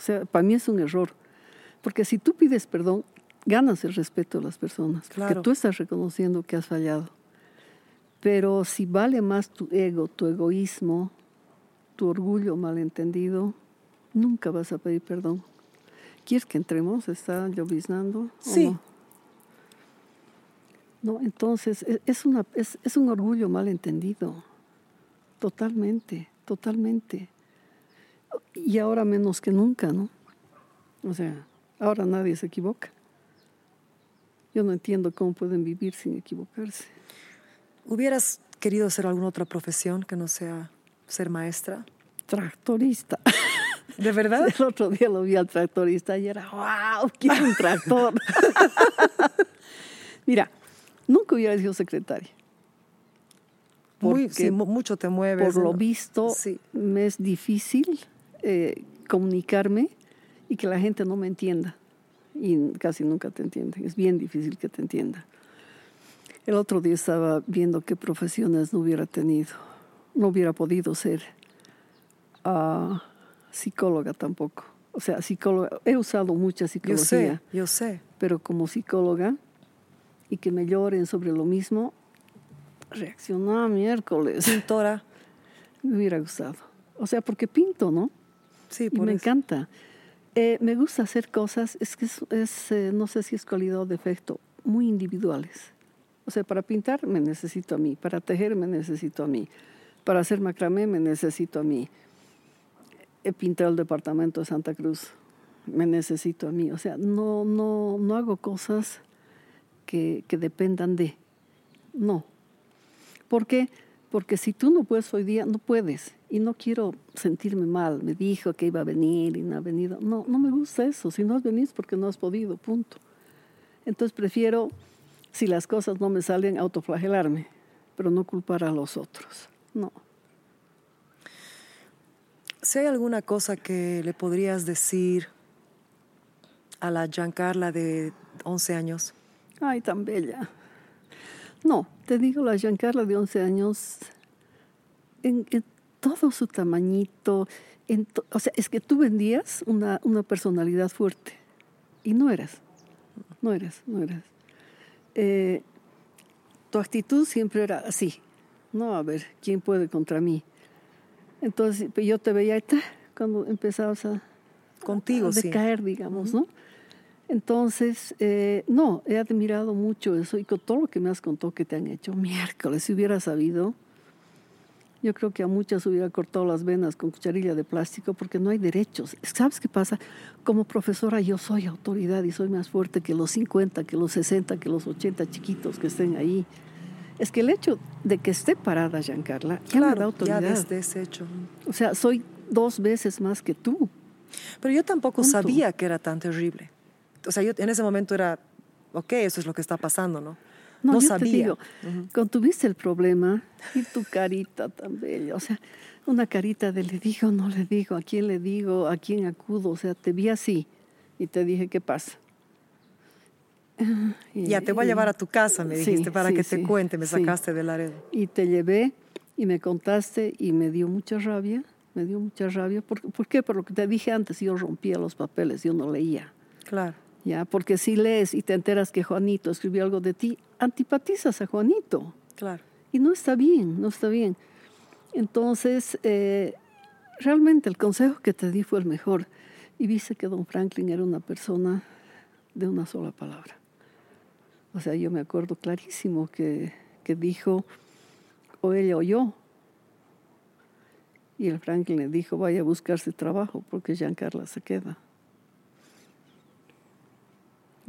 o sea, para mí es un error. Porque si tú pides perdón, ganas el respeto de las personas. Porque tú estás reconociendo que has fallado. Pero si vale más tu ego, tu egoísmo, tu orgullo malentendido, nunca vas a pedir perdón. ¿Quieres que entremos? ¿Está lloviznando? Sí. No? Entonces e, es, una, es, es un orgullo malentendido. Totalmente, totalmente y ahora menos que nunca, ¿no? O sea, ahora nadie se equivoca. Yo no entiendo cómo pueden vivir sin equivocarse. ¿Hubieras querido hacer alguna otra profesión que no sea ser maestra? Tractorista. (laughs) ¿De verdad? El otro día lo vi al tractorista y era, wow, quiero un tractor. (laughs) Mira, nunca hubiera sido secretaria. Muy, sí, mucho te mueves. Por lo visto, me es difícil eh, comunicarme y que la gente no me entienda. Y casi nunca te entiende. Es bien difícil que te entienda. El otro día estaba viendo qué profesiones no hubiera tenido. No hubiera podido ser ah, psicóloga tampoco. O sea, psicóloga. He usado mucha psicología. Yo sé, yo sé. Pero como psicóloga y que me lloren sobre lo mismo, reaccionaba miércoles. Pintora. Me hubiera gustado. O sea, porque pinto, ¿no? Sí, y me encanta. Eh, me gusta hacer cosas, es que es, eh, no sé si es cualidad o defecto, muy individuales. O sea, para pintar me necesito a mí, para tejer me necesito a mí, para hacer macramé me necesito a mí. He pintado el departamento de Santa Cruz, me necesito a mí. O sea, no, no, no hago cosas que, dependan de. No. ¿Por qué? Porque si tú no puedes hoy día, no puedes y no quiero sentirme mal. Me dijo que iba a venir y no ha venido. No, no me gusta eso. Si no has venido es porque no has podido, punto. Entonces prefiero, si las cosas no me salen, autoflagelarme, pero no culpar a los otros. No. Si hay alguna cosa que le podrías decir a la Giancarla de 11 años. Ay, tan bella. No, te digo, la Giancarla de 11 años, en, todo su tamañito. o sea, es que tú vendías una, una, personalidad fuerte y no eras, no eras, no eras. Eh, tu actitud siempre era así, no, a ver, ¿quién puede contra mí? Entonces yo te veía cuando empezabas a, Contigo, a sí. decaer, digamos, ¿no? Entonces, eh, no, he admirado mucho eso y con todo lo que me has contado que te han hecho, miércoles, si hubiera sabido, yo creo que a muchas hubiera cortado las venas con cucharilla de plástico porque no hay derechos. ¿Sabes qué pasa? Como profesora yo soy autoridad y soy más fuerte que los 50, que los 60, que los 80 chiquitos que estén ahí. Es que el hecho de que esté parada, Giancarla, ya me da Claro, autoridad. ya desde ese hecho. O sea, soy dos veces más que tú. Pero yo tampoco Punto. sabía que era tan terrible. O sea, yo en ese momento era, ok, eso es lo que está pasando, ¿no? No, yo sabía. te digo, cuando tuviste el problema y tu carita tan bella, o sea, una carita de le digo, no le digo, a quién le digo, a quién acudo, o sea, te vi así y te dije, ¿qué pasa? Y- Ya te voy a llevar a tu casa, me Sí, dijiste, para sí, que te sí, cuente, me sacaste del Laredo. Y te llevé y me contaste y me dio mucha rabia, me dio mucha rabia. ¿Por, ¿por qué? Por lo que te dije antes, yo rompía los papeles, yo no leía. Claro. Ya, porque si lees y te enteras que Juanito escribió algo de ti, antipatizas a Juanito. Claro. Y no está bien, no está bien. Entonces, eh, realmente el consejo que te di fue el mejor. Y viste que don Franklin era una persona de una sola palabra. O sea, yo me acuerdo clarísimo que, que dijo, o ella o yo. Y el Franklin le dijo, vaya a buscarse trabajo porque Giancarla se queda.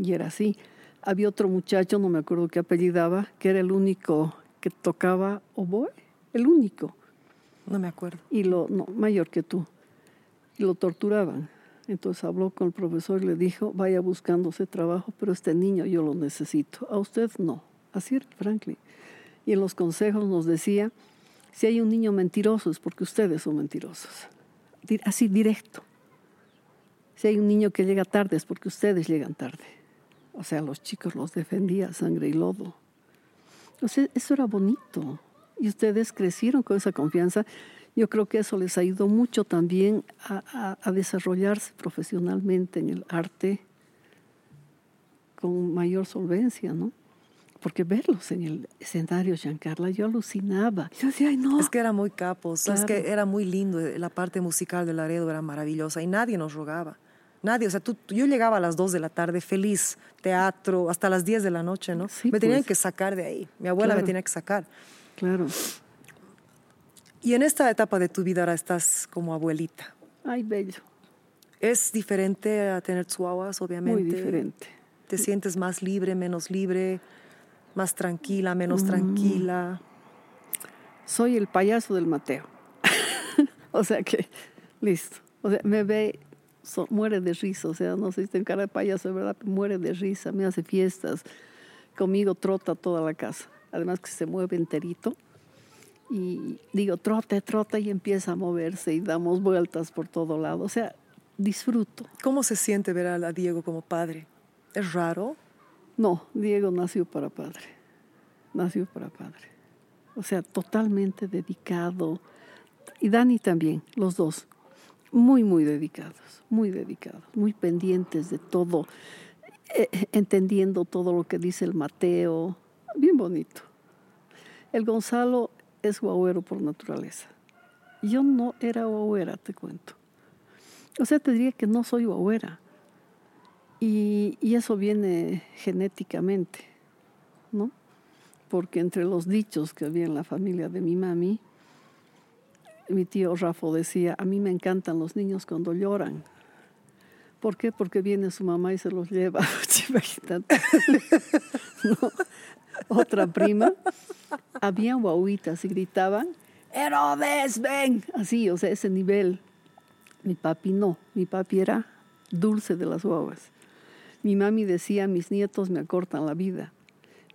Y era así. Había otro muchacho, no me acuerdo qué apellidaba, que era el único que tocaba oboe, el único, No me acuerdo. y lo, no, mayor que tú, y lo torturaban. Entonces habló con el profesor y le dijo, vaya buscándose trabajo, pero este niño yo lo necesito, a usted no. Así era Franklin. Y en los consejos nos decía, si hay un niño mentiroso es porque ustedes son mentirosos. Así directo. Si hay un niño que llega tarde es porque ustedes llegan tarde. O sea, los chicos los defendía sangre y lodo. O sea, eso era bonito. Y ustedes crecieron con esa confianza. Yo creo que eso les ayudó mucho también a, a- a desarrollarse profesionalmente en el arte con mayor solvencia, ¿no? Porque verlos en el escenario, Giancarla, yo alucinaba. Yo decía, ay, no. Es que era muy capos, es que Claro. era muy lindo, eh, la parte musical de Laredo era maravillosa y nadie nos rogaba. Nadie, o sea, tú, yo llegaba a las 2 de la tarde feliz, teatro, hasta las 10 de la noche, ¿no? Sí, me tenían pues. que sacar de ahí, mi abuela me tenía que sacar. Claro. Y en esta etapa de tu vida ahora estás como abuelita. Ay, bello. ¿Es diferente a tener chihuahuas, obviamente? Muy diferente. ¿Te sientes más libre, menos libre, más tranquila, Mm. menos tranquila? soy el payaso del Mateo. (laughs) o sea que, listo. O sea, me ve, so- muere de risa. O sea, no sé si tengo cara de payaso, de verdad, muere de risa, me hace fiestas. Conmigo trota toda la casa. Además que se mueve enterito. Y digo, trote, trota y empieza a moverse y damos vueltas por todo lado. O sea, disfruto. ¿Cómo se siente ver a Diego como padre? ¿Es raro? No, Diego nació para padre. Nació para padre. O sea, totalmente dedicado. Y Dani también, los dos. Muy, muy dedicados, muy dedicados, muy pendientes de todo, eh, entendiendo todo lo que dice el Mateo. Bien bonito. El Gonzalo es guauero por naturaleza. Yo no era guauera, te cuento. O sea, te diría que no soy guauera. Y, y eso viene genéticamente, ¿no? Porque entre los dichos que había en la familia de mi mami, mi tío Rafo decía, a mí me encantan los niños cuando lloran. ¿Por qué? Porque viene su mamá y se los lleva. (laughs) (laughs) ¿No? Otra prima, había guauitas y gritaban, Herodes, ven. Así, o sea, ese nivel. Mi papi no, mi papi era dulce de las guaguas. Mi mami decía, mis nietos me acortan la vida.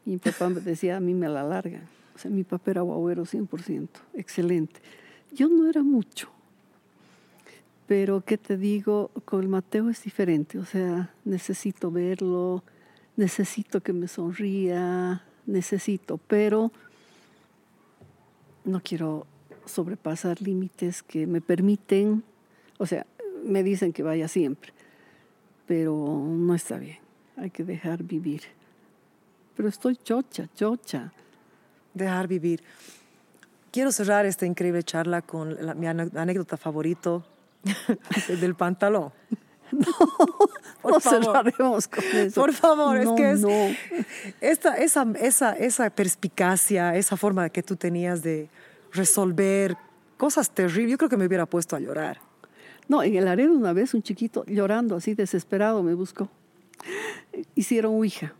Mi papá decía, a mí me la alargan. O sea, mi papá era guagüero 100%, excelente. Yo no era mucho, pero ¿qué te digo? Con Mateo es diferente, o sea, necesito verlo, necesito que me sonría, necesito, pero no quiero sobrepasar límites que me permiten, o sea, me dicen que vaya siempre, pero no está bien, hay que dejar vivir. Pero estoy chocha, chocha. Dejar vivir. Quiero cerrar esta increíble charla con la- mi anécdota favorito (laughs) del pantalón. (laughs) (laughs) Por no favor. cerraremos con eso. Por favor, No, es que es no. esta, esa, esa, esa perspicacia, esa forma que tú tenías de resolver cosas terribles, yo creo que me hubiera puesto a llorar. No, en el Laredo una vez un chiquito llorando así desesperado me buscó. Hicieron Ouija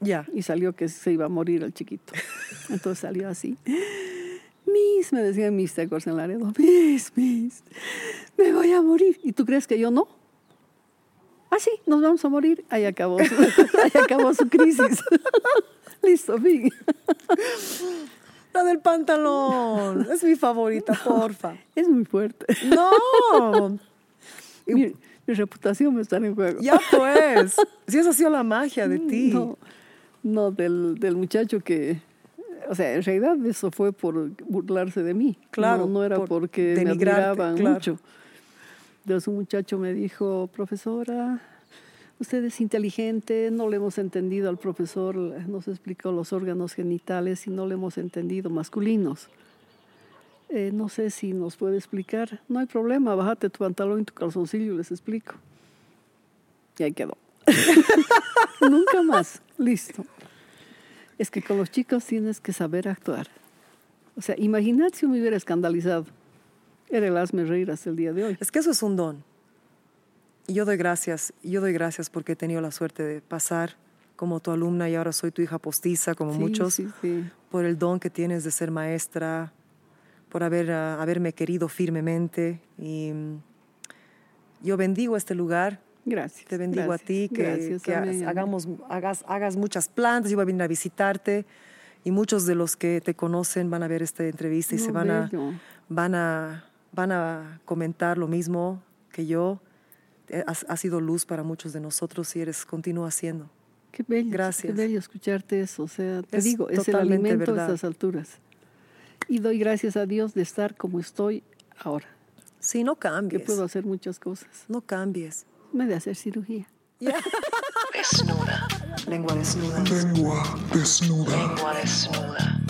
Ya. y salió que se iba a morir el chiquito. Entonces salió así. Miss, me decía Miss, ¿te acuerdas en Laredo? Miss, Miss, me voy a morir. ¿Y tú crees que yo no? Ah, sí, nos vamos a morir. Ahí acabó su, (laughs) ahí acabó su crisis. (laughs) Listo, fin. La del pantalón. Es mi favorita, porfa. Es muy fuerte. No. (laughs) Mi, mi reputación me está en juego. Ya pues. Si esa ha sido la magia de ti. No, no del, del muchacho que, o sea, en realidad eso fue por burlarse de mí. Claro, No, no era por porque me admiraban claro. mucho. Entonces un muchacho me dijo, profesora, usted es inteligente, no le hemos entendido al profesor, nos explicó los órganos genitales y no le hemos entendido masculinos. Eh, no sé si nos puede explicar. No hay problema, bájate tu pantalón y tu calzoncillo y les explico. Y ahí quedó. (laughs) Nunca más. Listo. Es que con los chicos tienes que saber actuar. O sea, imagínate si me hubiera escandalizado. Era el hazme reír hasta el día de hoy. Es que eso es un don. Y yo doy gracias, yo doy gracias porque he tenido la suerte de pasar como tu alumna y ahora soy tu hija postiza, como Sí, muchos, sí, sí. por el don que tienes de ser maestra, por haber, ah, haberme querido firmemente. Y mm, yo bendigo este lugar, Gracias. te bendigo gracias, a ti, que, gracias, que amén. hagamos, hagas, hagas muchas plantas, yo voy a venir a visitarte y muchos de los que te conocen van a ver esta entrevista y No, se van a, van a, van a comentar lo mismo que yo. Eh, Has, has sido luz para muchos de nosotros y eres, continúa haciendo. Qué bello. Gracias. Qué bello escucharte eso. O sea, te Es digo, es el alimento verdad. a estas alturas. Y doy gracias a Dios de estar como estoy ahora. Sí, no Que cambies. puedo hacer muchas cosas. No cambies. Me de hacer cirugía. Desnuda, Lengua desnuda. Lengua desnuda. lengua desnuda.